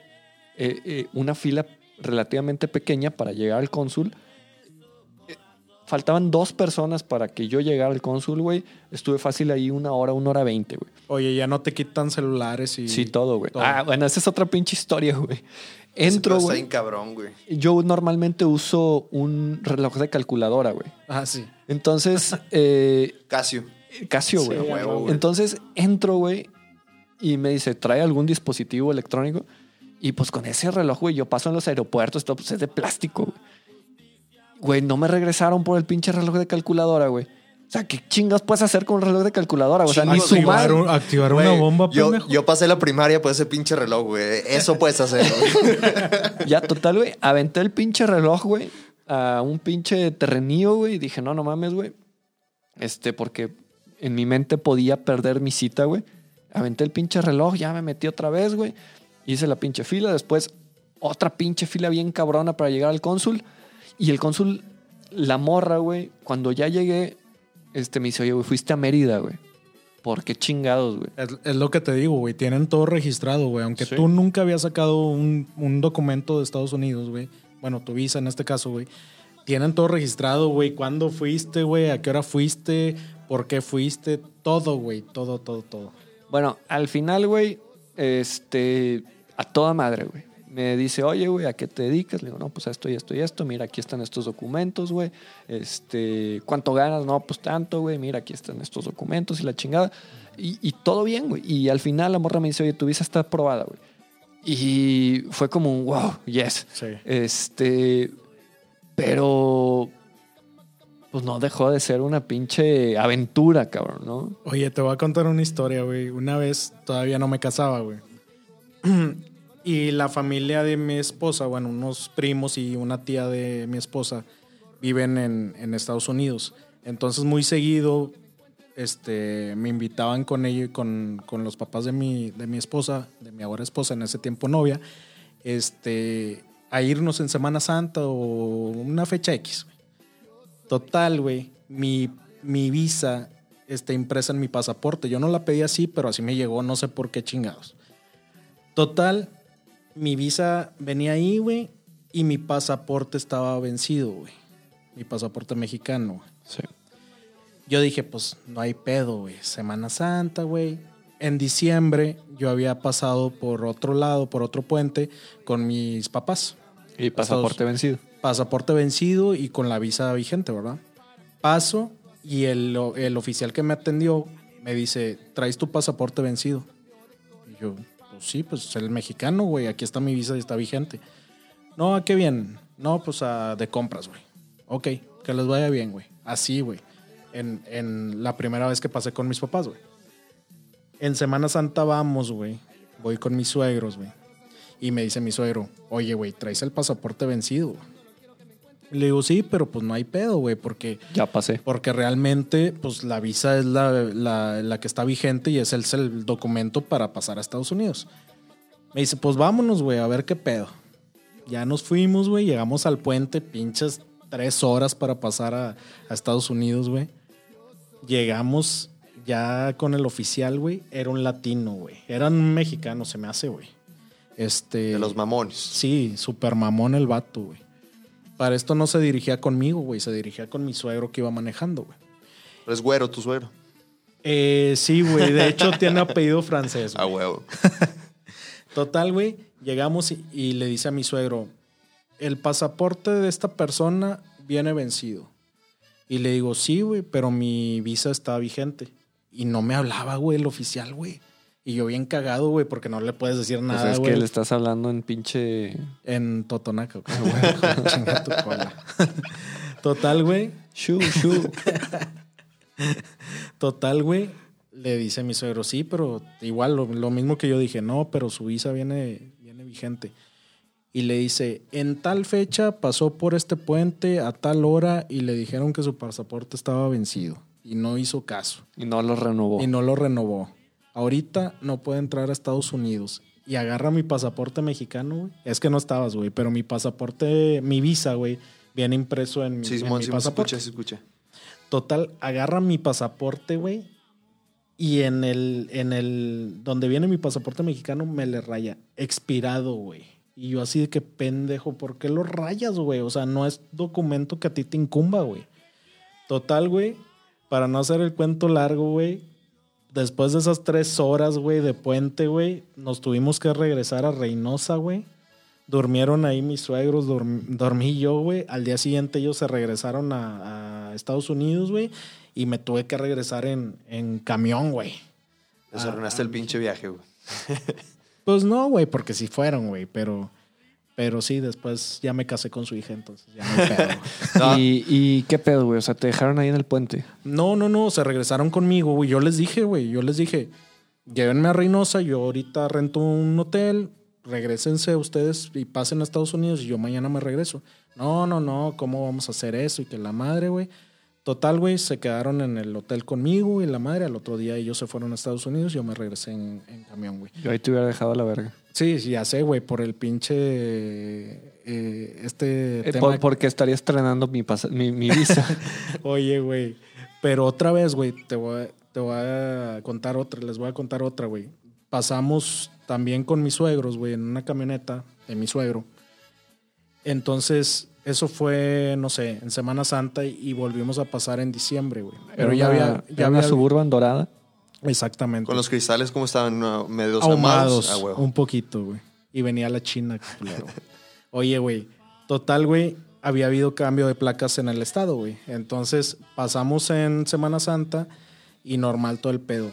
eh, eh, una fila relativamente pequeña para llegar al cónsul. Eh, faltaban dos personas para que yo llegara al cónsul, güey. Estuve fácil ahí una hora, una hora veinte, güey. Oye, ya no te quitan celulares y. Sí, todo, güey. Ah, bueno, esa es otra pinche historia, güey. Entro, Está güey. cabrón, güey. Yo normalmente uso un reloj de calculadora, güey. Ah, sí. Entonces, eh, Casio. Casio, güey. Entonces entro, güey, y me dice, ¿trae algún dispositivo electrónico? Y pues con ese reloj, güey, yo paso en los aeropuertos, todo pues es de plástico, güey. Güey, no me regresaron por el pinche reloj de calculadora, güey. O sea, ¿qué chingas puedes hacer con un reloj de calculadora? O sea, ni sumar. Activar, un- activar Güey, una bomba, yo, pendejo. yo pasé la primaria por ese pinche reloj, güey. Eso puedes hacer, güey. Ya, total, güey. Aventé el pinche reloj, güey, a un pinche terrenillo, güey. Y dije, no, no mames, güey. Este, porque en mi mente podía perder mi cita, güey. Aventé el pinche reloj, ya me metí otra vez, güey. Hice la pinche fila. Después, otra pinche fila bien cabrona para llegar al cónsul. Y el cónsul, la morra, güey, cuando ya llegué, este, me dice, oye, güey, fuiste a Mérida, güey. ¿Por qué chingados, güey? Es, es lo que te digo, güey. Tienen todo registrado, güey. Aunque Sí. tú nunca habías sacado un, un documento de Estados Unidos, güey. Bueno, tu visa en este caso, güey. Tienen todo registrado, güey. ¿Cuándo fuiste, güey? ¿A qué hora fuiste? ¿Por qué fuiste? Todo, güey. Todo, todo, todo. Bueno, al final, güey, este, a toda madre, güey. Me dice, oye, güey, ¿a qué te dedicas? Le digo, no, pues a esto y esto y esto. Mira, aquí están estos documentos, güey. Este, ¿cuánto ganas? No, pues tanto, güey. Mira, aquí están estos documentos y la chingada. Y, y todo bien, güey. Y al final la morra me dice, oye, tu visa está aprobada, güey. Y fue como un wow, yes. Sí. Este, pero pues no dejó de ser una pinche aventura, cabrón, ¿no? Oye, te voy a contar una historia, güey. Una vez todavía no me casaba, güey. y la familia de mi esposa, bueno, unos primos y una tía de mi esposa viven en, en Estados Unidos. Entonces, muy seguido, este, me invitaban con ellos, con, con los papás de mi, de mi esposa, de mi ahora esposa, en ese tiempo novia, este, a irnos en Semana Santa o una fecha X. Total, güey, mi, mi visa está impresa en mi pasaporte. Yo no la pedí así, pero así me llegó, no sé por qué chingados. Total, mi visa venía ahí, güey, y mi pasaporte estaba vencido, güey. Mi pasaporte mexicano, güey. Sí. Yo dije, pues no hay pedo, güey. Semana Santa, güey. En diciembre yo había pasado por otro lado, por otro puente, con mis papás. Y pasaporte Estados- vencido. Pasaporte vencido y con la visa vigente, ¿verdad? Paso y el, el oficial que me atendió me dice, ¿traes tu pasaporte vencido? Y yo, pues sí, pues es el mexicano, güey. Aquí está mi visa y está vigente. No, ¿a qué bien? No, pues a, de compras, güey. Ok, que les vaya bien, güey. Así, güey. En, en la primera vez que pasé con mis papás, güey. En Semana Santa vamos, güey. Voy con mis suegros, güey. Y me dice mi suegro, oye, güey, traes el pasaporte vencido. güey?" Le digo, sí, pero pues no hay pedo, güey, porque, Ya pasé. porque realmente, pues la visa es la, la- la que está vigente y es el, es el documento para pasar a Estados Unidos. Me dice, pues vámonos, güey, a ver qué pedo. Ya nos fuimos, güey, llegamos al puente, pinches tres horas para pasar a, a Estados Unidos, güey. Llegamos ya con el oficial, güey, era un latino, güey. Era un mexicano, se me hace, güey. Este. De los mamones. Sí, super mamón el vato, güey. Para esto no se dirigía conmigo, güey. Se dirigía con mi suegro que iba manejando, güey. Pero es güero tu suegro. Eh, sí, güey. De hecho, tiene apellido francés. A huevo. Total, güey. Llegamos y, y le dice a mi suegro: El pasaporte de esta persona viene vencido. Y le digo: Sí, güey, pero mi visa está vigente. Y no me hablaba, güey, el oficial, güey. Y yo bien cagado, güey, porque no le puedes decir Pues nada, es güey. que le estás hablando en pinche. En Totonaca, güey. Chinga tu cola. Total, güey. Shu, shu. Total, güey. Le dice mi suegro, sí, pero igual lo, lo mismo que yo dije, no, pero su visa viene, viene vigente. Y le dice, en tal fecha pasó por este puente a tal hora y le dijeron que su pasaporte estaba vencido. Y no hizo caso. y no lo renovó. Y no lo renovó. Ahorita no puede entrar a Estados Unidos. Y agarra mi pasaporte mexicano, güey. Es que no estabas, güey, pero mi pasaporte, mi visa, güey, viene impreso en, mi- Sí, en Simón, mi sí escucha, se escucha. Total, agarra mi pasaporte, güey. Y en el, en el, donde viene mi pasaporte mexicano, me le raya expirado, güey. Y yo así de que pendejo, ¿por qué lo rayas, güey? O sea, no es documento que a ti te incumba, güey. Total, güey, para no hacer el cuento largo, güey, después de esas tres horas, güey, de puente, güey, nos tuvimos que regresar a Reynosa, güey. Durmieron ahí mis suegros, dorm- dormí yo, güey. Al día siguiente ellos se regresaron a, a Estados Unidos, güey. Y me tuve que regresar en, en camión, güey. Desarruinaste el pinche viaje, güey. Pues no, güey, porque sí fueron, güey, pero, pero sí, después ya me casé con su hija, entonces ya no hay pedo. güey. No. ¿Y, ¿Y qué pedo, güey? O sea, te dejaron ahí en el puente. No, no, no, se regresaron conmigo, güey. Yo les dije, güey, yo les dije, llévenme a Reynosa, yo ahorita rento un hotel, regresense ustedes y pasen a Estados Unidos y yo mañana me regreso. No, no, no, ¿cómo vamos a hacer eso? Y que la madre, güey. Total, güey, se quedaron en el hotel conmigo y la madre. Al otro día ellos se fueron a Estados Unidos y yo me regresé en, en camión, güey. Yo ahí te hubiera dejado a la verga. Sí, sí, ya sé, güey, por el pinche. eh, este Eh, tema. por- porque estaría estrenando mi, pasa- mi, mi visa. Oye, güey. Pero otra vez, güey, te voy, a, te voy a contar otra, les voy a contar otra, güey. Pasamos también con mis suegros, güey, en una camioneta de mi suegro. Entonces, eso fue, no sé, en Semana Santa y, volvimos a pasar en diciembre, güey. Pero ya había. Ya una había suburban dorada. Exactamente. Con los cristales, ¿cómo estaban? No, Medios ahumados. ahumados. Ah, un poquito, güey. Y venía la China, culero. Oye, güey. Total, güey. Había habido cambio de placas en el estado, güey. Entonces pasamos en Semana Santa y normal todo el pedo.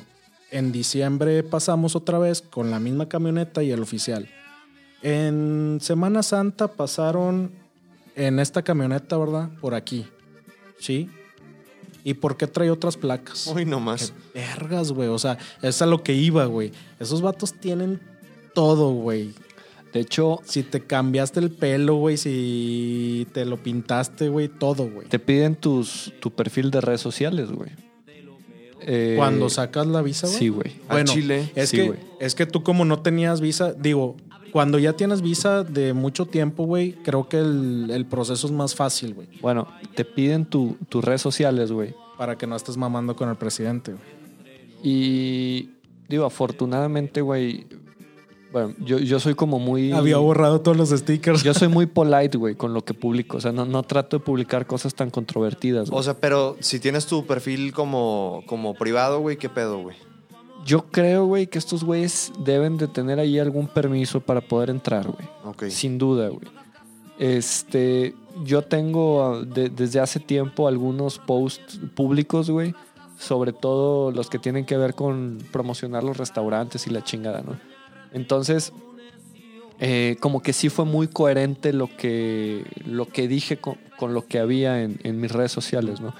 En diciembre pasamos otra vez con la misma camioneta y el oficial. En Semana Santa pasaron en esta camioneta, ¿verdad? Por aquí. ¿Sí? ¿Y por qué trae otras placas? Uy, no más. Qué vergas, güey. O sea, es a lo que iba, güey. Esos vatos tienen todo, güey. De hecho, Si te cambiaste el pelo, güey, si te lo pintaste, güey, todo, güey. te piden tus, tu perfil de redes sociales, güey. Eh, Cuando sacas la visa, güey. Sí, güey. A Bueno, Chile. es, Sí, que, güey. es que tú como no tenías visa, digo, cuando ya tienes visa de mucho tiempo, güey, creo que el, el proceso es más fácil, güey. Bueno, te piden tu- tus redes sociales, güey. Para que no estés mamando con el presidente, güey. Y digo, afortunadamente, güey. Bueno, yo, yo soy como muy. Había borrado todos los stickers. Yo soy muy polite, güey, con lo que publico. O sea, no, no trato de publicar cosas tan controvertidas. güey. O sea, pero si tienes tu perfil como, como privado, güey, ¿qué pedo, güey? Yo creo, güey, que estos güeyes deben de tener ahí algún permiso para poder entrar, güey. Sin duda, güey. Este, yo tengo ah, de- desde hace tiempo algunos posts públicos, güey, sobre todo los que tienen que ver con promocionar los restaurantes y la chingada, ¿no? Entonces, eh, como que sí fue muy coherente lo que, lo que dije con, con lo que había en, en mis redes sociales, ¿no?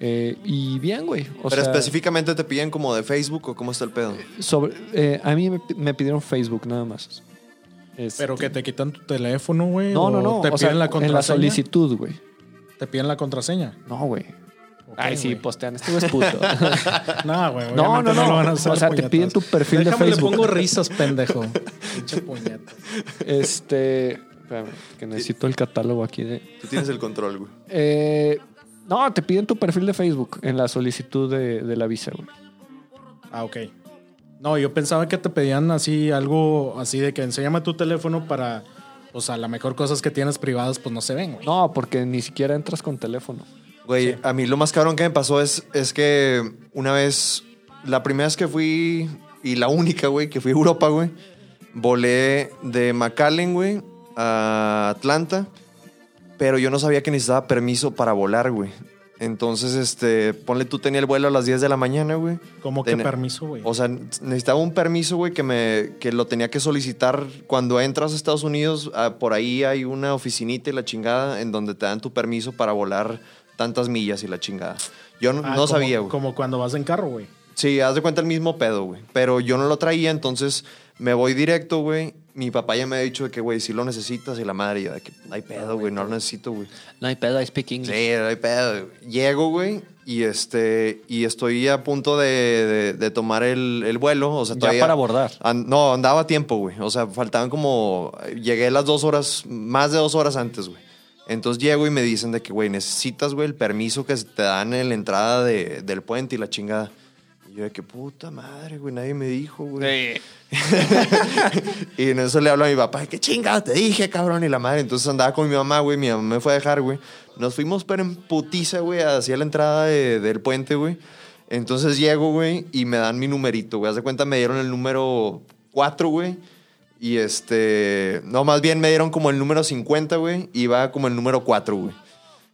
Eh, y bien, güey. O pero sea, específicamente te piden como de Facebook o cómo está el pedo. sobre, eh, a mí me, me pidieron Facebook nada más. Este, Pero que te quitan tu teléfono, güey. No, no, no. Te o piden sea, la en contraseña. la solicitud, güey. Te piden la contraseña. No, güey. Ay, sí, postean. Este güey es puto. No, güey. No, no, no. lo van a hacer O sea, te piden tu perfil de Déjame, Facebook. le pongo risas, pendejo. Pinche puñeta. este. Espérame, que necesito el catálogo aquí de. Tú tienes el control, güey. Eh, no, te piden tu perfil de Facebook en la solicitud de, de la visa, güey. Ah, ok. No, yo pensaba que te pedían así algo así de que enséñame tu teléfono para. O sea, la mejor cosas que tienes privadas, pues no se ven, güey. No, porque ni siquiera entras con teléfono. Güey, a mí lo más cabrón que me pasó es, es que una vez, la primera vez que fui, y la única, güey, que fui a Europa, güey, volé de McAllen, güey, a Atlanta, pero yo no sabía que necesitaba permiso para volar, güey. Entonces, este, ponle tú tenía el vuelo a las 10 de la mañana, güey. ¿Cómo que Ten- permiso, güey? O sea, necesitaba un permiso, güey, que me que lo tenía que solicitar cuando entras a Estados Unidos. ah, por ahí hay una oficinita y la chingada en donde te dan tu permiso para volar tantas millas y la chingada. Yo no, Ah, no como- sabía, güey. Como cuando vas en carro, güey. Sí, haz de cuenta el mismo pedo, güey. Pero yo no lo traía, entonces me voy directo, güey. Mi papá ya me ha dicho de que, güey, si lo necesitas y la madre, yo de que no hay pedo, güey, no lo necesito, güey. No hay pedo, I speak Sí, English. no hay pedo. Llego, güey, y este, y estoy a punto de, de- de tomar el, el vuelo. O sea, Ya todavía. para abordar. No, andaba a tiempo, güey. O sea, faltaban como. Llegué las dos horas, más de dos horas antes, güey. Entonces llego y me dicen de que, güey, necesitas, güey, el permiso que te dan en la entrada de- del puente y la chingada. Y yo de que puta madre, güey, nadie me dijo, güey. y en eso le hablo a mi papá, qué chingada te dije, cabrón, y la madre. Entonces andaba con mi mamá, güey, mi mamá me fue a dejar, güey. Nos fuimos pero en putiza, güey, hacia la entrada de- del puente, güey. Entonces llego, güey, y me dan mi numerito, güey. Haz de cuenta, me dieron el número 4, güey. Y este. No, más bien me dieron como el número 50, güey. Y va como el número 4, güey.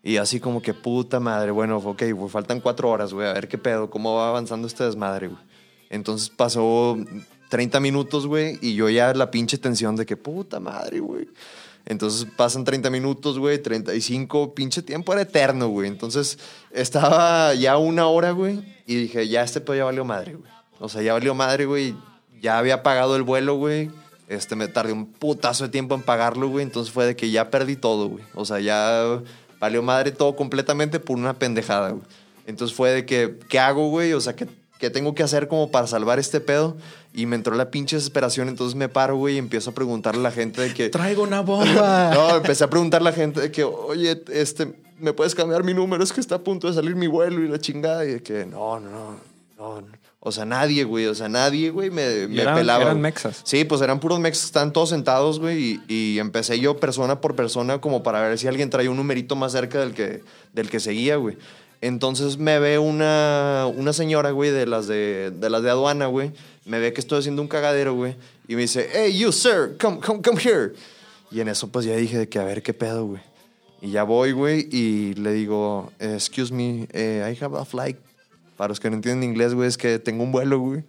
Y así como que puta madre. Bueno, ok, faltan cuatro horas, güey. A ver qué pedo, cómo va avanzando este desmadre, güey. Entonces pasó 30 minutos, güey. Y yo ya la pinche tensión de que puta madre, güey. Entonces pasan 30 minutos, güey, 35, pinche tiempo era eterno, güey. Entonces estaba ya una hora, güey, y dije, ya este pedo ya valió madre, güey. O sea, ya valió madre, güey. Ya había pagado el vuelo, güey. Este, me tardé un putazo de tiempo en pagarlo, güey. Entonces fue de que ya perdí todo, güey. O sea, ya valió madre todo completamente por una pendejada, güey. Entonces fue de que, ¿qué hago, güey? O sea, ¿qué, ¿qué tengo que hacer como para salvar este pedo? Y me entró la pinche desesperación. Entonces me paro, güey, y empiezo a preguntarle a la gente de que... Traigo una bomba. No, empecé a preguntarle a la gente de que, oye, este, ¿me puedes cambiar mi número? Es que está a punto de salir mi vuelo y la chingada. Y de que, no, no, no, no. O sea, nadie, güey. O sea, nadie, güey, me, me eran- pelaba. eran mexas. Sí, pues eran puros mexas. Estaban todos sentados, güey. Y, y empecé yo persona por persona como para ver si alguien traía un numerito más cerca del que, del que seguía, güey. Entonces me ve una, una señora, güey, de las de, de las de aduana, güey. Me ve que estoy haciendo un cagadero, güey. Y me dice, hey, you, sir, come, come, come here. Y en eso, pues ya dije de que a ver qué pedo, güey. Y ya voy, güey, y le digo, excuse me, eh, I have a flight. Para los que no entienden inglés, güey, es que tengo un vuelo, güey,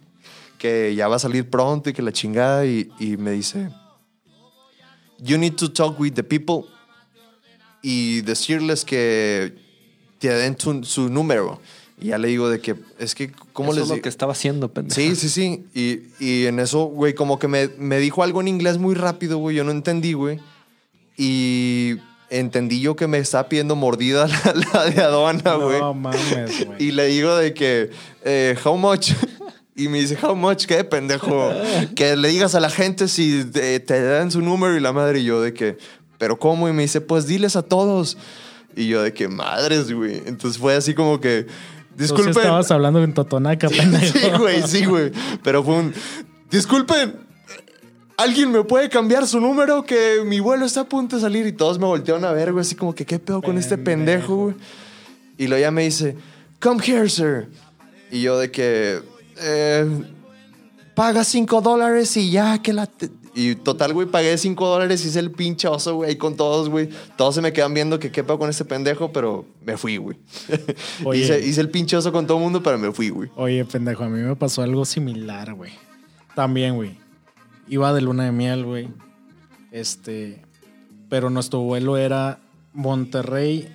que ya va a salir pronto y que la chingada. Y, y me dice, you need to talk with the people y decirles que te den tu- su número. Y ya le digo de que, es que, ¿cómo Eso les es lo que estaba haciendo, pendejo. Sí, sí, sí. Y, y en eso, güey, como que me, me dijo algo en inglés muy rápido, güey. Yo no entendí, güey. Y entendí yo que me estaba pidiendo mordida la, la de aduana, güey. No mames, güey. y le digo de que, eh, how much? Y me dice, how much, qué pendejo. que le digas a la gente si te, te dan su número y la madre. Y yo de que, ¿pero cómo? Y me dice, pues diles a todos. Y yo de que, madres, güey. Entonces fue así como que, disculpen. estabas hablando en Totonaca, pendejo. Sí, güey, sí, güey. Pero fue un. Disculpen, ¿alguien me puede cambiar su número? Que mi vuelo está a punto de salir. Y todos me voltearon a ver, güey, así como que, ¿qué pedo con este pendejo, güey? Y luego ya me dice, Come here, sir. Y yo de que. eh, paga cinco dólares y ya que la. te-". Y total, güey, pagué cinco dólares y hice el pinche oso, güey, ahí con todos, güey. Todos se me quedan viendo que qué pedo con este pendejo, pero me fui, güey. Hice, hice el pinche oso con todo el mundo, pero me fui, güey. Oye, pendejo, a mí me pasó algo similar, güey. También, güey. Iba de luna de miel, güey. Este. Pero nuestro vuelo era Monterrey,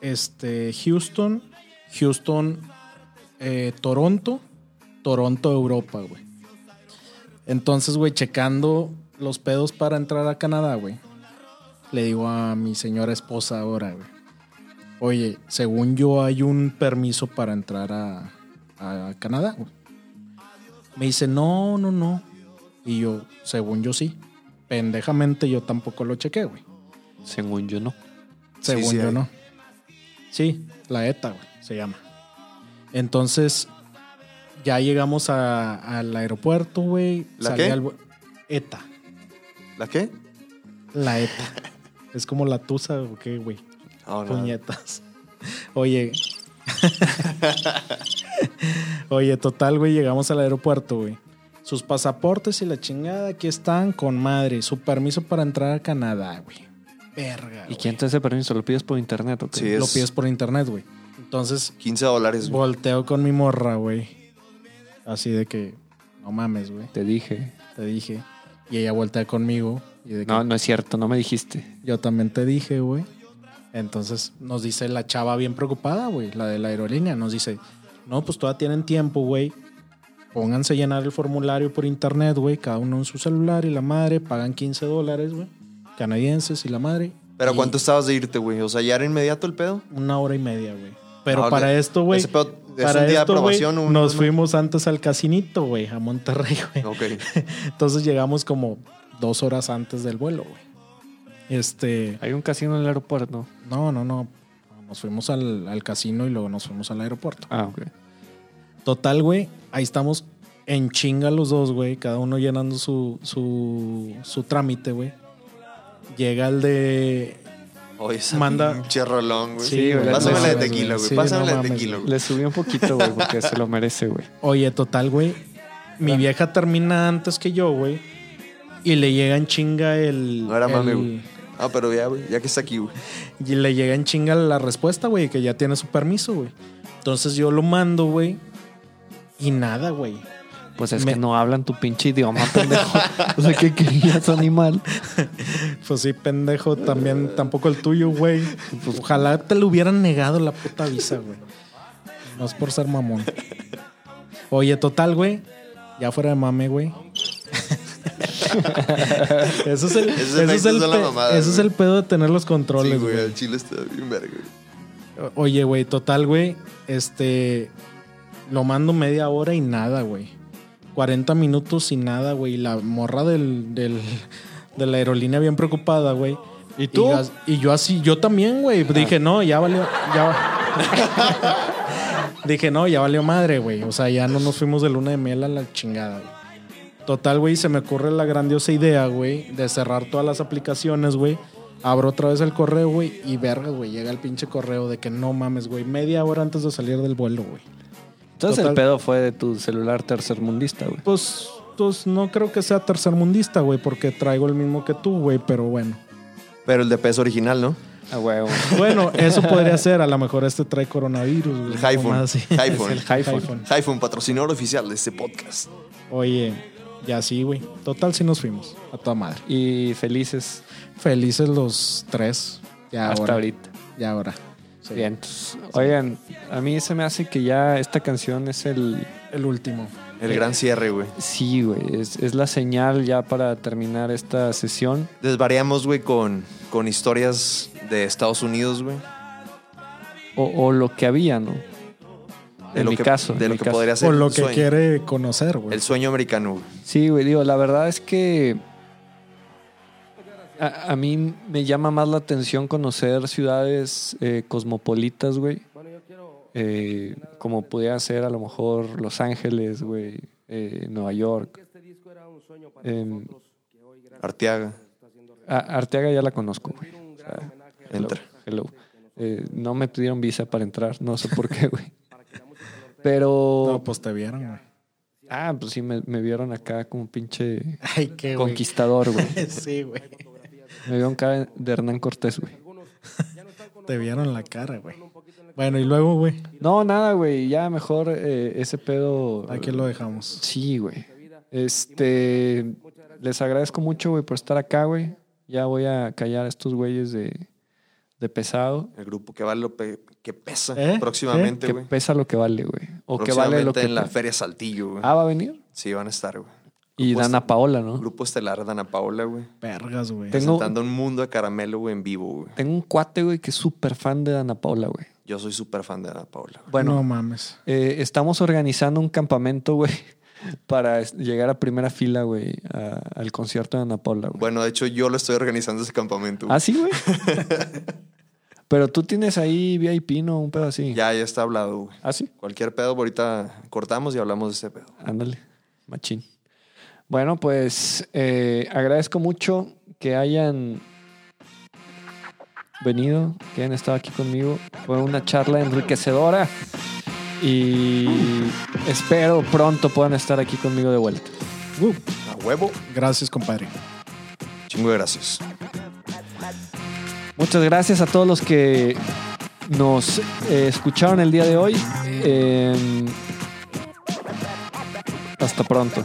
este, Houston, Houston, eh, Toronto, Toronto, Europa, güey. Entonces, güey, checando los pedos para entrar a Canadá, güey. Le digo a mi señora esposa ahora, güey. Oye, según yo hay un permiso para entrar a, a Canadá. güey. Me dice, no, no, no. Y yo, según yo sí. Pendejamente yo tampoco lo chequé, güey. Según yo no. Según sí yo hay. no. Sí, la ETA, güey, se llama. Entonces, ya llegamos a- al aeropuerto, güey. ¿La Salí qué? al ETA. ¿La qué? La ETA. es como la tusa, ¿o qué, güey? Oh, no. Puñetas. Oye. Oye, total, güey, llegamos al aeropuerto, güey. Sus pasaportes y la chingada aquí están con madre. Su permiso para entrar a Canadá, güey. Verga. ¿Y quién te hace permiso? ¿Lo pides por internet o qué? Sí, Lo es- pides por internet, güey. Entonces, 15 dólares, güey. volteo con mi morra, güey. Así de que, no mames, güey. Te dije. Te dije. Y ella voltea conmigo. Y de que, No, no es cierto, no me dijiste. Yo también te dije, güey. Entonces nos dice la chava bien preocupada, güey, la de la aerolínea. Nos dice, no, pues todavía tienen tiempo, güey. Pónganse a llenar el formulario por internet, güey. Cada uno en su celular y la madre. Pagan 15 dólares, güey. Canadienses y la madre. ¿Pero Y cuánto estabas de irte, güey? O sea, ¿ya era inmediato el pedo? Una hora y media, güey. Pero No, para esto, güey. ese pedo es Para un día de esto, güey, aprobación, un- nos un- fuimos antes al casinito, güey, a Monterrey, güey. Ok. Entonces llegamos como dos horas antes del vuelo, güey. Este. Hay un casino en el aeropuerto. No, no, no. Nos fuimos al, al casino y luego nos fuimos al aeropuerto. Ah, ok. Total, güey. Ahí estamos en chinga los dos, güey. Cada uno llenando su, su, su trámite, güey. Llega el de. Oye, esa Manda- pinche rolón, güey. Sí, güey, Pásame la de tequila, güey. Pásame no la de tequila, güey. Le subí un poquito, güey, porque se lo merece, güey. Oye, total, güey. Mi vieja termina antes que yo, güey. Y le llega en chinga el. No era el- mame, güey. Ah, pero ya, güey, ya que está aquí, güey. Y le llega en chinga la respuesta, güey, que ya tiene su permiso, güey. Entonces yo lo mando, güey. Y nada, güey. Pues es Me- que no hablan tu pinche idioma, pendejo. O sea, ¿qué querías, animal? Pues sí, pendejo, también tampoco el tuyo, güey. Pues ojalá te lo hubieran negado la puta visa, güey. No es por ser mamón. Oye, total, güey. Ya fuera de mame, güey. eso es el, eso es el, mamada, eso es el pedo de tener los controles, güey, güey. el chile está bien verga, güey. Oye, güey, total, güey. Este. Lo mando media hora y nada, güey. 40 minutos y nada, güey. Y La morra del, del- de la aerolínea bien preocupada, güey. ¿Y tú? Y, yo- y yo así, yo también, güey. Dije, no, ya valió. Ya va- Dije, no, ya valió madre, güey. O sea, ya no nos fuimos de luna de miel a la chingada, güey. Total, güey, se me ocurre la grandiosa idea, güey, de cerrar todas las aplicaciones, güey. Abro otra vez el correo, güey, y verga, güey, llega el pinche correo de que no mames, güey, media hora antes de salir del vuelo, güey. Entonces Total. el pedo fue de tu celular tercermundista, güey. Pues, pues no creo que sea tercermundista, güey, porque traigo el mismo que tú, güey, pero bueno. Pero el de peso original, ¿no? A huevo. Bueno, eso podría ser, a lo mejor este trae coronavirus, güey. El iPhone. iPhone. El iPhone. iPhone. iPhone, patrocinador oficial de este podcast. Oye, ya sí, güey. Total, sí nos fuimos, a toda madre. Y felices Felices los tres. Ya hasta ahora. ahorita. Ya ahora. Sí. Bien. entonces, oigan, a mí se me hace que ya esta canción es el... El último. El gran cierre, güey. Sí, güey. Es, es la señal ya para terminar esta sesión. Desvariamos, güey, con, con historias de Estados Unidos, güey. O, o lo que había, ¿no? De en lo mi que, caso. De lo que caso. podría ser O lo que sueño. quiere conocer, güey. El sueño americano, güey. Sí, güey, digo, la verdad es que a, a mí me llama más la atención conocer ciudades eh, cosmopolitas, güey. Eh, como pudiera ser a lo mejor Los Ángeles, güey, eh, Nueva York. Arteaga. a- Arteaga ya la conozco, güey. O sea, hello, Entra. hello. Eh, no me pidieron visa para entrar, no sé por qué, güey. Pero... No, pues te vieron, güey. Ah, pues sí, me, me vieron acá como pinche Ay, qué, güey. conquistador, güey. Sí, güey. Me vieron cara de Hernán Cortés, güey. Te vieron la cara, güey. Bueno, y luego, güey. No, nada, güey. Ya mejor eh, ese pedo. Aquí lo dejamos. Sí, güey. Este. Les agradezco mucho, güey, por estar acá, güey. Ya voy a callar a estos güeyes de, de pesado. El grupo que vale lo pe- que pesa ¿Eh? próximamente, Que güey. pesa lo que vale, güey. O que vale lo Próximamente que. en la Feria Saltillo, güey. Ah, va a venir. Sí, van a estar, güey. Y Grupo Dana Paola, ¿no? Grupo estelar Dana Paola, güey. Vergas, güey. Tengo- Presentando un mundo de caramelo, güey, en vivo, güey. Tengo un cuate, güey, que es súper fan de Dana Paola, güey. Yo soy súper fan de Dana Paola. güey. Bueno, No mames. Eh, estamos organizando un campamento, güey, para es- llegar a primera fila, güey, a- al concierto de Ana Paula, güey. Bueno, de hecho, yo lo estoy organizando ese campamento. güey. ¿Ah, sí, güey? Pero tú tienes ahí VIP, ¿no? Un pedo así. Ya, ya está hablado, güey. ¿Ah, sí? Cualquier pedo, ahorita cortamos y hablamos de ese pedo. Ándale, machín. Bueno, pues eh, agradezco mucho que hayan venido, que hayan estado aquí conmigo. Fue una charla enriquecedora y espero pronto puedan estar aquí conmigo de vuelta. Uh, A huevo. gracias, compadre. Chingo de gracias. Muchas gracias a todos los que nos eh, escucharon el día de hoy. Eh, hasta pronto.